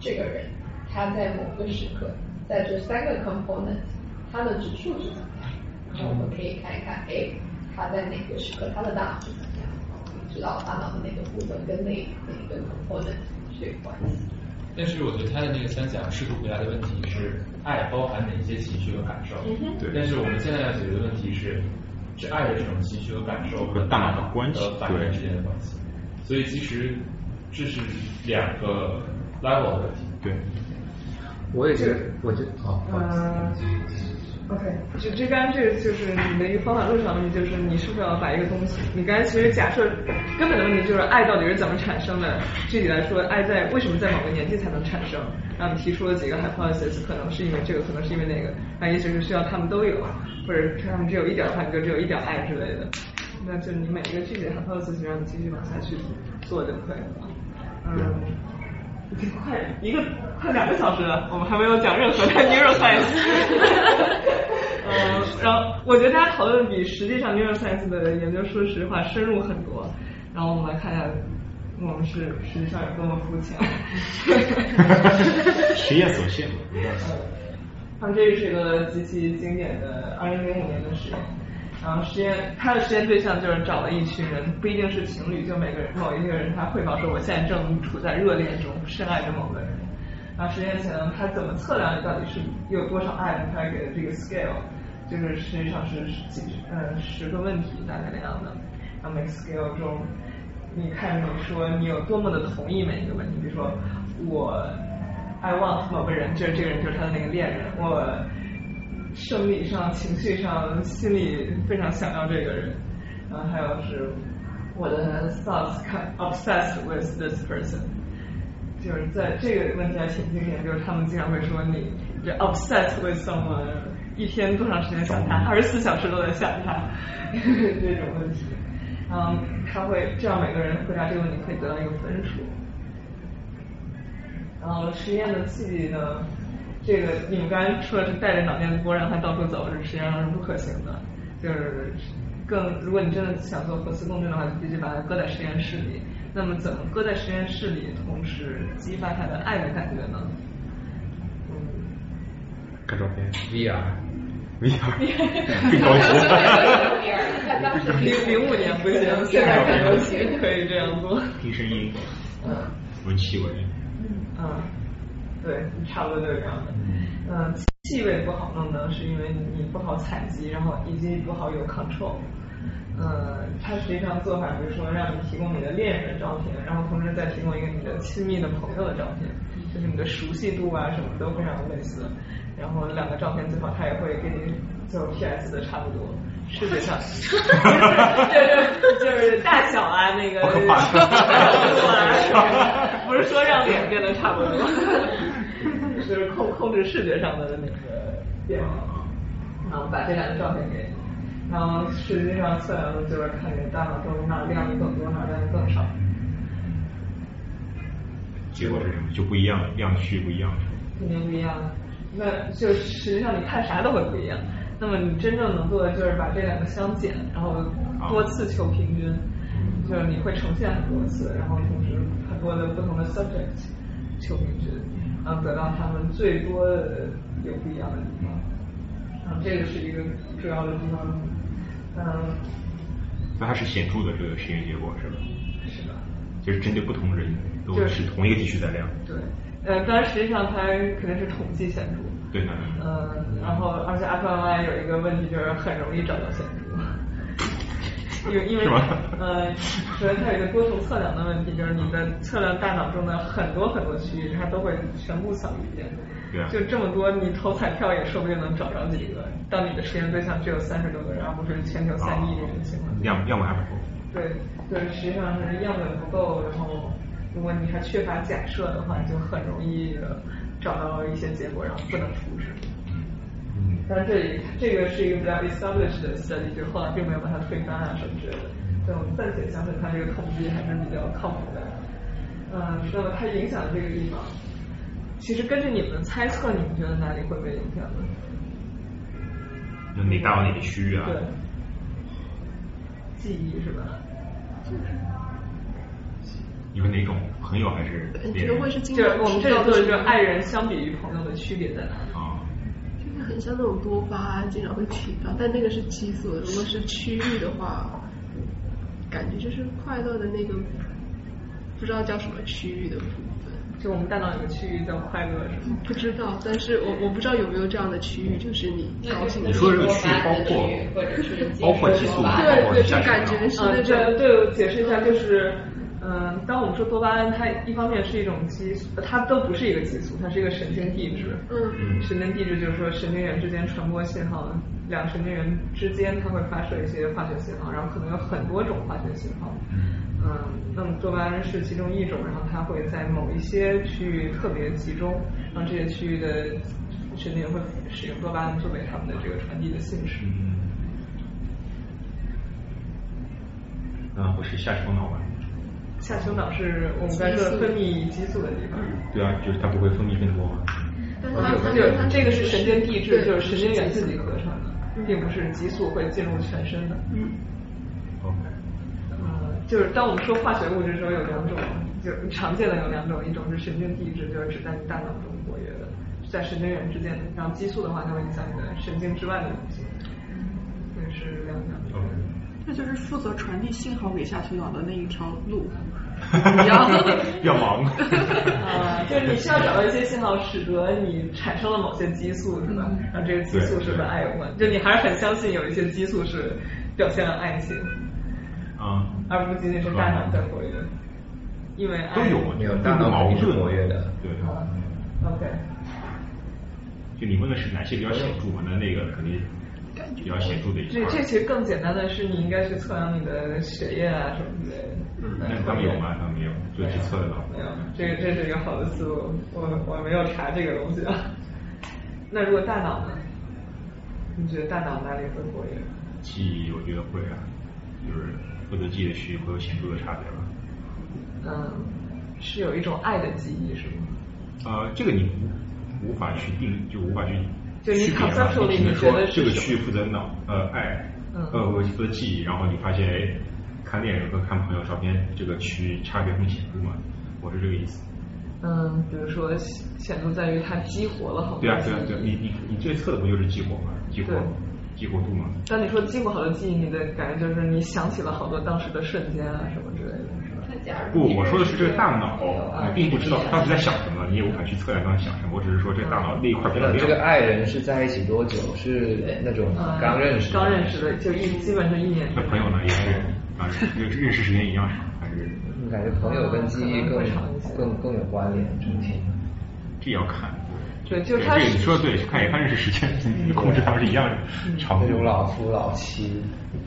这个人他在某个时刻，在这三个 component，他的指数是怎么样？然后我们可以看一看，哎，他在哪个时刻他的大脑是怎么样？知道大脑的那个部分跟哪哪个 component 是有关系。但是我觉得他的那个三讲试图回答的问题是，爱包含哪些情绪和感受？对。但是我们现在要解决的问题是。是爱的这种情绪和感受和大脑的关系和反应之间的关系，所以其实这是两个 level 的问题。对，我也觉得，我觉得，嗯，OK，就这刚这个就是你的一个方法论上的问题，就是你是不是要把一个东西，你刚才其实假设根本的问题就是爱到底是怎么产生的？具体来说，爱在为什么在某个年纪才能产生？然后你提出了几个 hypothesis，可能是因为这个，可能是因为那个，那也许是需要他们都有，或者他们只有一点的话，你就只有一点爱之类的。那就你每一个具体的 hypothesis 让你继续往下去做就可以了。嗯，快一个快两个小时了，我们还没有讲任何的 neuroscience。[laughs] 嗯，然后我觉得大家讨论比实际上 neuroscience 的研究说实话深入很多。然后我们来看一下。我们是实际上有多么肤浅，[laughs] 实验所限。他们这是一个极其经典的二零零五年的实验，然后实验他的实验对象就是找了一群人，不一定是情侣，就每个人某一个人他汇报说我现在正处在热恋中，深爱着某个人。然后实验前他怎么测量你到底是有多少爱呢？他给的这个 scale 就是实际上是几呃十个问题大概那样的，然后每个 scale 中。你看，你说你有多么的同意每一个问题，比如说我 I want 某个人，就是这个人就是他的那个恋人，我生理上、情绪上、心里非常想要这个人，然后还有是我的 thoughts 看 obsessed with this person，就是在这个问题还挺经典，就是他们经常会说你这 obsessed with someone，一天多长时间想他，二十四小时都在想他，[laughs] 这种问题。嗯，他会这样每个人回答这个问题可以得到一个分数。然后实验的细呢，这个你们刚才说的是带着脑电波让它到处走，是实际上是不可行的。就是更，如果你真的想做核磁共振的话，就必须把它搁在实验室里。那么怎么搁在实验室里，同时激发他的爱的感觉呢？嗯，看照片，VR。V R，最高级。零零五年不行，现在很流行，可以这样做。听声音，嗯，闻气味。嗯，对，差不多就是这样的。嗯，气味不好弄呢，是因为你不好采集，然后以及不好有 control。嗯，它实际上做法就是说，让你提供你的恋人的照片，然后同时再提供一个你的亲密的朋友的照片，就是你的熟悉度啊什么都非常类似。然后两个照片最好它也会给你做 PS 的差不多，视觉上，就是就是大小啊那个，[laughs] 不是说让脸变得差不多，就是控控制视觉上的那个变化，然后把这两个照片给你，然后实际上测量的就是看你大脑中哪亮的更多，哪亮的更少，结果是什么？就不一样，亮区不一样，肯定不一样。那就实际上你看啥都会不一样。那么你真正能做的就是把这两个相减，然后多次求平均，就是你会呈现很多次，然后同时很多的不同的 subject 求平均，然后得到他们最多的有不一样的地方。然后这个是一个主要的地方。嗯。那还是显著的这个实验结果是吧？是的。就是针对不同人都是同一个地区在量。对。呃，当然实际上它肯定是统计显著。对的。嗯，然后而且 fMRI 有一个问题就是很容易找到显著。因为因为呃，首先它有一个多重测量的问题，就是你的测量大脑中的很多很多区域，它都会全部扫一遍。对啊。就这么多，你投彩票也说不定能找着几个。当你的实验对象只有三十多个人，而不是全球三亿人的情况下。样样本还不够。对对，实际上是样本不够，然后如果你还缺乏假设的话，就很容易找到一些结果，然后不能复制。但是这里这个是一个比较 established 的 study，就后来并没有把它推翻啊什么之类的。所以我们暂且相信它这个统计还是比较靠谱的。嗯，那么它影响的这个地方，其实根据你们的猜测，你们觉得哪里会被影响呢？就哪大脑哪个区域啊？对。记忆是吧？你们哪种朋友还是？觉得会是经就我们这里做的就是爱人相比于朋友的区别在哪里？很像那种多巴胺经常会提到，但那个是激素。如果是区域的话，感觉就是快乐的那个，不知道叫什么区域的部分。就我们大脑有个区域叫快乐，是吗？不知道，但是我我不知道有没有这样的区域，就是你高兴的。你说这个区域包括包括激素，对对，就感觉是那种。对，我解释一下，就是。嗯，当我们说多巴胺，它一方面是一种激素，它都不是一个激素，它是一个神经递质。嗯。神经递质就是说神经元之间传播信号，两神经元之间它会发射一些化学信号，然后可能有很多种化学信号。嗯。那么多巴胺是其中一种，然后它会在某一些区域特别集中，让这些区域的神经会使用多巴胺作为它们的这个传递的信使。嗯。那不是下丘脑吧？下丘脑是我们在说分泌激素的地方。对啊，就是它不会分泌更多吗？它就这个是神经递质，就是神经元自己合成的，并不是激素会进入全身的。嗯。OK。嗯，就是当我们说化学物质的时候，有两种，就常见的有两种，一种是神经递质，就是只在你大脑中活跃的，在神经元之间的。然后激素的话，它会影响你的神经之外的东西。嗯。这是两种。OK。那就是负责传递信号给下丘脑的那一条路。比较比较忙。啊，就是你需要找到一些信号，使得你产生了某些激素，是吧？然后这个激素是跟爱有关。就你还是很相信有一些激素是表现了爱情。啊。而不仅仅是大脑在活跃。因为都有，没有大脑肯定是活跃的。对。OK。就你问的是哪些比较显著嘛？那那个肯定。比较显著的一这这其实更简单的是，你应该去测量你的血液啊什么之类的。那他们有吗？他们没有，就去测得到。没有，这个这是一个好的思路，我我没有查这个东西啊。[laughs] 那如果大脑呢？你觉得大脑哪里会活跃？记忆我觉得会啊，就是负责记忆的区域会有显著的差别吧。嗯，是有一种爱的记忆是吗？呃，这个你无无法去定，就无法去。就你 conceptually 你说这个区域负责脑呃爱，呃我负责记忆，然后你发现哎看电影和看朋友照片这个区域差别很显著嘛？我是这个意思。嗯，比如说显著在于它激活了好多。对啊对啊对，你你你最测的不就是激活吗？激活激活度嘛？当你说激活好的记忆，你的感觉就是你想起了好多当时的瞬间啊什么之类的。不，我说的是这个大脑，你并不知道他当时在想什么，你也无法去测量当时想什么。我只是说这个大脑那一块比较亮。这个爱人是在一起多久？是那种刚认识？刚认识的，就一基本上一年。那朋友呢？也是啊，认认识时间一样长，还是？感觉朋友跟记忆更长更更有关联，整体。这要看。对，就是他。你说的对，看也看认识时间，[laughs] 控制他们是一样的，长那种老夫老妻。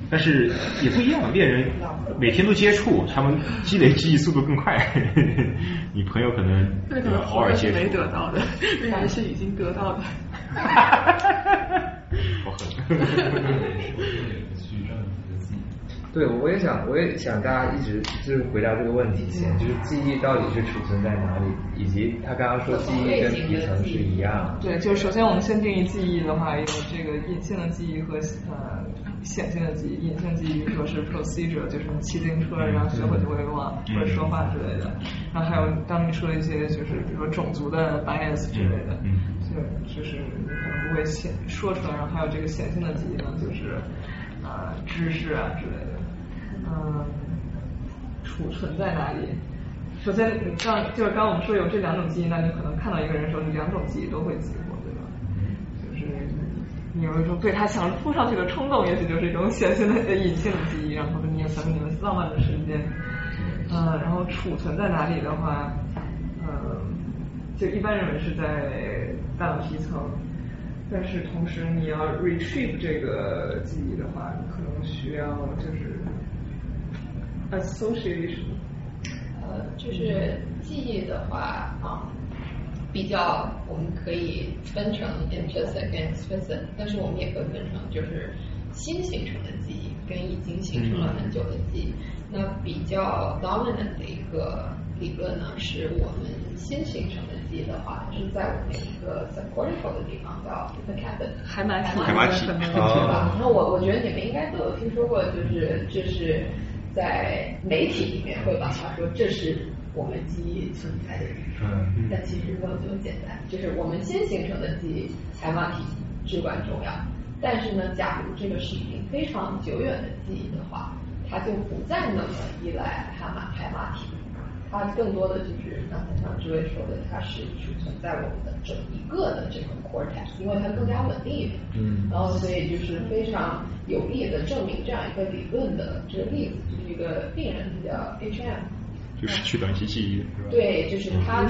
但是也不一样，恋人每天都接触，他们积累记忆速度更快。[laughs] 你朋友可能偶尔接触。没得到的，[laughs] 恋人是已经得到的。好狠。对，我也想，我也想大家一直就是回答这个问题先，就是记忆到底是储存在哪里，以及他刚刚说记忆跟皮层是一样。对，就是首先我们先定义记忆的话，有这个隐性的记忆和呃。显性的记忆，隐性记忆，说是 procedure，就是你骑自行车，然后学会就会忘，或者说话之类的。然后还有当你说一些就是比如说种族的 bias 之类的，就就是你可能不会显说出来。然后还有这个显性的记忆呢，就是呃知识啊之类的。嗯，储存在哪里？首先你刚就是刚我们说有这两种记忆，那你可能看到一个人的时候，你两种记忆都会激活，对吧？就是。你有一种对他想扑上去的冲动，也许就是一种显性的、隐性的记忆，然后你个小你们浪漫的时间。嗯，然后储存在哪里的话，嗯，就一般认为是在大脑皮层，但是同时你要 retrieve 这个记忆的话，可能需要就是 association。呃，就是记忆的话啊，比较我们可以分成 implicit 跟 explicit，但是我们也可以分成就是新形成的记忆跟已经形成了很久的记忆。那比较 dominant 的一个理论呢，是我们新形成的记忆的话，是在我们一个 subcortical 的地方叫 hippocampus 海马体，海马体，对吧？那我我觉得你们应该都有听说过，就是这是在媒体里面会把它说这是我们记忆存在的嗯，但其实没有这么简单，就是我们先形成的记忆，海马体至关重要。但是呢，假如这个是已经非常久远的记忆的话，它就不再那么依赖海马海马体，它更多的就是刚才像诸位说的，它是储存在我们的整一个的这个 cortex，因为它更加稳定一点。嗯。然后所以就是非常有力的证明这样一个理论的这个例子，就是一个病人叫 HM，就是去短期记忆，是吧？对，就是他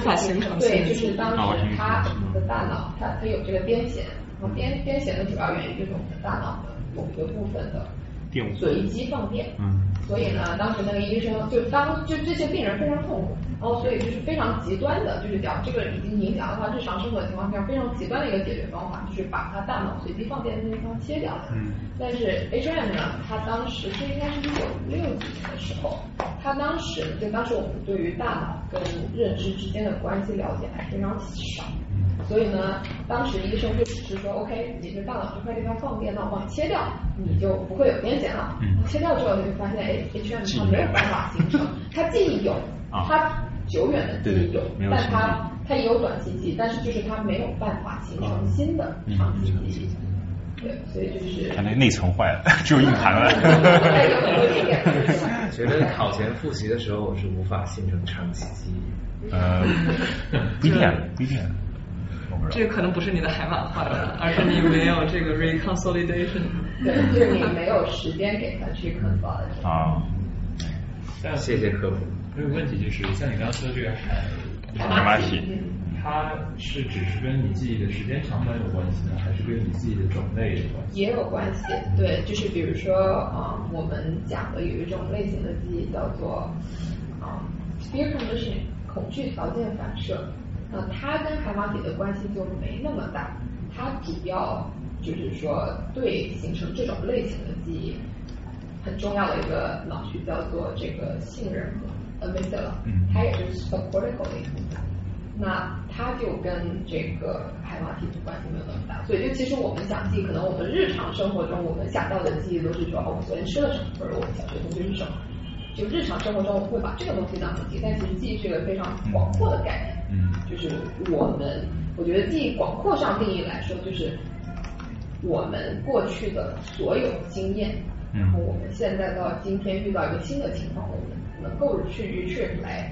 对，就是当时他的大脑，他他有这个癫痫，然后癫癫痫的主要原因就是我们的大脑的某一个部分的。随机放电，嗯，所以呢，当时那个医生就当就这些病人非常痛苦，然后所以就是非常极端的，就是讲这个已经影响到他日常生活的情况下，非常极端的一个解决方法，就是把他大脑随机放电的那地方切掉。嗯，但是 H M 呢，他当时这应该是一九六几年的时候，他当时就当时我们对于大脑跟认知之间的关系了解还非常少。所以呢，当时医生就只是说，OK，你是大脑这块地方放电，那我帮你切掉，你就不会有癫痫了。切掉之后，就发现，哎，H M 它没有办法形成，[laughs] 它记忆有，它久远的记忆有，但它它也有短期记忆，但是就是它没有办法形成新的长期记忆。对，所以就是。它那内存坏了，[laughs] 只有硬盘了。[laughs] 觉得考前复习的时候我是无法形成长期记忆。呃，不一定，不一定。这个可能不是你的海马坏了，而是你没有这个 reconsolidation。[laughs] 对，就是你没有时间给他去 consolidate。啊。谢谢科普。这个问题就是，像你刚刚说的这个海海马体，它是只是跟你记忆的时间长短有关系呢，还是跟你记忆的种类有关系？也有关系。对，就是比如说啊，我们讲的有一种类型的记忆叫做啊 fear conditioning，恐惧条件反射。那它跟海马体的关系就没那么大，它主要就是说对形成这种类型的记忆很重要的一个脑区叫做这个杏仁核 amygdala，它也是 subcortical 的一部分。那它就跟这个海马体的关系没有那么大，所以就其实我们想记，可能我们日常生活中我们想到的记忆都是说哦，我昨天吃了什么，或者我们小学同学是什么。就日常生活中，我们会把这个东西当成记忆，但其实记忆是一个非常广阔的概念。嗯，就是我们，我觉得记忆广阔上定义来说，就是我们过去的所有经验，然后我们现在到今天遇到一个新的情况，我们能够去去来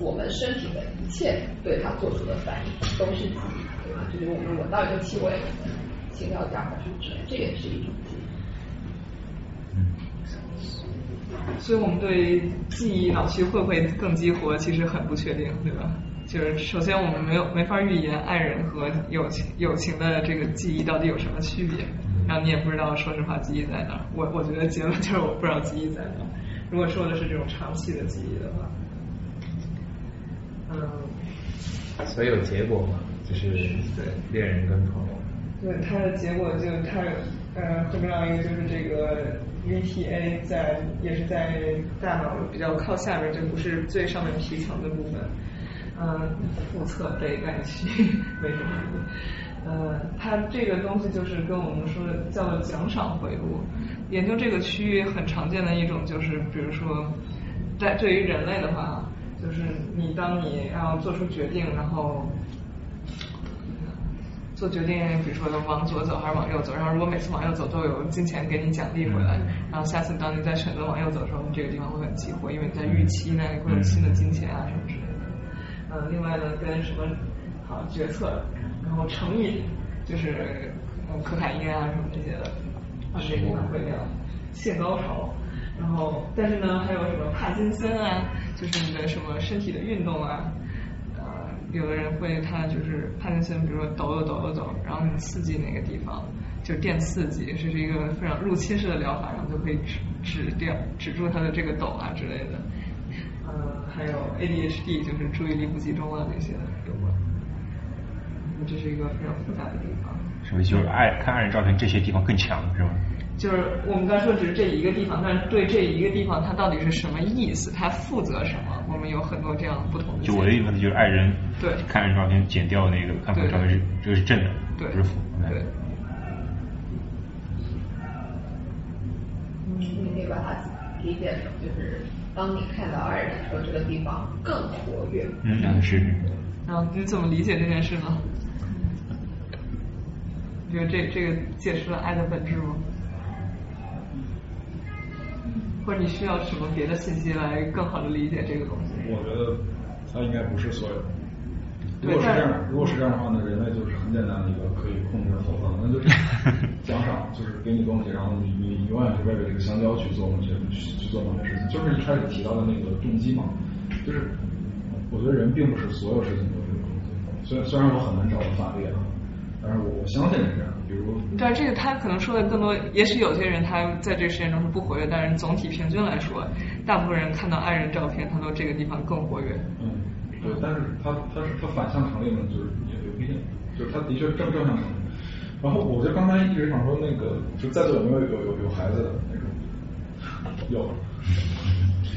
我们身体的一切对它做出的反应都是记忆，对吧？就是我们闻到一个气味，我们心跳加快什么之类，这也是一种所以我们对记忆脑区会不会更激活，其实很不确定，对吧？就是首先我们没有没法预言爱人和友情友情的这个记忆到底有什么区别，然后你也不知道说实话记忆在哪儿。我我觉得结论就是我不知道记忆在哪儿。如果说的是这种长期的记忆的话，嗯，所以有结果嘛，就是对恋人跟朋友。对他的结果就它呃很重要一个就是这个。VTA 在也是在大脑比较靠下边，就不是最上面皮层的部分，嗯，腹侧背盖区为什么？呃，它这个东西就是跟我们说的叫做奖赏回路。研究这个区域很常见的一种就是，比如说在对于人类的话，就是你当你要做出决定，然后。做决定，比如说往左走还是往右走，然后如果每次往右走都有金钱给你奖励回来，然后下次当你在选择往右走的时候，你这个地方会很激活，因为你在预期那里会有新的金钱啊什么之类的。嗯，另外呢，跟什么好决策，然后成瘾，就是可卡因啊什么这些的，啊这个地方会有性高潮，然后但是呢，还有什么帕金森啊，就是你的什么身体的运动啊，呃，有的人会他就是帕金森，比如说抖抖抖抖抖，然后你刺激那个地方，就是电刺激，这是一个非常入侵式的疗法，然后就可以止止掉止住他的这个抖啊之类的。呃，还有 ADHD，就是注意力不集中啊那些有关。这是一个非常复杂的地方。什么？就是爱看爱人照片，这些地方更强是吗？就是我们刚说只是这一个地方，但是对这一个地方它到底是什么意思？它负责什么？有很多这样不同的。就我的意思就是爱人对看爱人照片剪掉那个看照片是这个是正的，对，不是负。对。嗯，你可以把它理解成就是当你看到爱人的时候，这个地方更活跃。嗯，是。然后你怎么理解这件事呢？你觉得这这个解释了爱的本质吗？或者你需要什么别的信息来更好的理解这个东西？我觉得它应该不是所有。如果是这样，如果是这样的话呢，人类就是很简单的一个可以控制的投放，那就是 [laughs] 奖赏，就是给你东西，然后你你永远是为了这个香蕉去做某些去做某些事情。就是一开始提到的那个动机嘛，就是我觉得人并不是所有事情都是重击。虽然虽然我很难找到法律啊，但是我我相信是这样。比如，但这个他可能说的更多，也许有些人他在这个实验中是不活跃，但是总体平均来说，大部分人看到爱人照片，他都这个地方更活跃。嗯，对，但是他他是他反向成立呢，就是也不一定，就是他的确正正向成立。然后我就刚才一直想说那个，就在座有没有有有有孩子的那种？有？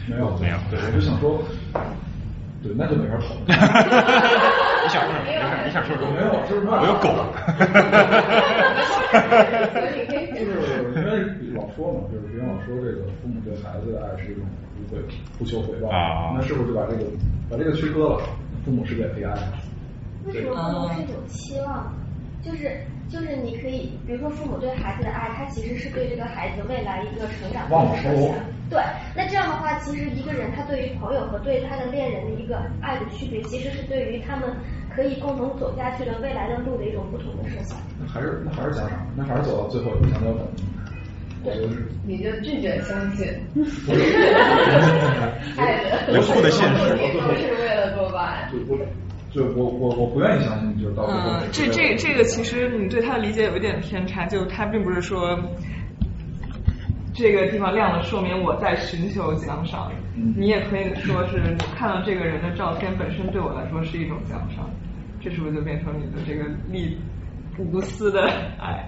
没有？没有。对，我就想说，对，那就没法讨论。你想说什么？你想说什么？没有，就是我有狗。[laughs] 就是因为老说嘛，就是别人老说这个父母对孩子的爱是一种不会不求回报啊，那是不是就把这个把这个区割了？父母是给被爱的。为什么父母是一种期望？就是就是你可以，比如说父母对孩子的爱，他其实是对这个孩子未来一个成长的设想。对，那这样的话，其实一个人他对于朋友和对他的恋人的一个爱的区别，其实是对于他们可以共同走下去的未来的路的一种不同的设想。那还是那还是家长，那还是走到最后有香蕉粉。对，你就拒绝相信。[laughs] 爱的严酷的现实，都是为了多巴胺。就我我我不愿意相信，就是到最后。嗯，这这这个其实你对他的理解有一点偏差，就他并不是说。这个地方亮了，说明我在寻求奖赏。你也可以说是看到这个人的照片本身对我来说是一种奖赏，这是不是就变成你的这个利无私的爱？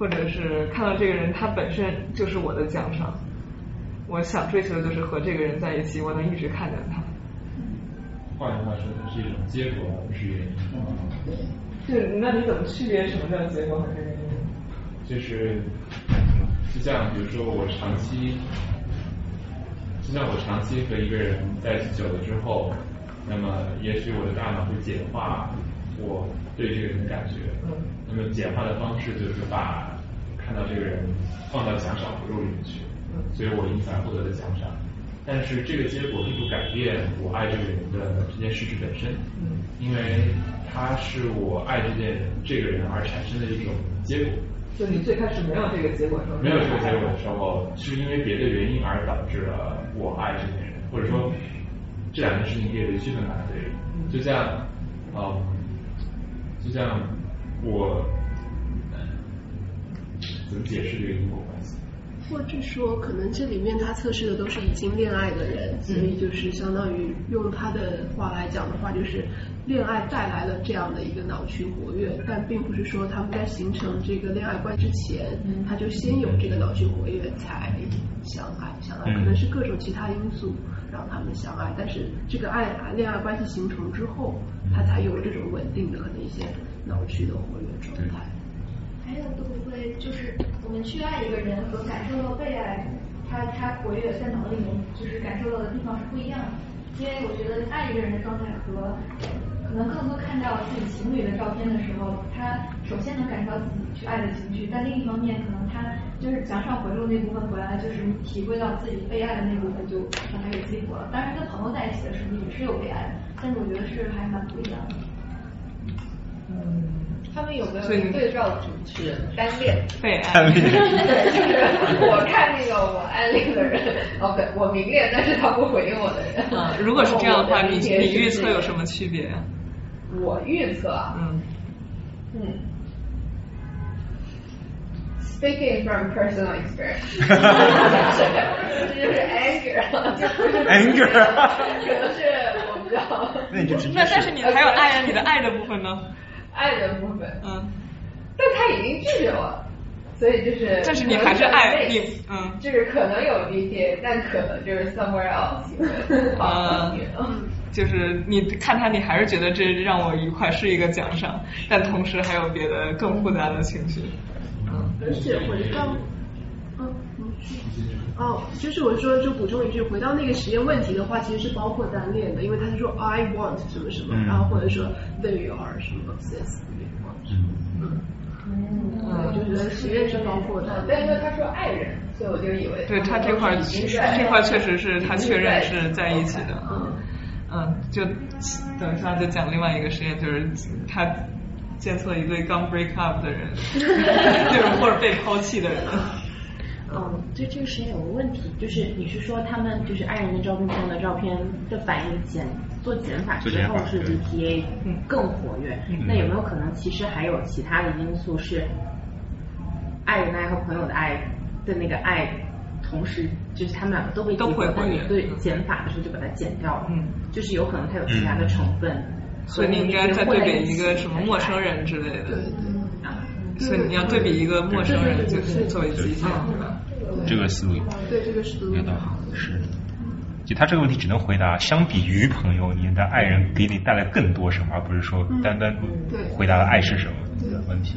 或者是看到这个人他本身就是我的奖赏，我想追求的就是和这个人在一起，我能一直看见他。换句话说，它是一种结果，而不是原因。对，那你怎么区别什么叫结果和这个原因？就是。就像比如说我长期，就像我长期和一个人在一起久了之后，那么也许我的大脑会简化我对这个人的感觉。嗯。那么简化的方式就是把看到这个人放到奖赏葫芦里面去。嗯。所以我因此而获得的奖赏，但是这个结果并不改变我爱这个人的这件事实本身。嗯。因为它是我爱这件这个人而产生的一种结果。就你最开始没有这个结果的时候，没有这个结果的时候，是因为别的原因而导致了我爱这个人，或者说这两件事情可以区分开对，就像，嗯，就像我怎么解释这个因果关系？或者说，可能这里面他测试的都是已经恋爱的人，所以就是相当于用他的话来讲的话，就是。恋爱带来了这样的一个脑区活跃，但并不是说他们在形成这个恋爱观之前，他就先有这个脑区活跃才相爱，相爱可能是各种其他因素让他们相爱，但是这个爱恋爱关系形成之后，他才有这种稳定的可能一些脑区的活跃状态。还有会不会就是我们去爱一个人和感受到被爱，他他活跃在脑里面就是感受到的地方是不一样的，因为我觉得爱一个人的状态和。可能更多看到自己情侣的照片的时候，他首先能感受到自己去爱的情绪，但另一方面，可能他就是奖赏回路那部分回来，就是体会到自己被爱的那部分，就把它给激活了。当然，跟朋友在一起的时候也是有被爱的，但是我觉得是还蛮不一样的。嗯，他们有没有对照组持人单恋？被暗恋。对，就是我看那个我暗恋的人，[laughs] OK，我明恋，但是他不回应我的人。啊，如果是这样的话，你你预测有什么区别？我预测啊，嗯嗯，Speaking from personal experience，这 [laughs] 就是 anger，这不是 anger，可能是我比较。那你就直接。那但是你还有爱啊，你的爱的部分呢？爱的部分，嗯，但他已经拒绝我了，所以就是，但是你还是爱你，嗯，就是可能有一些但可能就是 somewhere else，啊，就是你看他，你还是觉得这让我愉快是一个奖赏，但同时还有别的更复杂的情绪，嗯，而且回到，嗯，哦，就是我说就补充一句，回到那个实验问题的话，其实是包括单恋的，因为他是说 I want 什么什么，然后或者说 There you are 什么 this，嗯。嗯。嗯，就觉得实验是包括的，但因为他说爱人，所以我就以为对他这块这块确实是他确认是在一起的，嗯。嗯，就等一下就讲另外一个实验，就是他监测一对刚 break up 的人，[laughs] 就是或者被抛弃的人。嗯，对这个实验有个问题，就是你是说他们就是爱人的照片上的照片的反应减做减法之后是 DTA 更活跃，那有没有可能其实还有其他的因素是爱人的爱和朋友的爱的那个爱？同时，就是他们两个都被都会但你对减法的时候就把它减掉了，嗯，就是有可能它有其他的成分，所以你应该再对比一个什么陌生。人之类的，对对。啊，所以你要对比一个陌生人，就是作为基线，对吧？这个思路，对这个思路，有道理，是。就他这个问题只能回答，相比于朋友，你的爱人给你带来更多什么，而不是说单单回答了爱是什么这个问题。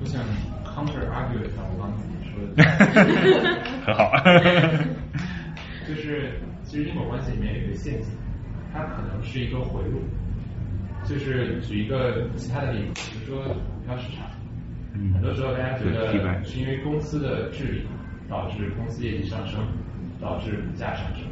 我想 counter argue 一下我刚。[laughs] 很好，就是其实因果关系里面有一个陷阱，它可能是一个回路。就是举一个其他的例子，比如说股票市场，很多时候大家觉得是因为公司的治理导致公司业绩上升，导致股价上升。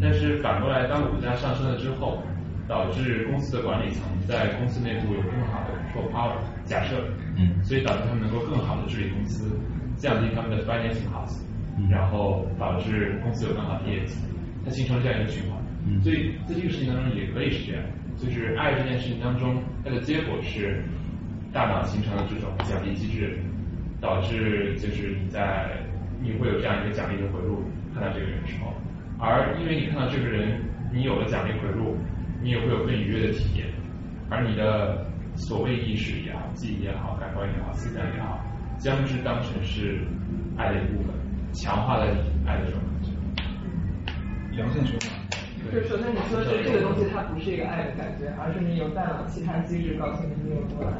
但是反过来，当股价上升了之后，导致公司的管理层在公司内部有更好的 control power，假设，嗯，所以导致他们能够更好的治理公司。降低他们的 financing cost，然后导致公司有更好的业绩，它形成了这样一个循环。所以在这个事情当中也可以是这样，就是爱这件事情当中，它的结果是大脑形成了这种奖励机制，导致就是你在你会有这样一个奖励的回路看到这个人的时候，而因为你看到这个人，你有了奖励回路，你也会有更愉悦的体验，而你的所谓意识也好，记忆也好，感官也好，思想也好。将之当成是爱的一部分，强化了你爱的这种感觉。良性循环环。就首先你说这这个东西它不是一个爱的感觉，而是你有大脑其他机制告诉你你有多爱。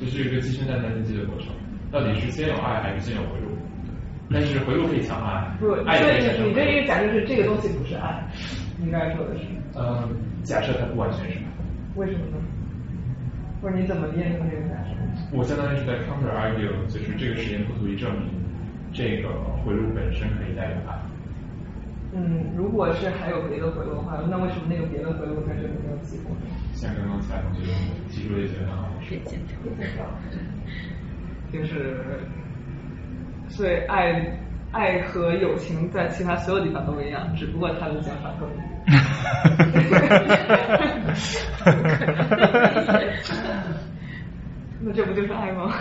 这是一个鸡生蛋蛋生鸡的过程，到底是先有爱还是先有回路？但是回路可以强化爱。不，爱所以你这一个假设是这个东西不是爱，你刚才说的是？嗯，假设它不完全是爱。为什么呢？或者你怎么验证这个假设？我相当于是在 counter argue，就是这个实验不足以证明这个回路本身可以代表爱。嗯，如果是还有别的回路的话，那为什么那个别的回路在这里没有激活？像刚刚蔡同学提出的一些很好的是检查就是，所以爱爱和友情在其他所有地方都一样，只不过它的想法更。[laughs] 那这不就是爱吗？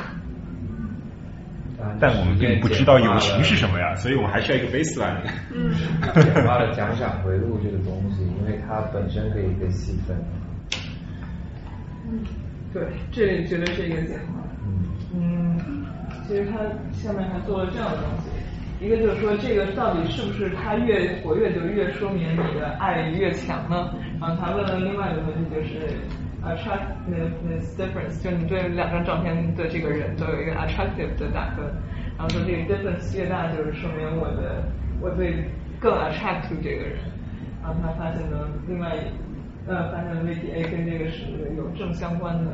但我们并不知道友情是什么呀，所以我们还需要一个 baseline。嗯，简化了奖赏回路这个东西，因为它本身可以被细分。嗯，[laughs] 对，这里绝对是一个简化。嗯，其实他下面还做了这样的东西，一个就是说这个到底是不是他越活跃就越说明你的爱越强呢？然后他问了另外一个问题就是。Attractiveness difference，就你对两张照片的这个人都有一个 attractive 的打分，然后说这个 difference 越大，就是说明我的我对更 attract to 这个人，然后他发现了，另外呃发现 VTA 跟这个是有正相关的。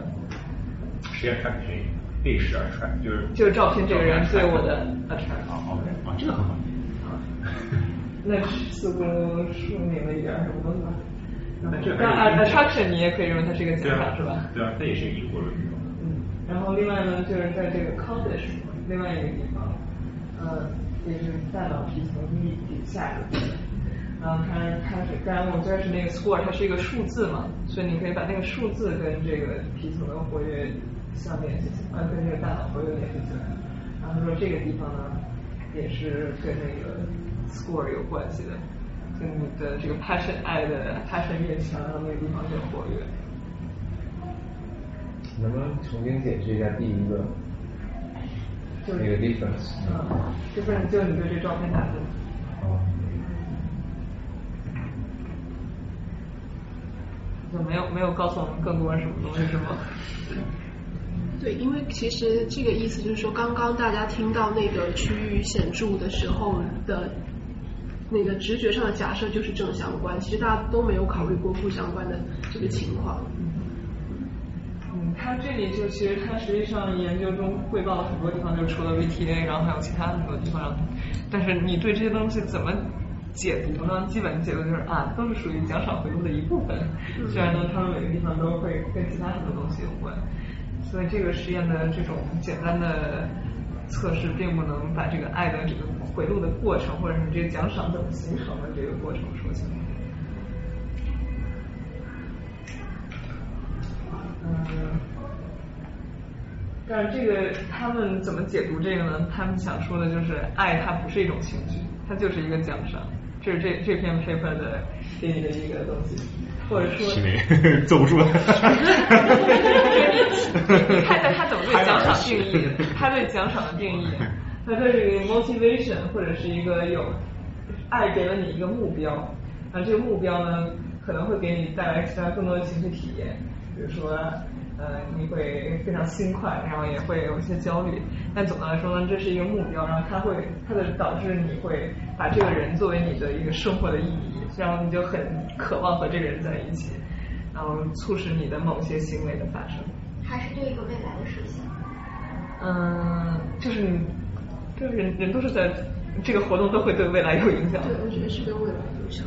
谁 attract 谁？被是 attract 就是就是照片这个人对我的 attract。啊，OK，啊，这个很好。啊，[laughs] 那似乎说明了一点什么东西吧？这但 attraction 你也可以认为它是一个奖赏是吧？对啊，它也是一个因果论嗯，然后另外呢，就是在这个 condition 另外一个地方，呃，也是大脑皮层底底下的部分。然后它它是刚才我们说的是那个 score，它是一个数字嘛，所以你可以把那个数字跟这个皮层的活跃相联系起来，跟这个大脑活跃联系起来。然后说这个地方呢，也是跟那个 score 有关系的。你的这个 passion 爱的 passion 越强，然后那个地方越活跃。能不能重新解释一下第一个？就那个 difference。嗯，difference 就你对这照片打的。哦。就没有没有告诉我们更多什么东西是吗？对，因为其实这个意思就是说，刚刚大家听到那个区域显著的时候的。那个直觉上的假设就是正相关，其实大家都没有考虑过负相关的这个情况。嗯，他这里就其实他实际上研究中汇报了很多地方，就除了 VTA，然后还有其他很多地方。但是你对这些东西怎么解读呢？基本解读就是啊，都是属于奖赏回路的一部分。虽然呢，他们每个地方都会跟其他很多东西有关，所以这个实验的这种简单的。测试并不能把这个爱的这个回路的过程，或者是这个奖赏怎么形成的这个过程说起来。嗯，但是这个他们怎么解读这个呢？他们想说的就是爱它不是一种情绪，它就是一个奖赏。这是这这篇 paper 的给你的一个东西。或者说，[laughs] 坐不住了。看看他怎么对奖赏定义，他对奖赏的定义，他对这个 motivation 或者是一个有爱给了你一个目标，啊，这个目标呢可能会给你带来其他更多的情绪体验，比如说。呃，你会非常心快，然后也会有一些焦虑，但总的来说呢，这是一个目标，然后它会，它的导致你会把这个人作为你的一个生活的意义，然后你就很渴望和这个人在一起，然后促使你的某些行为的发生。还是对一个未来的实现。嗯，就是你，这人人都是在这个活动都会对未来有影响。对，我觉得是对未来有影响。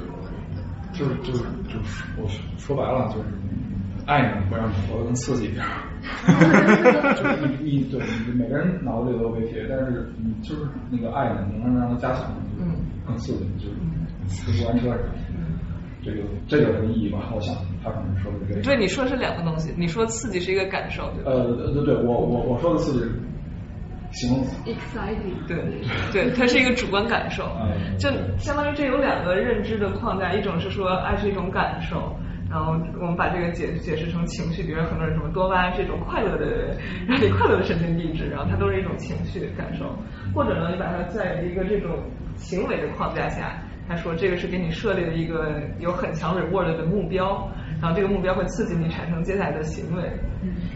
就是就是就是我说白了就是。爱你会让你活得更刺激一点，[laughs] 就是你你对你每个人脑子里都有问题，但是你就是那个爱你，能让它加强，嗯更刺激，就是过山车似的。这个这就是意义吧？我想他可能说的是这个。对，你说的是两个东西。你说刺激是一个感受，对呃，对对，我我我说的刺激，形容词。exciting。对 [laughs] 对，它是一个主观感受，就相当于这有两个认知的框架，一种是说爱是一种感受。然后我们把这个解解释成情绪，比如很多人什么多巴胺是一种快乐的让你快乐的神经递质，然后它都是一种情绪感受。或者呢，你把它在一个这种行为的框架下，他说这个是给你设立了一个有很强 reward 的目标，然后这个目标会刺激你产生接下来的行为。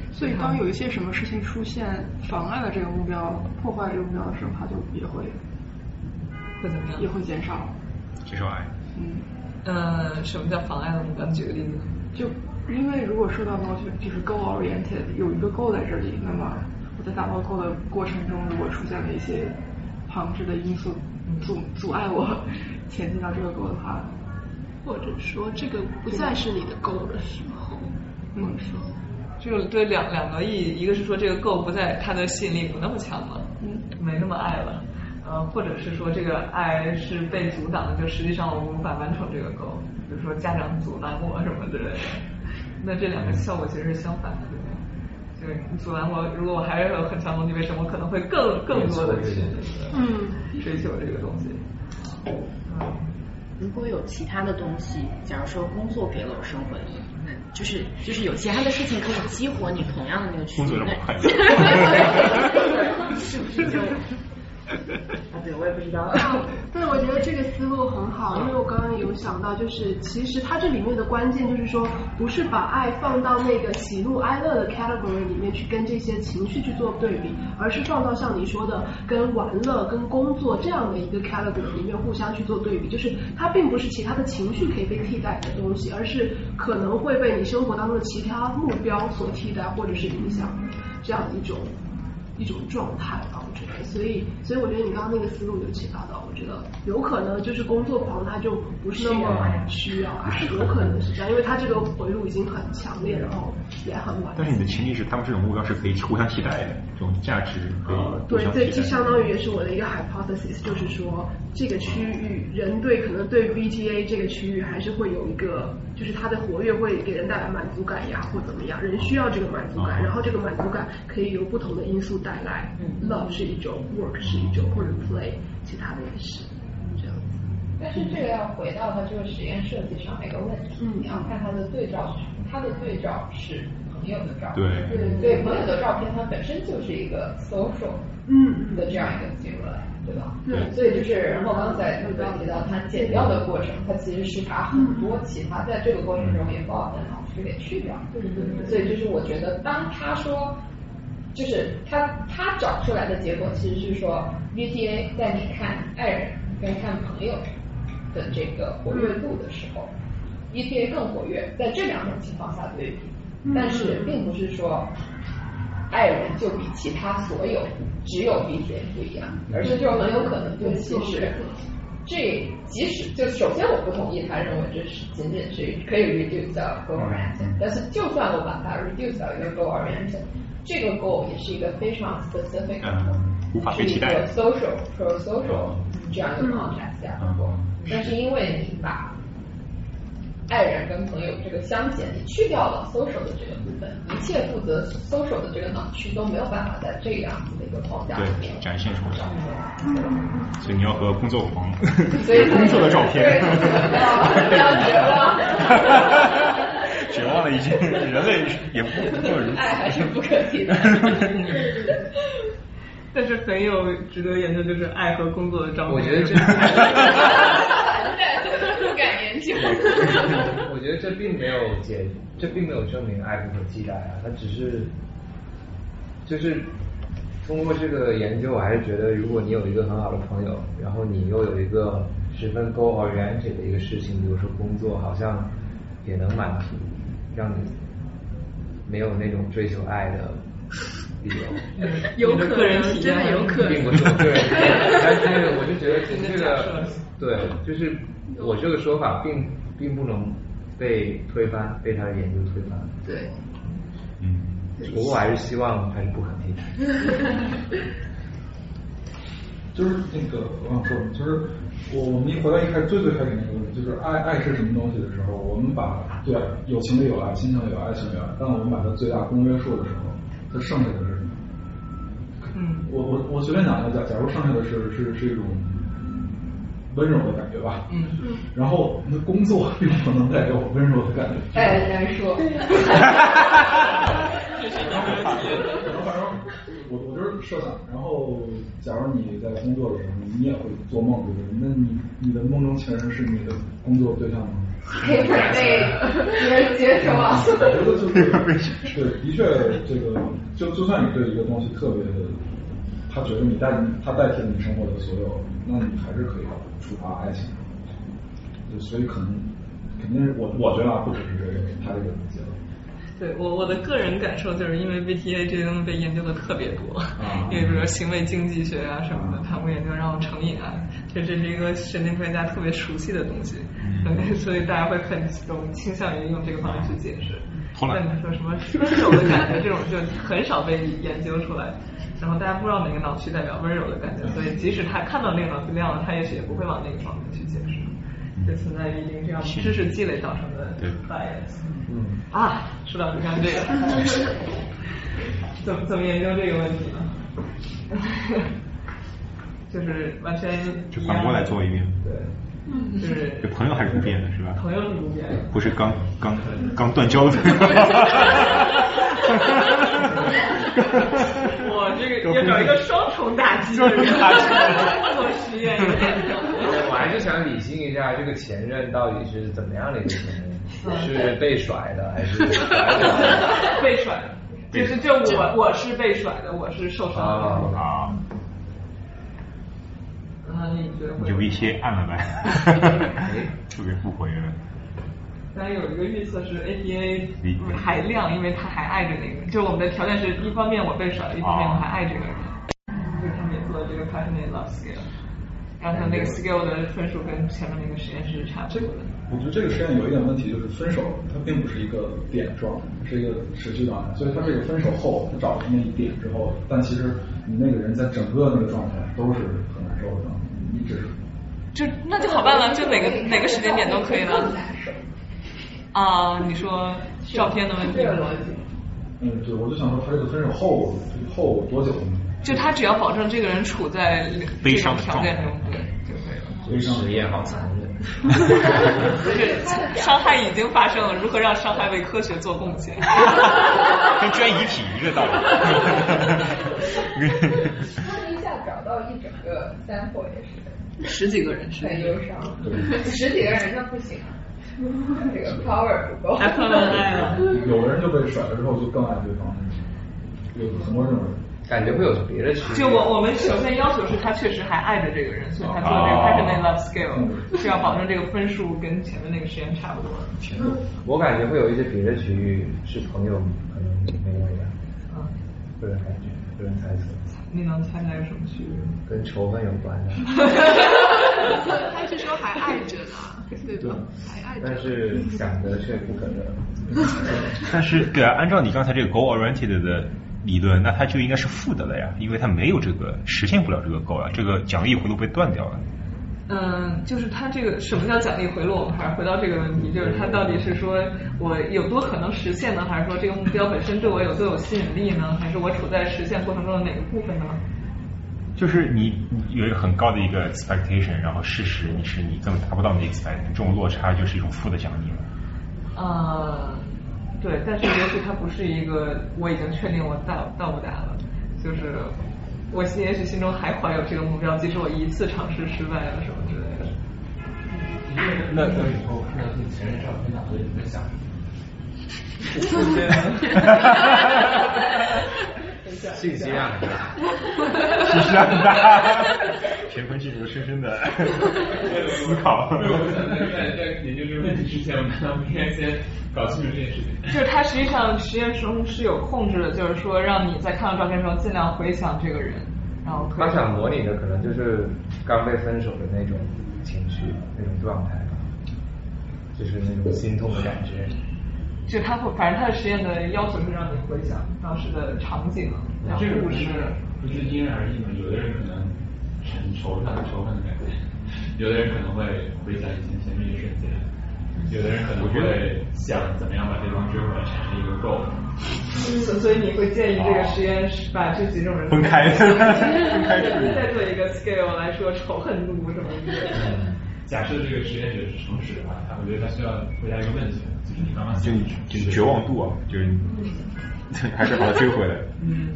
嗯，所以当有一些什么事情出现妨碍了这个目标、破坏这个目标的时候，它就也会会怎么样？也会减少减少爱。嗯。呃，什么叫妨碍了目标？举个例子，就因为如果说到高学，就是 goal oriented，有一个 goal 在这里，那么我在达到 goal 的过程中，如果出现了一些旁支的因素阻阻碍我 [laughs] 前进到这个 goal 的话，或者说这个不再是你的 goal 的时候，或者说，这个对两两个意义，一个是说这个 goal 不在它的吸引力不那么强了，嗯，没那么爱了。呃，或者是说这个爱是被阻挡的，就实际上我无法完成这个 goal，比如说家长阻拦我什么之类的，[laughs] 那这两个效果其实是相反的，对吧？就是阻拦我，如果我还是有很强动机，为什么可能会更更多的去嗯追求这个东西？嗯，如果有其他的东西，假如说工作给了我生活的意义，那就是就是有其他的事情可以激活你同样的那个驱动，[laughs] [laughs] 是不是就？[laughs] 啊，对，我也不知道。[laughs] 对，我觉得这个思路很好，因为我刚刚有想到，就是其实它这里面的关键就是说，不是把爱放到那个喜怒哀乐的 category 里面去跟这些情绪去做对比，而是放到像你说的跟玩乐、跟工作这样的一个 category 里面互相去做对比，就是它并不是其他的情绪可以被替代的东西，而是可能会被你生活当中的其他目标所替代或者是影响这样一种。一种状态吧，我觉得。所以，所以我觉得你刚刚那个思路有启发到，我觉得有可能就是工作狂他就不是那么需要爱，有可能是这样，因为他这个回路已经很强烈，然后也很满。但是你的前提是他们这种目标是可以互相替代的，这种价值可以对，这这相当于也是我的一个 hypothesis，就是说这个区域人对可能对 VGA 这个区域还是会有一个，就是它的活跃会给人带来满足感呀，或怎么样，人需要这个满足感，然后这个满足感可以由不同的因素带来。嗯 Love 是一种，work 是一种，或者 play 其他的也是这样子。但是这个要回到它这个实验设计上的一个问题，你要看它的对照是什么，它的对照是朋友的照片，对。对，朋友的照片它本身就是一个 social 嗯的这样一个行为，对吧？对，所以就是，然后刚才陆刚提到它剪掉的过程，它其实是把很多其他在这个过程中也不好的脑区给去掉，对对对，所以就是我觉得当他说。就是他他找出来的结果其实是说，VTA 在你看爱人跟看朋友的这个活跃度的时候，VTA 更活跃，在这两种情况下对比，但是并不是说爱人就比其他所有只有 BTA 不一样，而是就很有可能就其实这即使就首先我不同意他认为这是仅仅是可以 reduce 到 goal oriented，但是就算我把它 reduce 到一个 goal oriented。这个 goal 也是一个非常 specific，是一个 social pro social 这样一个 context 下。的 goal，但是因为你把爱人跟朋友这个相减，你去掉了 social 的这个部分，一切负责 social 的这个脑区都没有办法在这样子的一个框架里面展现出来。所以你要和工作狂，所以工作的照片，不要绝望。绝望了，已经人类也不过如此。爱还是不可替代。但是很有值得研究，就是爱和工作的照片。我觉得这我觉得这并没有解，这并没有证明爱不可替代啊，它只是就是通过这个研究，我还是觉得，如果你有一个很好的朋友，然后你又有一个十分 goal oriented 的一个事情，比如说工作，好像也能满足。让你没有那种追求爱的理由，有可能真的有可能，并不是对，[laughs] 但是我就觉得这个对，就是我这个说法并并不能被推翻，被他的研究推翻。对，嗯，不过我还是希望还是不可替代。[laughs] 就是那个我想说，就是我我们一回到一开始最最开始那个问题，就是爱爱是什么东西的时候，我们把对友情的有爱，亲情的有爱情的有爱，当我们把它最大公约数的时候，它剩下的是什么？嗯，我我我随便讲一个，假假如剩下的是是是一种温柔的感觉吧，嗯嗯，然后你的工作并不能带给我温柔的感觉，哎，难说。[laughs] 我我就是设想，然后假如你在工作的时候，你也会做梦，对不对？那你你的梦中情人是你的工作对象吗？可以被别人接受啊。我觉得就是对，的确，这个就就算你对一个东西特别的，他觉得你代他代替了你生活的所有，那你还是可以触发爱情。就所以可能肯定是我我觉得啊，不只是这个他这个结论。对我我的个人感受就是因为 BTA 这些东西被研究的特别多，因为比如说行为经济学啊什么的，他们研究然后成瘾啊，这这是一个神经科学家特别熟悉的东西，[laughs] 所以大家会很容倾向于用这个方式去解释。那你说什么温柔的感觉这种就很少被研究出来，然后大家不知道哪个脑区代表温柔的感觉，所以即使他看到那个脑区亮了，他也许也不会往那个方面去解释。就存在于一定这样知识积累造成的 bias。嗯啊，说到你看这个，怎么怎么研究这个问题呢？[laughs] 就是完全就反过来做一遍。对，就是这朋友还是不变的是吧？朋友是不变的。不是刚刚刚断交的。[laughs] 我这个要找一个双重打击的人 [laughs] 做实验。我还是想理清一下，这个前任到底是怎么样的一个前任？是被甩的还是 [laughs] 被甩的？就是就我我是被甩的，我是受伤的啊。啊，你觉得有一些暗了呗，[laughs] 特别不回了。刚才有一个预测是 APA 还亮，因为他还爱着那个，就我们的条件是一方面我被甩了，一方面我还爱这个人，所以他们也做了这个 passionate love scale，让他那个 scale 的分数跟前面那个实验室差不多的。我觉得这个实验有一点问题，就是分手它并不是一个点状态，是一个持续状态，所以它这个分手后，他找了那一点之后，但其实你那个人在整个那个状态都是很难受的状态，一直是。就那就好办了，就哪个哪个时间点都可以了。啊，你说照片的问题？嗯，对，我就想说，他这个分手后后多久呢？就他只要保证这个人处在悲伤的条件中，对就可以了。悲伤实验好残忍。不是，伤害已经发生了，如何让伤害为科学做贡献？跟捐遗体一个道理。到一整个 sample 也是。十几个人，很忧伤。[laughs] 十几个人那不行，这个 power 不够。太困难了。有的人就被甩了之后就更爱对方，有很多这种。感觉会有别的区别。就我我们首先要求是他确实还爱着这个人，所以他做这个 passionate love scale 是要保证这个分数跟前面那个实验差不多。我感觉会有一些别的区域是朋友可能没有的。嗯。个人感觉，个人猜测。你能猜猜什么区域？跟仇恨有关的。[laughs] 他是说还爱着呢，对吧？还爱着。但是想的却不可能。[laughs] 但是对啊，按照你刚才这个 goal oriented 的。理论，那它就应该是负的了呀，因为它没有这个实现不了这个 goal 啊，这个奖励回路被断掉了。嗯，就是它这个什么叫奖励回落？我们还是回到这个问题，就是它到底是说我有多可能实现呢，还是说这个目标本身对我有多有吸引力呢？还是我处在实现过程中的哪个部分呢？就是你有一个很高的一个 expectation，然后事实你是你根本达不到那 expectation，这种落差就是一种负的奖励了。啊。对，但是也许它不是一个我已经确定我到到不达了，就是我心也许心中还怀有这个目标，即使我一次尝试失败了什么之类的。那那以后看到自己前任照片，脑子里在想什么？[laughs] 信息量很大，信息量很大，乾坤进入深深的思考。在在研究这个问题之前，我们难道不应该先搞清楚这件事情？就是他实际上实验中是有控制的，就是说让你在看到照片的时候尽量回想这个人，然后他想模拟的可能就是刚被分手的那种情绪、那种状态，就是那种心痛的感觉。就他会，反正他的实验的要求是让你回想当时的场景，这个不是不是因人而异嘛？有的人可能很仇恨仇恨的感觉，有的人可能会回想以前甜蜜的瞬间，有的人可能会想怎么样把对方追回来，产生一个 goal。所所以你会建议这个实验室把这几种人分开，分开再做一个 scale 来说仇恨度什么的。假设这个实验者是诚实的话，他我觉得他需要回答一个问题。就就绝望度啊，就是 [laughs] 还是把他追回来。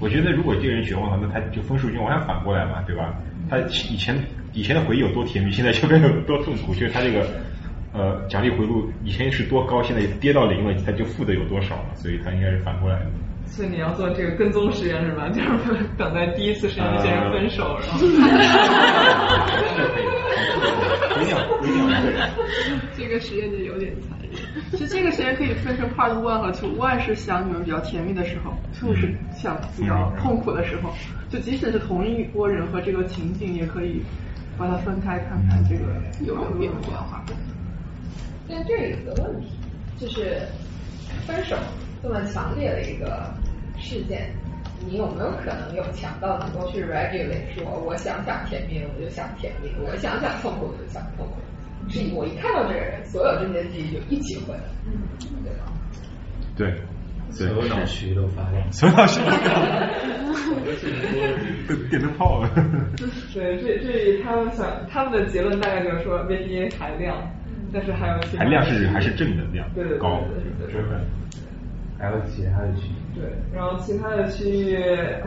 我觉得如果这个人绝望了，那他就分数就往下反过来嘛，对吧？他以前以前的回忆有多甜蜜，现在就该有多痛苦。就是他这个呃奖励回路以前是多高，现在跌到零了，他就负的有多少了？所以他应该是反过来的。所以你要做这个跟踪实验是吧？就是 [laughs] 等待第一次实验之前分手，然后。[laughs] 一定要一定要这个实验就有点残忍。其实这个时间可以分成 part one 和 two。one 是想你们比较甜蜜的时候，two 是想比较痛苦的时候。就即使是同一波人和这个情景，也可以把它分开看看这个有没有变化。但这有个问题，就是分手这么强烈的一个事件。你有没有可能有强到能够去 regulate 说，我想想甜蜜我就想甜蜜，我想想痛苦我就想痛苦，是我一看到这个人，所有这些记忆就一起回来，对吧？对，所有脑区都发亮，所有脑区都电灯 [laughs] 泡了。对，这这他们想他们的结论大概就是说，VDA 还亮，但是还有含量是还是正能量，对对高，对对对。还有其他的区域。对，然后其他的区域，哎呀，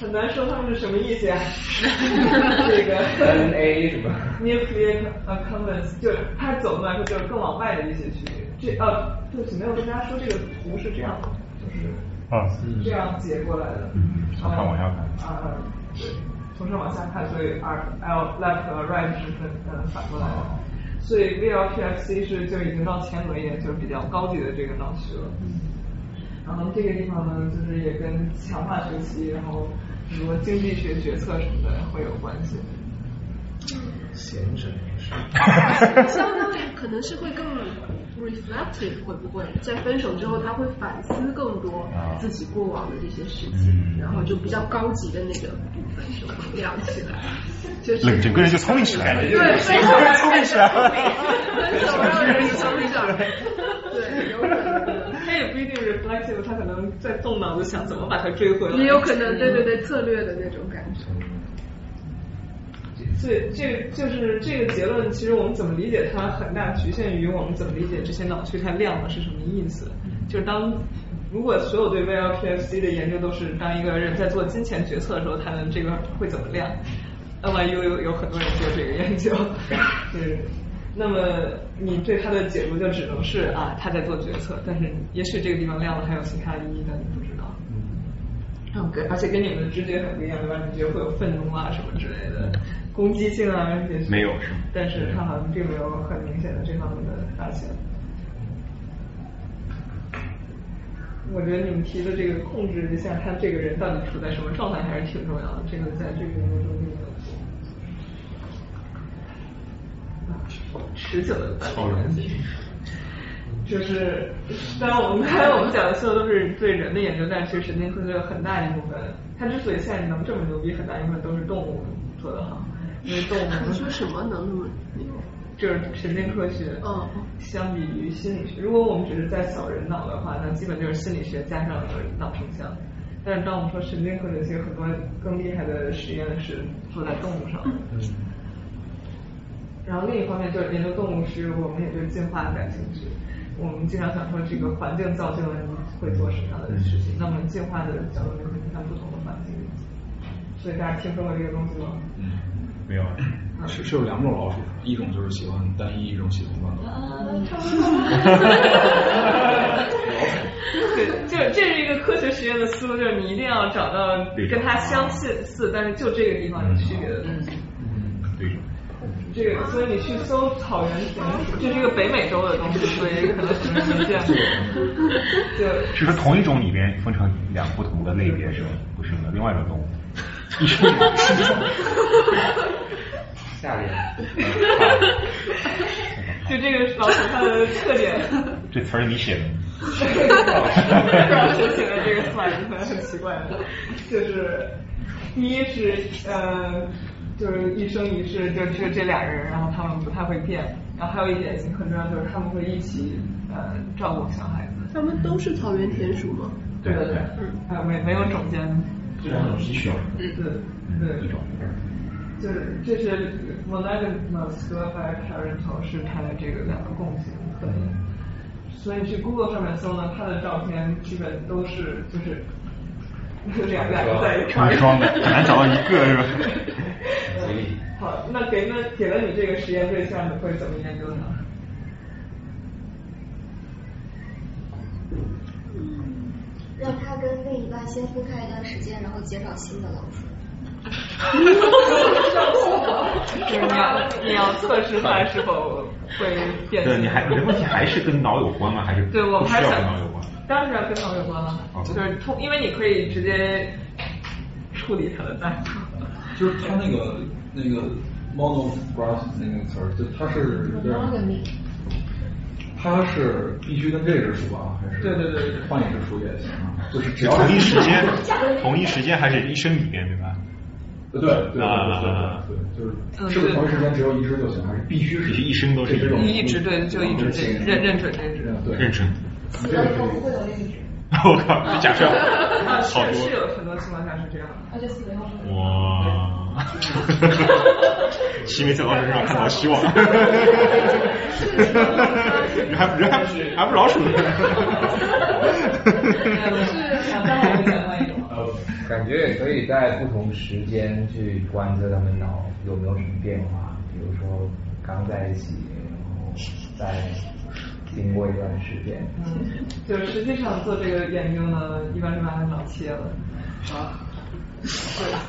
很难说他们是什么意思呀。[laughs] 这个 N A 什么？Nuclear accumbens，就是它总的来说就是更往外的一些区域。这呃，对不起，没有跟大家说这个图是这样的，就是啊，这样截过来的。嗯，从上往下看。啊，对，从上往下看，所以 R L left 和 right 是分呃反过来的。所以 VLPFC 是就已经到前额叶，就是比较高级的这个脑区了。然后这个地方呢，就是也跟强化学习，然后什么经济学决策什么的会有关系。闲着没事。[laughs] 相当于可能是会更 reflective，会不会在分手之后他会反思更多自己过往的这些事情，然后就比较高级的那个部分就会亮起来，[laughs] 就是冷整个人就聪明起来了，对，分手聪明起来了，分手让人聪明起来，对，有可能。他也不一定 reflective，他可能在动脑子想怎么把它追回来，也有可能，对对对，策略的那种感觉。所以这个就是这个结论，其实我们怎么理解它，很大局限于我们怎么理解这些脑区它亮了是什么意思。就是当如果所有对 VLPFC 的研究都是当一个人在做金钱决策的时候，他的这个会怎么亮那么又有有很多人做这个研究，是。[laughs] 那么你对他的解读就只能是啊他在做决策，但是也许这个地方亮了还有其他意义，但你不知道。嗯，而且跟你们的直觉很不一样，对吧？你觉得会有愤怒啊什么之类的。攻击性啊，也是没有是吗？但是他好像并没有很明显的这方面的发现。我觉得你们提的这个控制一下他这个人到底处在什么状态还是挺重要的，这个在这个研究中并没有做。持久的关系。[laughs] 就是，当然我们刚才我们讲的所有都是对人的研究，但是其实神经科学很大一部分，它之所以现在能这么牛逼，很大一部分都是动物做的好。[laughs] 因为动物，你说什么能那么牛？就是神经科学。嗯。相比于心理学，如果我们只是在扫人脑的话，那基本就是心理学加上了脑成像。但是当我们说神经科学，其实很多更厉害的实验是做在动物上的。嗯。然后另一方面，就是研究动物时，我们也对进化感兴趣。我们经常想说，这个环境造就了你会做什么样的事情。那么进化的角度，你会看不同的环境。所以大家听说过这个东西吗？嗯。没有，是是有两种老鼠，一种就是喜欢单一，一种喜欢乱斗。[laughs] 对，就是这是一个科学实验的思路，就是你一定要找到跟它相似似，但是就这个地方有区别的东西。嗯，对。这个，所以你去搜草原田鼠，这是一个北美洲的东西，所以可能很多人没见过。就，[laughs] 是说同一种里边分成两不同的类别是吗？不是的，另外一种动物。[laughs] 一 [laughs] 生下面，就这个老鼠它的特点。这词儿你写的？不知道谁写的这个 slide，可能很奇怪的。就是第一是呃，就是一生一世就就这俩人，然后他们不太会变。然后还有一点很重要，就是他们会一起呃照顾小孩子。他们都是草原田鼠吗？对对对，嗯，没没有种间。这两种是需要的，对对，一种，就是这是 monogamous 和 parental 是它的这个两个共性可能，所以去 Google 上面搜呢，它的照片基本都是就是两两个在一块儿，很难找到一个是吧？[laughs] 好，那给那给了你这个实验对象，你会怎么研究呢？让他跟另一半先分开一段时间，然后介绍新的老鼠。就 [laughs] 是 [laughs] 你要你要测试他是否会变。对，你还你的问题还是跟脑有关吗？还是对我们还是跟脑有关？当然是要跟脑有关了，就是通，因为你可以直接处理它的代码。就是他那个那个 monograph 那个词儿，就它是。它是必须跟这只鼠啊，还是对对对，换一只鼠也行啊？就是只要同一时间，同一时间还是一生里面对吧？对对对对对，就是是不是同一时间只有一只就行，还是必须是一生都是这种？一直对，就一直认认准这只，对认准。死了以后不会有另一只。我靠，这假设好多是有很多情况下是这样的，而且死了以后哇。七妹在老鼠身上看到希望，人还人还还不是老鼠呢。感觉也可以在不同时间去观测他们脑有没有什么变化，比如说刚在一起，然后再经过一段时间。嗯，[laughs] 就是实际上做这个研究呢，一般是把脑切了。啊。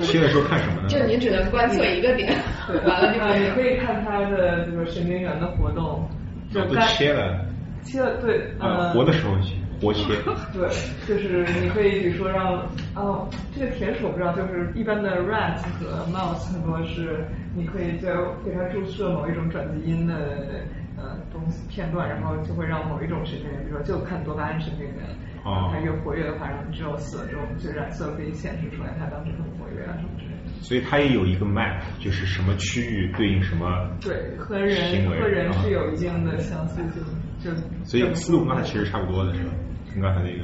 切的时候看什么呢？就你只能观测一个点，完了就啊，你可以看它的这个神经元的活动，就都切了，切了对，呃，活的时候活切。[laughs] 对，就是你可以比如说让哦，这个田鼠我不知道，就是一般的 rat 和 mouse 很多是你可以在给它注射某一种转基因的呃东西片段，然后就会让某一种神经元，比如说就看多巴胺神经元。哦，它越活跃的话，然后只有色这种，就染色可以显示出来它当时很活跃啊什么之类的。所以它也有一个 map，就是什么区域对应什么对，和人和人是有一定的相似性，就所以思路跟刚才其实差不多的是吧？跟刚才那个。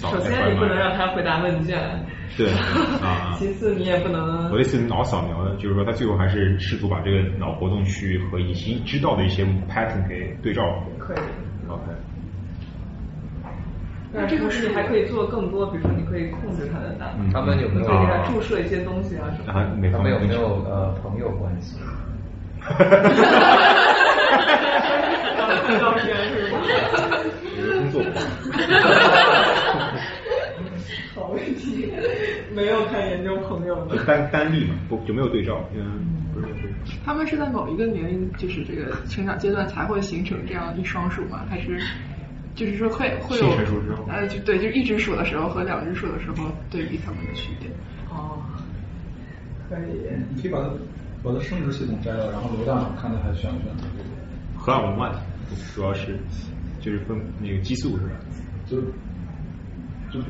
首先你不能让他回答问卷，[laughs] 对 [laughs] 啊。其次你也不能。我的意思脑扫描呢，就是说他最后还是试图把这个脑活动区域和已经知道的一些 pattern 给对照。可以。OK。那这个是你还可以做更多，比如说你可以控制他的大脑，他们有没有给他注射一些东西啊什么？啊，没他们有没有呃朋友关系？哈哈哈哈哈哈！照片是吗？工作。好问题，没有看研究朋友的。单单例嘛，不就没有对照？嗯，不是对照。他们是在某一个年龄，就是这个成长阶段才会形成这样一双数吗？还是？就是说会会有呃，就对，就一只数的时候和两只数的时候对比它们的区别。哦，可以。你可以把它把它生殖系统摘了，然后留大脑，看它还选不选择这个。荷尔蒙问题，主要是就是分那个激素是吧？就就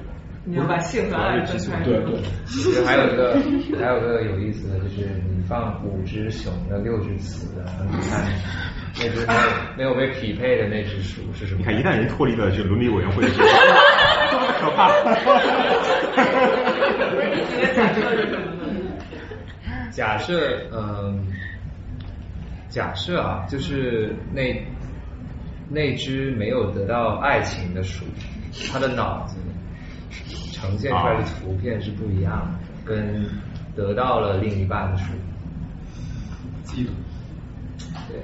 你要把性和爱分开。对对。其实还有一个还有个有意思的就是，你放五只雄的，六只雌的，你看。那只没有被匹配的那只鼠是什么？你看，一旦人脱离了这伦理委员会多么 [laughs] 可怕！不是你今天假设是什么呢？假设，嗯，假设啊，就是那那只没有得到爱情的鼠，它的脑子呈现出来的图片是不一样的，跟得到了另一半的鼠。记得。对。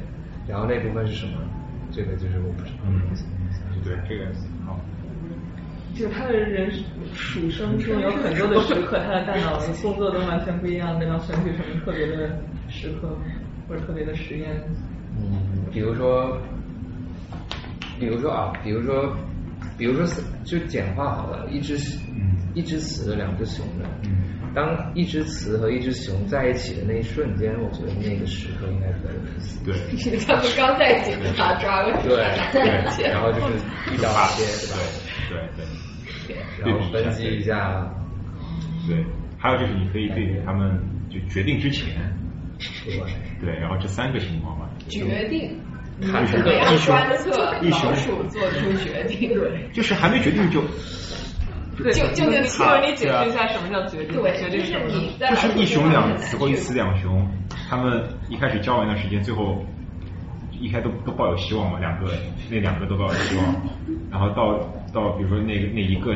然后那部分是什么？这个就是我不知道。嗯，对，这个好。就他的人属生中有很多的时刻，他的大脑工作都完全不一样，那要选取什么特别的时刻或者特别的实验？嗯，比如说，比如说啊，比如说，比如说就简化好了，一只一只雌的，两只雄的。嗯。当一只雌和一只雄在一起的那一瞬间，我觉得那个时刻应该特别有意思。对，他们刚在一起就把抓过去，对对，[laughs] 然后就是一刀切，[laughs] 对吧？对对。然后分析一下。对，还有就是你可以对他们就决定之前，对对，然后这三个情况吧。决定。看怎么样观测老鼠做出决定？对，就是还没决定就。对，就就那请问你解释一下什么叫决定？对，决定什么？就是一雄两雌或一雌两雄，他们一开始交往一段时间，最后一开都都抱有希望嘛，两个那两个都抱有希望，然后到到比如说那个那一个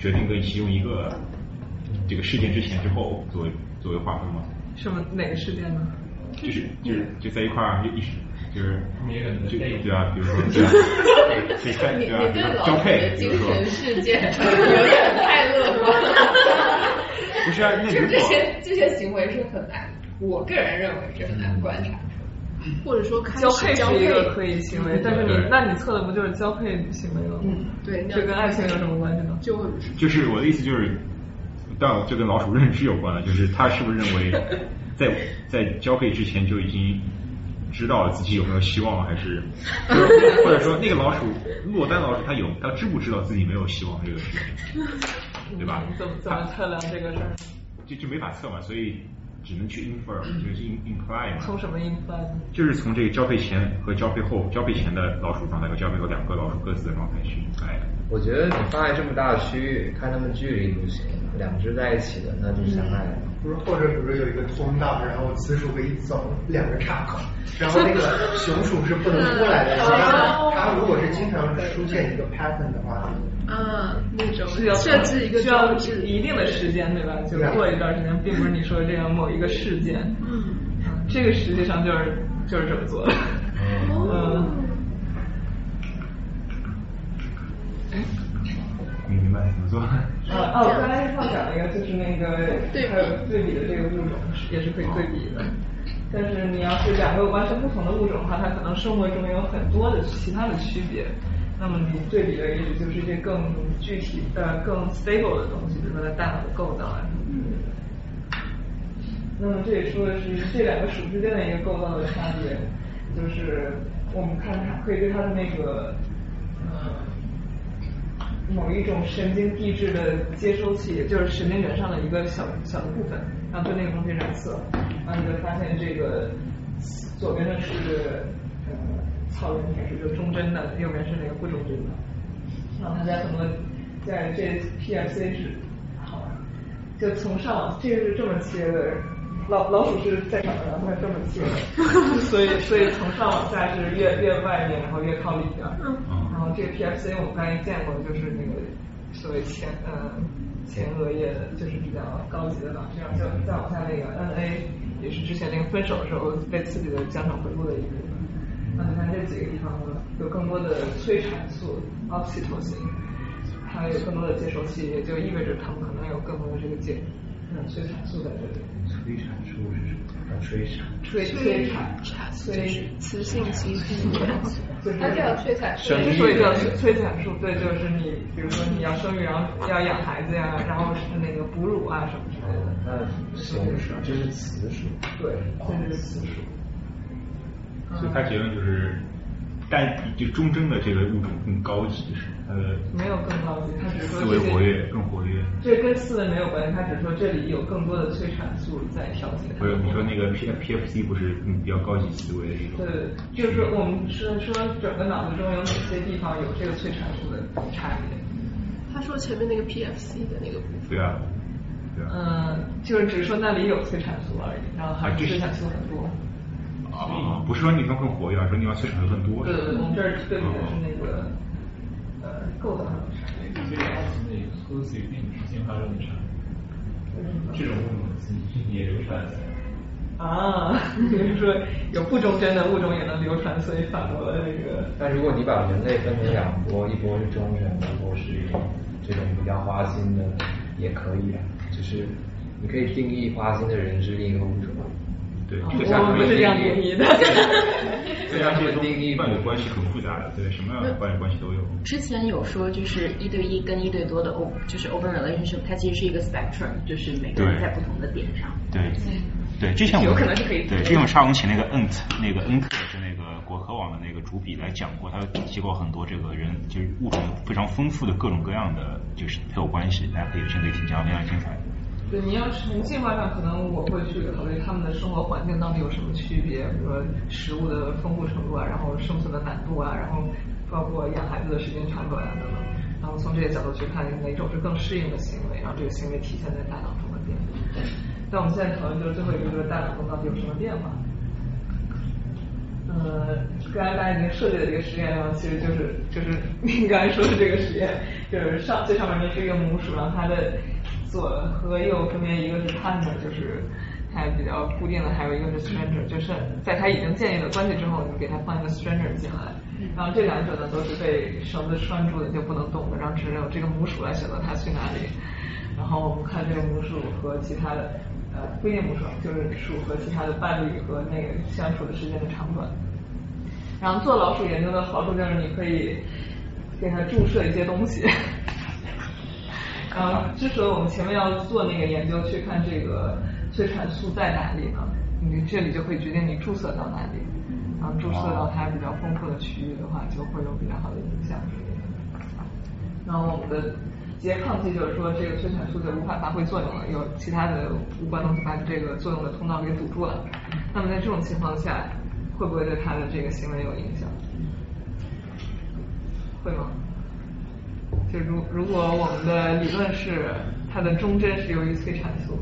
决定跟其中一个这个事件之前之后作为作为划分吗。什么哪个事件呢？就是就是就在一块儿一就是就 [laughs] 对啊，比如说对啊，可以看对啊，比如说交配，比如说事件有点太乐观了。不是啊，那如果这些这些行为是很难，我个人认为是很难观察。或者说交配是一个可以行为，但是你那你测的不就是交配行为了吗？嗯，对，这跟爱情有什么关系呢？就就是我的意思就是，当然这跟老鼠认知有关了，就是他是不是认为 [laughs] 在在交配之前就已经。知道自己有没有希望，还是 [laughs] 或者说那个老鼠落单老鼠，它有它知不知道自己没有希望这个事情，对吧？怎么怎么测量这个事儿？就就没法测嘛，所以只能去 infer，就是 imply 嘛。从什么 imply？就是从这个交配前和交配后，交配前的老鼠状态和交配后两个老鼠各自的状态去 imply。我觉得你放在这么大的区域，看它们距离就行，两只在一起的那就相爱了。不是，或者比如说有一个通道，然后雌鼠可以走两个岔口，然后那个 [laughs] 雄鼠是不能过来的。它如果是经常出现一个 pattern 的话，啊，那种是要设置一个需要一定的时间，对吧？就过一段时间，并不是你说的这样某一个事件。嗯，这个实际上就是就是这么做的。[laughs] 嗯。你明白来怎么做？啊哦，刚才上讲了一个，就是那个还有对比的这个物种也是可以对比的。但是你要是两个完全不同的物种的话，它可能生活中有很多的其他的区别。那么你对比的也许就是一些更具体的、更 stable 的东西，比如说它大脑的构造啊什么之类的。那么这也说的是这两个鼠之间的一个构造的差别，就是我们看它可以对它的那个呃某一种神经递质的接收器，就是神经元上的一个小小的部分，然后对那个东西染色，然后你就发现这个左边的是草原铁是就忠贞的，右边是那个不忠贞的。然后它在很多在这 PFC 是好玩，就从上往这个是这么切的，老老鼠是在上面，然后它这么切的，[laughs] 所以所以从上往下是越越外面，然后越靠里边。然后这个 PFC 我们刚才见过，就是那个所谓前呃前额叶的，就是比较高级的脑这样就再往下那个 NA 也是之前那个分手的时候被刺激的奖赏回顾的一部分。那你看这几个地方呢，有更多的催产素 oxytocin，它有更多的接收器，也就意味着它们可能有更多的这个接嗯催产素在这里。催产素是什么？催产。催催产催雌性激素。它叫催产素。所以叫催催产素，对，就是你比如说你要生育，然后要养孩子呀，然后是那个哺乳啊什么之类的。那雄属这是雌属。对，这是雌属。所以他结论就是，但就忠贞的这个物种更高级，是它的没有更高级，他只是说思维活跃更活跃。这跟思维没有关系，他只是说这里有更多的催产素在调节。不是你说那个 P P F C 不是嗯比较高级思维的一种？对，就是说我们是说整个脑子中有哪些地方有这个催产素的差别？他说前面那个 PFC 的那个部分。对啊。嗯，就是只是说那里有催产素而已，然后还是催产素很多。啊，不是说你方更活跃，而是说你方催产素更多。对对对，我们这儿对比的是那个呃构造上的差别。这个二型的喝水并不是进化论的差别，这种物种也流传。啊，[laughs] 比如说有不忠贞的物种也能流传，所以反驳了这个。但如果你把人类分成两波，一波是忠诚的，一波是这种比较花心的，也可以啊。就是你可以定义花心的人是另一个物种。对，我们不是这样定义的。对啊，这 [laughs] 个定义伴侣关系很复杂的，对，什么样的伴侣关系都有。之前有说，就是一对一跟一对多的 O，就是 open relationship，它其实是一个 spectrum，就是每个人在不同的点上。对，对，之前我有可能是可以。对，之前我沙龙请那个 Ent，那个恩特是那个果壳网的那个主笔来讲过，他提过很多这个人就是物种非常丰富的各种各样的就是配偶关系，大家可以先可以听讲，非常精彩。对，你要从进化上，可能我会去考虑他们的生活环境到底有什么区别，比如说食物的丰富程度啊，然后生存的难度啊，然后包括养孩子的时间长短啊等等，然后从这些角度去看哪种是更适应的行为，然后这个行为体现在大脑中的变化。但我们现在讨论就是最后一个，就是大脑中到底有什么变化。呃，刚才大家已经设计的这个实验呢，其实就是就是 [laughs] 您刚才说的这个实验，就是上最上面那是一个母鼠，然后它的。左和右分别一个是 partner，就是它比较固定的，还有一个是 stranger，就是在它已经建立了关系之后，你给它放一个 stranger 进来，然后这两者呢都是被绳子拴住的，就不能动的，然后只有这个母鼠来选择它去哪里。然后我们看这个母鼠和其他的呃不一定母鼠，就是鼠和其他的伴侣和那个相处的时间的长短。然后做老鼠研究的好处就是你可以给它注射一些东西。然后，之所以我们前面要做那个研究，去看这个催产素在哪里呢？你这里就会决定你注射到哪里。然后注射到它比较丰富的区域的话，就会有比较好的影响。然后我们的拮抗剂就是说，这个催产素就无法发挥作用了，有其他的无关东西把这个作用的通道给堵住了。那么在这种情况下，会不会对它的这个行为有影响？会吗？就如如果我们的理论是它的忠贞是由于催产素，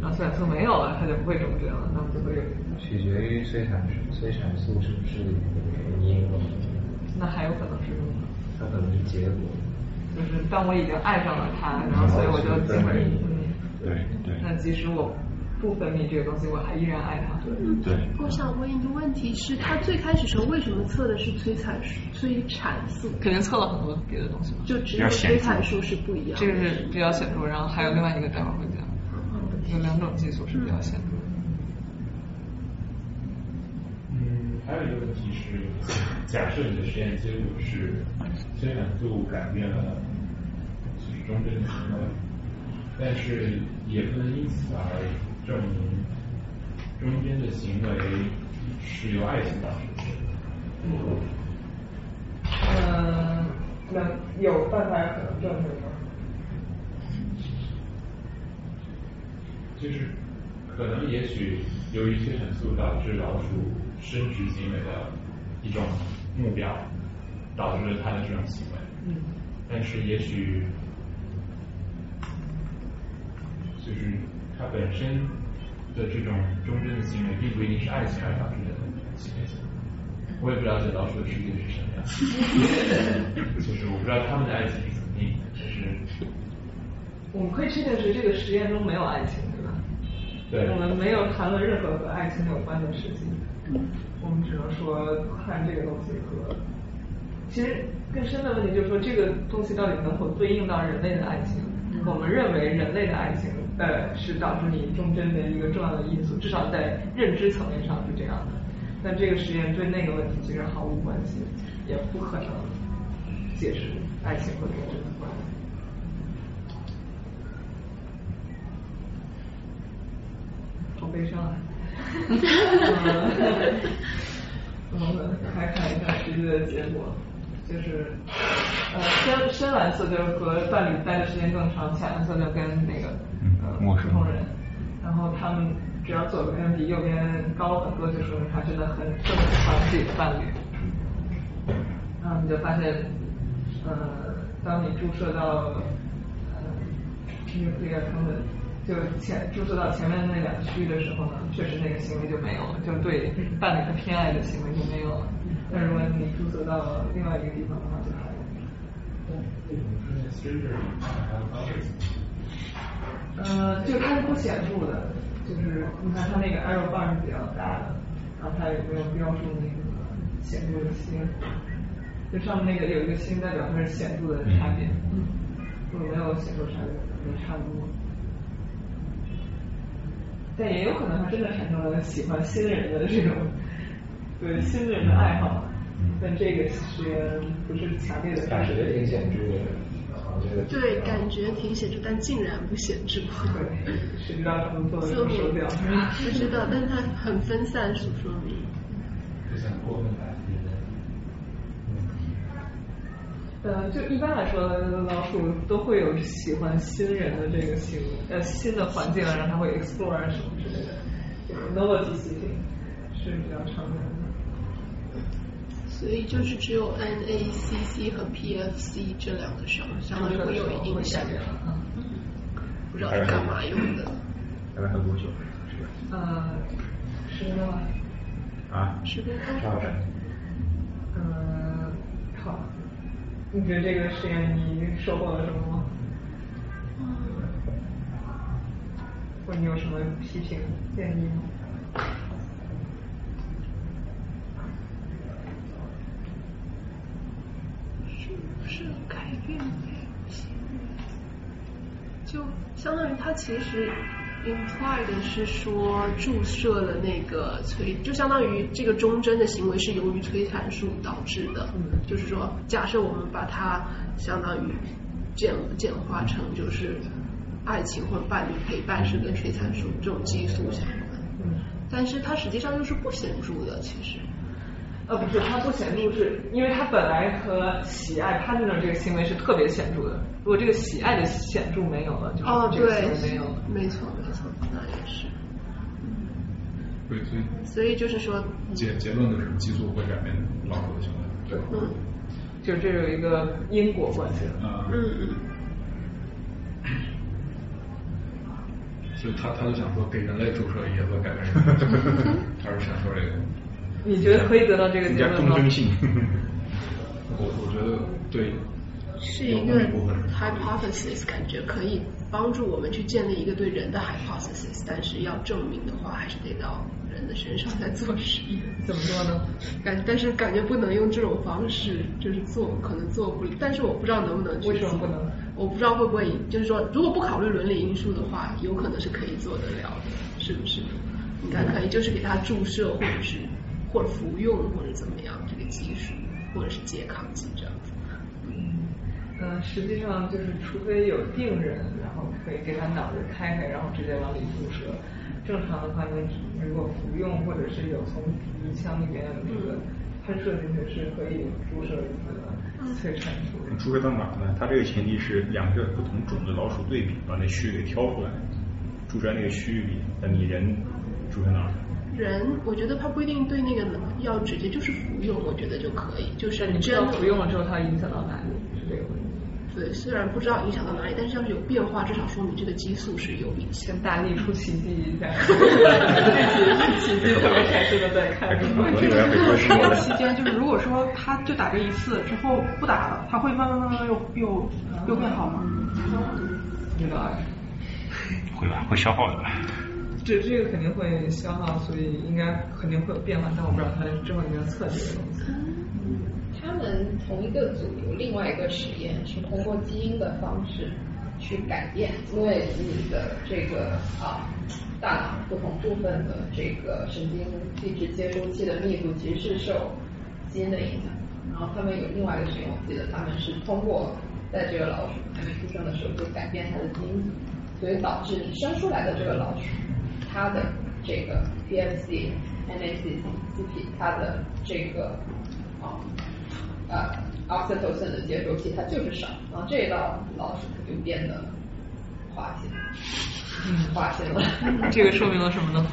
然后催产素没有了，它就不会忠贞了，那么就会有取决于催产素，催产素是不是原因了？那还有可能是什么？它可能是结果。就是当我已经爱上了他，然后所以我就基本对对。那即使我不分泌这个东西，我还依然爱它。对。我想问一个问题是，他最开始时候为什么测的是催产素？催产素肯定测了很多别的东西，就只有催产素是不一样。这个是比较显著，然后还有另外一个待会儿会讲，有两种激素是比较显著的。嗯，还有一个问题是，假设你的实验结果是催产素改变了就是中行为，但是也不能因此而证明中间的行为是由爱情导致的。嗯，能有办法可能证明吗？就是可能也许由于催产素导致老鼠生殖行为的一种目标，导致了它的这种行为。嗯。但是也许就是它本身的这种忠贞的行为，并不一定是爱情而导致的行为。我也不了解老鼠的世界是什么样，[laughs] 就是我不知道他们的爱情是怎么定的，但是我们可以确定是这个实验中没有爱情，对吧？对。我们没有谈论任何和爱情有关的事情，我们只能说看这个东西和，其实更深的问题就是说这个东西到底能否对应到人类的爱情？我们认为人类的爱情呃是导致你忠贞的一个重要的因素，至少在认知层面上是这样的。但这个实验对那个问题其实毫无关系，也不可能解释爱情和忠贞的关系。好悲伤啊！[laughs] [laughs] 我们来看一下实际的结果，就是呃深深蓝色就是和伴侣待的时间更长，浅蓝色就跟那个呃普通人，然后他们。只要左边比右边高很多，就说明他真的很正喜欢自己的伴侣。然后你就发现，呃，当你注射到呃 nuclear 他们就前注射到前面那两个区域的时候呢，确实那个行为就没有了，就对伴侣的偏爱的行为就没有了。但如果你注册到另外一个地方的话，就还有。为什么出现 s t r 还有高位？呃，就它是不显著的。就是你看它那个 arrow bar 是比较大的，然后它也没有标注那个显著的星？就上面那个有一个星代表它是显著的差别，如果没有显著差别，就差不多。但也有可能它真的产生了喜欢新人的这种对新人的爱好，但这个其实不是强烈的。感觉挺显著的。对，感觉挺显著，但竟然不显著。对，谁知道他们做的什么手表？不知道，但它很分散，是说明。就像过分打击呃，就一般来说，老鼠都会有喜欢新人的这个行为，呃，新的环境，然后它会 explore 什么之类的，就是 novelty seeking 是比较常见的。所以就是只有 NACC 和 PFC 这两个上相当于会有影响，不知道是干嘛用的。大概喝多久？是吧？呃，十分钟吧。啊？十分钟。多少分？嗯，好。你觉得这个实验你收获了什么吗？嗯。或你有什么批评建议吗？是改变就相当于它其实 imply 的是说注射了那个催，就相当于这个忠贞的行为是由于催产素导致的。嗯，就是说，假设我们把它相当于简简化成就是爱情或者伴侣陪伴是跟催产素这种激素相关。嗯，但是它实际上又是不显著的，其实。呃，不是，它不显著，是因为它本来和喜爱 partner 这个行为是特别显著的。如果这个喜爱的显著没有了，就是这个行为没有了。没错，没错，那也是。对，所以所以就是说，结结论就是激素会改变老鼠的行为。对，嗯，就这有一个因果关系。嗯嗯。所以他他就想说，给人类注射也会改变人，[laughs] 他是想说这个。你觉得可以得到这个结论吗？忠贞性。[laughs] 我我觉得对，是一个 hypothesis，感觉可以帮助我们去建立一个对人的 hypothesis，但是要证明的话，还是得到人的身上再做实验。[laughs] 怎么说呢？感但是感觉不能用这种方式，就是做可能做不，但是我不知道能不能去做。为什么不能？我不知道会不会，就是说，如果不考虑伦理因素的话，有可能是可以做得了的，是不是？应该可以，就是给他注射，或者是或者服用，或者怎么样，这个技术，或者是拮抗剂这样子。嗯，嗯，实际上就是，除非有病人，然后可以给他脑子开开，然后直接往里注射。正常的话，你如果服用，或者是有从鼻腔里面那个喷射进去，是可以注射这个催产素。注射到哪呢？它这个前提是两个不同种的老鼠对比，把那区域给挑出来，注射那个区域里，那你人。注射哪？人，我觉得他不一定对那个药直接就是服用，我觉得就可以。就是你知道服用了之后它影响到哪里？是这个问题。对，虽然不知道影响到哪里，但是要是有变化，至少说明这个激素是有影响。跟大力出奇迹一下。这是奇迹，我开心的在看。这个期间就是，如果说他就打这一次之后不打了，他会慢慢慢慢又又又变好吗？知道。会吧，会消耗的。这这个肯定会消耗，所以应该肯定会有变化，但我不知道它之后有没有测这个东西。他们同一个组有另外一个实验，是通过基因的方式去改变，因为你的这个啊大脑不同部分的这个神经递质接收器的密度其实是受基因的影响。然后他们有另外一个实验，我记得他们是通过在这个老鼠还没出生的时候就改变它的基因，所以导致你生出来的这个老鼠。它的这个 PMC、NAC、CP，它的这个啊呃 oxytocin 的接收器它就是少，然后这一道老师它就变得滑稽，嗯，滑稽了。[laughs] 这个说明了什么呢？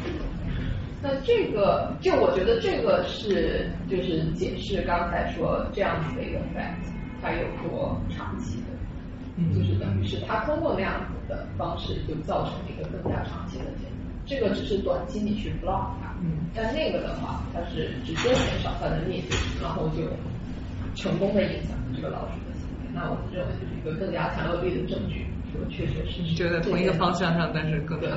[laughs] 那这个就我觉得这个是就是解释刚才说这样子的一个 fact，它有多长期的，就是等于是它通过那样子的方式就造成了一个更加长期的结果。这个只是短期你去 block 它，但那个的话，它是直接减少它的密度，然后就成功的影响这个老鼠的行为。那我们认为就是一个更加强有力的证据，说确确实实。就在同一个方向上，但是更对。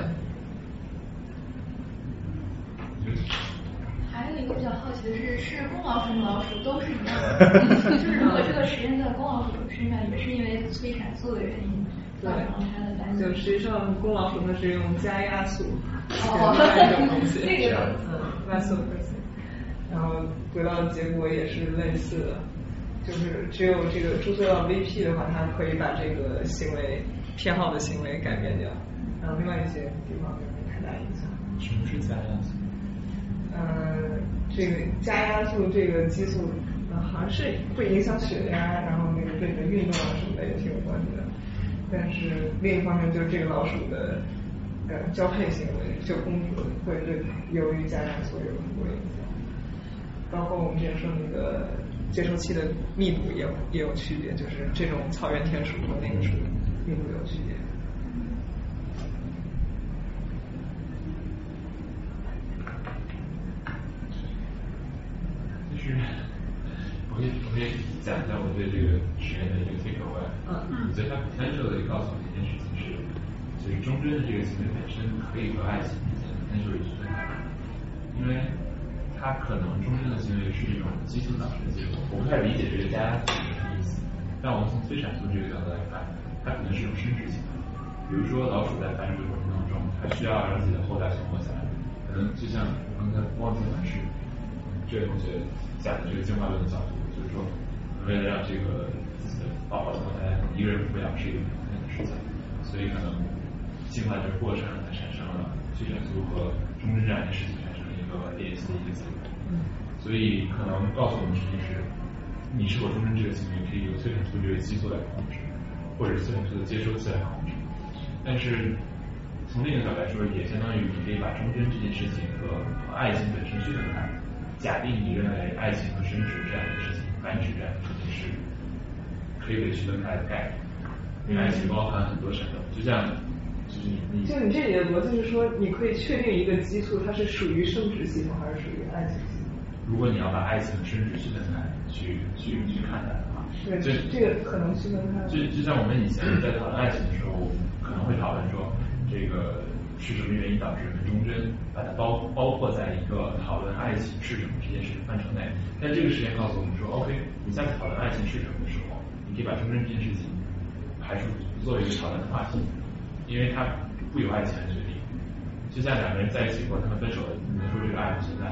还有一个比较好奇的是，是公老鼠、母老鼠都是一样的？[laughs] 就是如果这个实验在公老鼠身上，也是因为催产素的原因。对，就实际上公老鼠它是用加压素，哦，这种东西，[laughs] 这个嗯，vasopressin，然后得到的结果也是类似的，就是只有这个注射到 VP 的话，它可以把这个行为偏好的行为改变掉，然后另外一些地方就没太大影响。什么是加压素？嗯，这个加压素这个激素，好像是会影响血压，然后那个对你的运动啊什么的也挺有关系的。但是另一方面，就是这个老鼠的呃交配行为，就公主会对由于家长所有很多影响，包括我们之前说那个接收器的密度也也有区别，就是这种草原田鼠和那个鼠密度有区别。就是我可以我可以讲一下我对这个实验的一个 take away。嗯。我觉得它 potentially 告诉我们一件事情是，就是忠贞的这个行为本身可以和爱情之间 potentially 是分开的，因为它可能忠贞的行为是一种激情导致的结果。我不太理解这个加压素是什么意思，但我们从催产素这个角度来看，它可能是一种生殖行为。比如说老鼠在繁殖的过程当中，它需要让自己的后代存活下来，可能就像我刚才忘记了是这位同学讲的这个进化论的角度。就是说，为了让这个自己的宝宝存活下来，一个人抚养是一个很难的事情，所以可能进化这个过程它产生了催产素和终身这样一件事情产生了一个典型的一个结果。所以可能告诉我们的事情是，你是否终身这个行为可以由催产素这个激素来控制，或者催产素的接收器来控制。但是从另一个角度来说，也相当于你可以把忠贞这件事情和爱情本身区分开。假定你认为爱情和生殖这样的事情。繁殖的事情是可以被区分开的概念，因为爱情包含很多成分，就像就是你你就你这里的逻辑是说，你可以确定一个激素它是属于生殖系统还是属于爱情系统？如果你要把爱情和生殖区分开去去去看待的话，对，这这个可能区分开。就就像我们以前在讨论爱情的时候，可能会讨论说这个是什么原因导致忠贞，把它包包括在一个讨论爱情是什么这件事范畴内。但这个实验告诉我们说，OK，你在讨论爱情是什么的时候，你可以把忠贞这件事情排除作为一个讨论的话题，因为它不由爱情来决定。就像两个人在一起过，他们分手了，你们说这个爱不存在？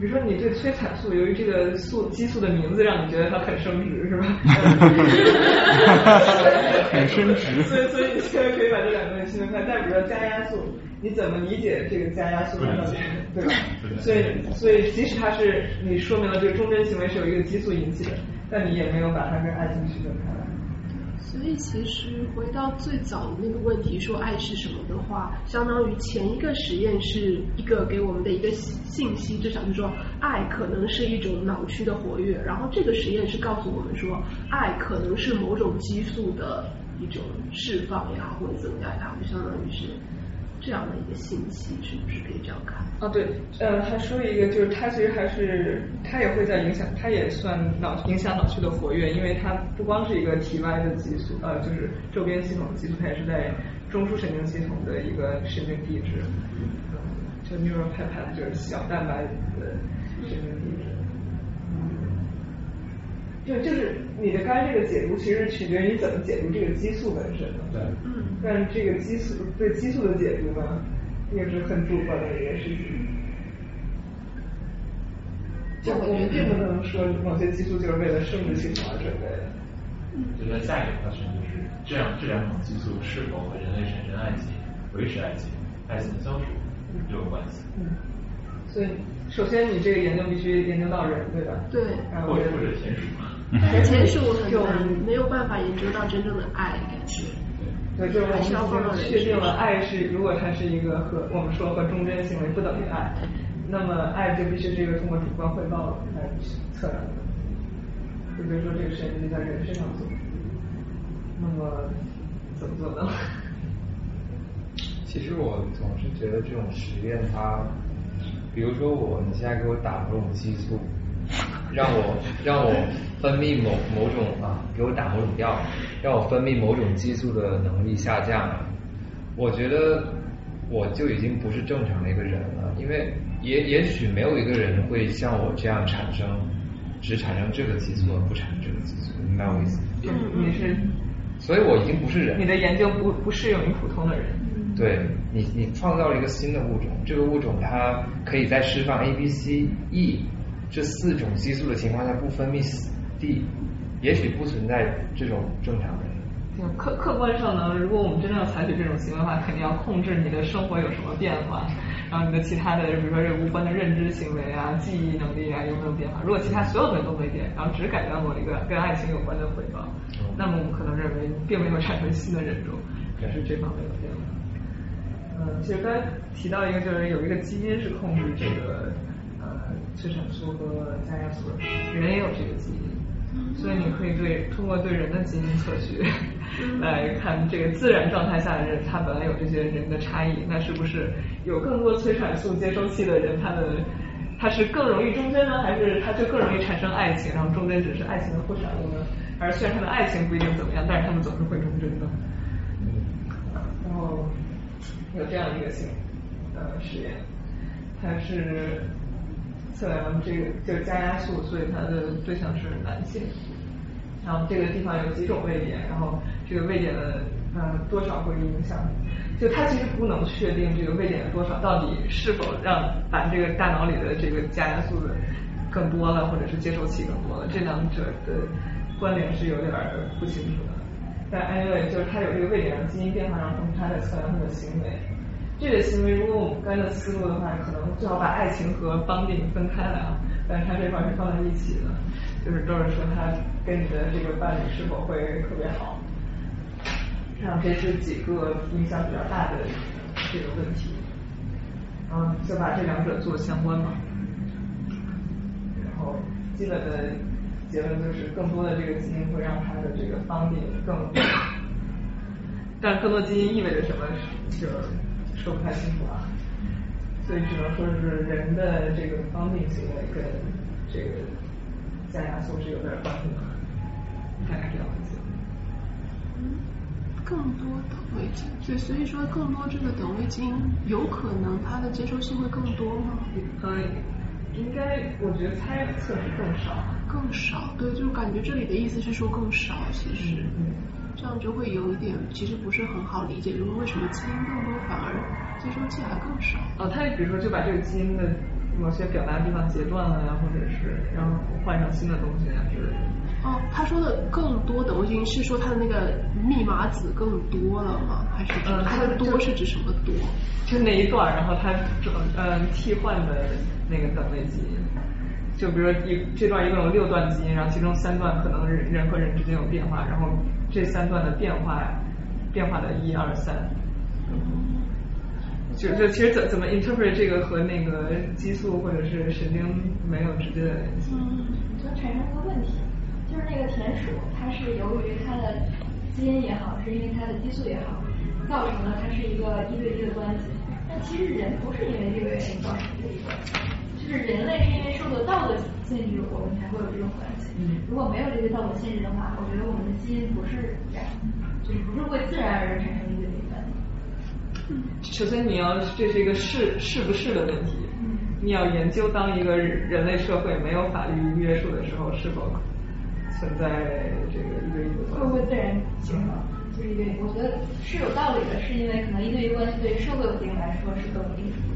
比如说，你这催产素，由于这个素激素的名字让你觉得它很升值，是吧？[laughs] 很升值。所以，所以你现在可以把这两个东西区分开。但比如说加压素，你怎么理解这个加压素？对吧？所以，所以即使它是你说明了这个忠贞行为是由一个激素引起的，但你也没有把它跟爱情区分开来。所以其实回到最早的那个问题，说爱是什么的话，相当于前一个实验是一个给我们的一个信息，至少是说爱可能是一种脑区的活跃，然后这个实验是告诉我们说爱可能是某种激素的一种释放也好或者怎么样也好，就相当于是。这样的一个信息是不是可以这样看？啊，对，呃，还说一个，就是它其实还是它也会在影响，它也算脑影响脑区的活跃，因为它不光是一个体外的激素，呃，就是周边系统的激素，它也是在中枢神经系统的一个神经递质，嗯就 neuropeptide 就是小蛋白的神经。就就是你的刚才这个解读，其实取决于你怎么解读这个激素本身的。对。嗯。但是这个激素对激素的解读呢，也是很主观的一件事情。就我们并不能说某些激素就是为了生殖系统而准备的。嗯。就在下一个 question 就是这样，这两种激素是否和人类产生爱情、维持爱情、爱情的消除有关系？嗯。所以，首先你这个研究必须研究到人，对吧？对。或者或者田鼠嘛。田鼠很难，没有办法研究到真正的爱，感觉。对，就是我们确定了爱是，如果它是一个和我们说和忠贞行为不等于爱，那么爱就必须是一个通过主观汇报来测量的。就比如说这个实验就在人身上做，那么怎么做呢？[laughs] 其实我总是觉得这种实验，它，比如说我，你现在给我打某种激素。让我让我分泌某某种啊，给我打某种药，让我分泌某种激素的能力下降了。我觉得我就已经不是正常的一个人了，因为也也许没有一个人会像我这样产生，只产生这个激素而不产生这个激素，明白我意思？嗯，你是，所以我已经不是人。你的研究不不适用于普通的人。对你，你创造了一个新的物种，这个物种它可以在释放 A、B、C、E。这四种激素的情况下不分泌 D，也许不存在这种正常人。就客客观上呢，如果我们真正要采取这种行为的话，肯定要控制你的生活有什么变化，然后你的其他的，比如说这无关的认知行为啊、记忆能力啊有没有变化。如果其他所有的都没变，然后只改变某一个跟爱情有关的回报，那么我们可能认为并没有产生新的人种，只是这方面的变化。嗯，其实刚才提到一个，就是有一个基因是控制这个。催产素和加压素，人也有这个基因，所以你可以对通过对人的基因测序 [laughs] 来看这个自然状态下的人，他本来有这些人的差异，那是不是有更多催产素接收器的人，他的他是更容易忠贞呢，还是他就更容易产生爱情，然后忠贞只是爱情的副产物呢？而虽然他的爱情不一定怎么样，但是他们总是会忠贞的。然后有这样一个性呃实验，它是。测量这个就是加压素，所以它的对象是男性。然后这个地方有几种位点，然后这个位点的呃多少会影响，就它其实不能确定这个位点的多少到底是否让把这个大脑里的这个加压素的更多了，或者是接受器更多了，这两者的关联是有点不清楚的。但 anyway 就是它有这个位点的基因变化，然后它在测量它的行为。这个行为，如果我们跟着思路的话，可能最好把爱情和绑定分开来啊。但是它这块是放在一起的，就是都是说它跟你的这个伴侣是否会特别好。这样这是几个影响比较大的这个问题，然后就把这两者做相关嘛。然后基本的结论就是，更多的这个基因会让它的这个绑定更，[coughs] 但更多基因意味着什么？就说不太清楚啊，所以只能说是人的这个方便行为跟这个加压素是有点关系的。大概这样子。嗯更多等位基因，对，所以说更多这个等位基因有可能它的接受性会更多吗？嗯，应该，我觉得猜测是更少。更少，对，就感觉这里的意思是说更少，其实，嗯，这样就会有一点，其实不是很好理解，就是为什么基因更多反而接收器还更少？哦，他比如说就把这个基因的某些表达地方截断了呀，或者是然后换上新的东西啊之类的。哦，他说的更多等位基因是说他的那个密码子更多了吗？还是嗯，它的多是指什么多？就那一段，然后它转嗯替换的那个等位基因。就比如说一这段一共有六段基因，然后其中三段可能人人和人之间有变化，然后这三段的变化变化的一二三，就就其实怎怎么 interpret 这个和那个激素或者是神经没有直接的联系。嗯，我觉得产生一个问题，就是那个田鼠，它是由于它的基因也好，是因为它的激素也好，造成了它是一个一对一的关系。但其实人不是因为这个原因造成的一个。就是人类是因为受到道德限制，我们才会有这种关系。嗯，如果没有这些道德限制的话，我觉得我们的基因不是这样，就是不是会自然而然产生一对一关系。嗯，首先你要这是一个是是不是的问题。嗯，你要研究当一个人类社会没有法律约束的时候，是否存在这个一对一的关系？会不会自然形成？就是一对一，我觉得是有道理的，是因为可能一对一关系对社会稳定来说是更有益处。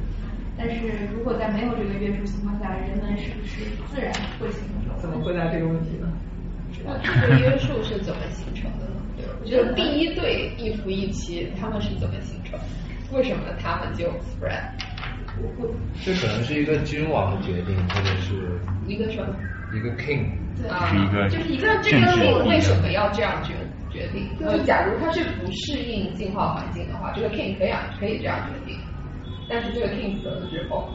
但是如果在没有这个约束情况下，人们是不是自然会形成？怎么回答这个问题呢？那这个约束是怎么形成的呢？我觉得第一对一夫一妻，他们是怎么形成？为什么他们就 spread？这可能是一个君王的决定，或者是一个什么？一个 king，对啊，是一个就是一个这个 king 为什么要这样决决定？就，假如他是不适应进化环境的话，这个 king 可以可以这样决定。但是这个 king 死了之后，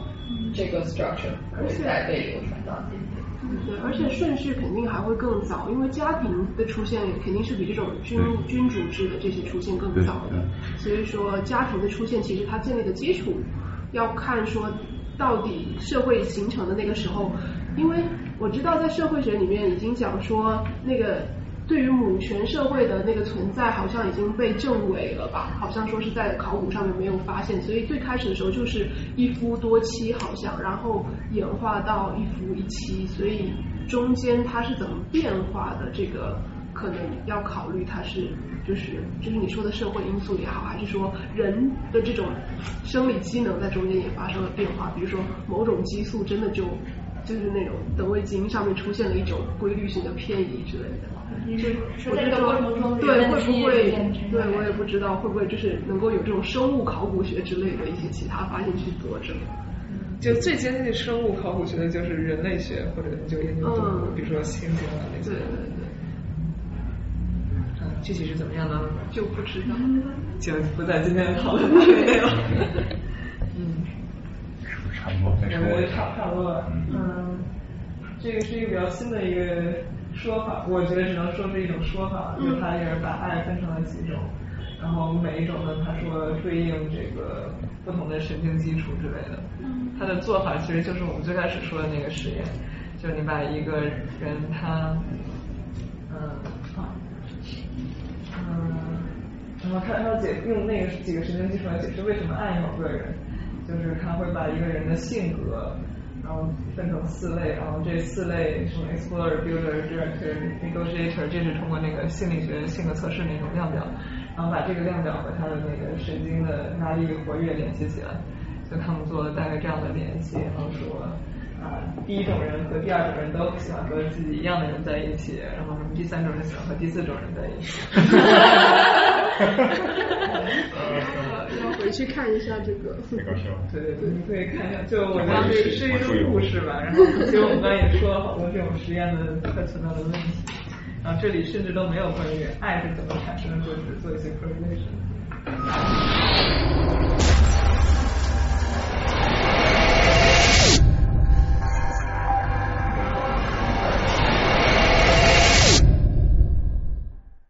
这个 structure 会再被流传到今天。对，而且顺序肯定还会更早，因为家庭的出现肯定是比这种君君主制的这些出现更早的。所以说家庭的出现，其实它建立的基础要看说到底社会形成的那个时候，因为我知道在社会学里面已经讲说那个。对于母权社会的那个存在，好像已经被证伪了吧？好像说是在考古上面没有发现，所以最开始的时候就是一夫多妻，好像，然后演化到一夫一妻，所以中间它是怎么变化的？这个可能要考虑它是就是就是你说的社会因素也好，还是说人的这种生理机能在中间也发生了变化？比如说某种激素真的就就是那种等位基因上面出现了一种规律性的偏移之类的。是说在这个过程中，对会不会？对我也不知道会不会就是能够有这种生物考古学之类的一些其他发现去佐证。就最接近生物考古学的就是人类学或者就研究动物，比如说猩猩啊那些。对对对。嗯，具体是怎么样呢？就不知道，就不在今天讨论范围内了。[laughs] 嗯，差不多再说。我觉得差差不多了。嗯，这个是一个比较新的一个。说法，我觉得只能说是一种说法，就他也是把爱分成了几种，然后每一种呢，他说对应这个不同的神经基础之类的。他的做法其实就是我们最开始说的那个实验，就是你把一个人他，嗯，嗯，然后他他解用那个几个神经基础来解释为什么爱某个人，就是他会把一个人的性格。然后分成四类，然后这四类什么 explorer、builder、director、negotiator，这是通过那个心理学性格测试那种量表，然后把这个量表和他的那个神经的压力活跃联系起来，就他们做了大概这样的联系，然后说啊，第一种人和第二种人都喜欢和自己一样的人在一起，然后什么第三种人喜欢和第四种人在一起。[laughs] [laughs] [laughs] 回去看一下这个。对对对你可以看一下就我当时是一个故事吧然后给我们班也说了好多这种实验的存在的问题然后这里甚至都没有关于爱是怎么产生的就是做一些 creation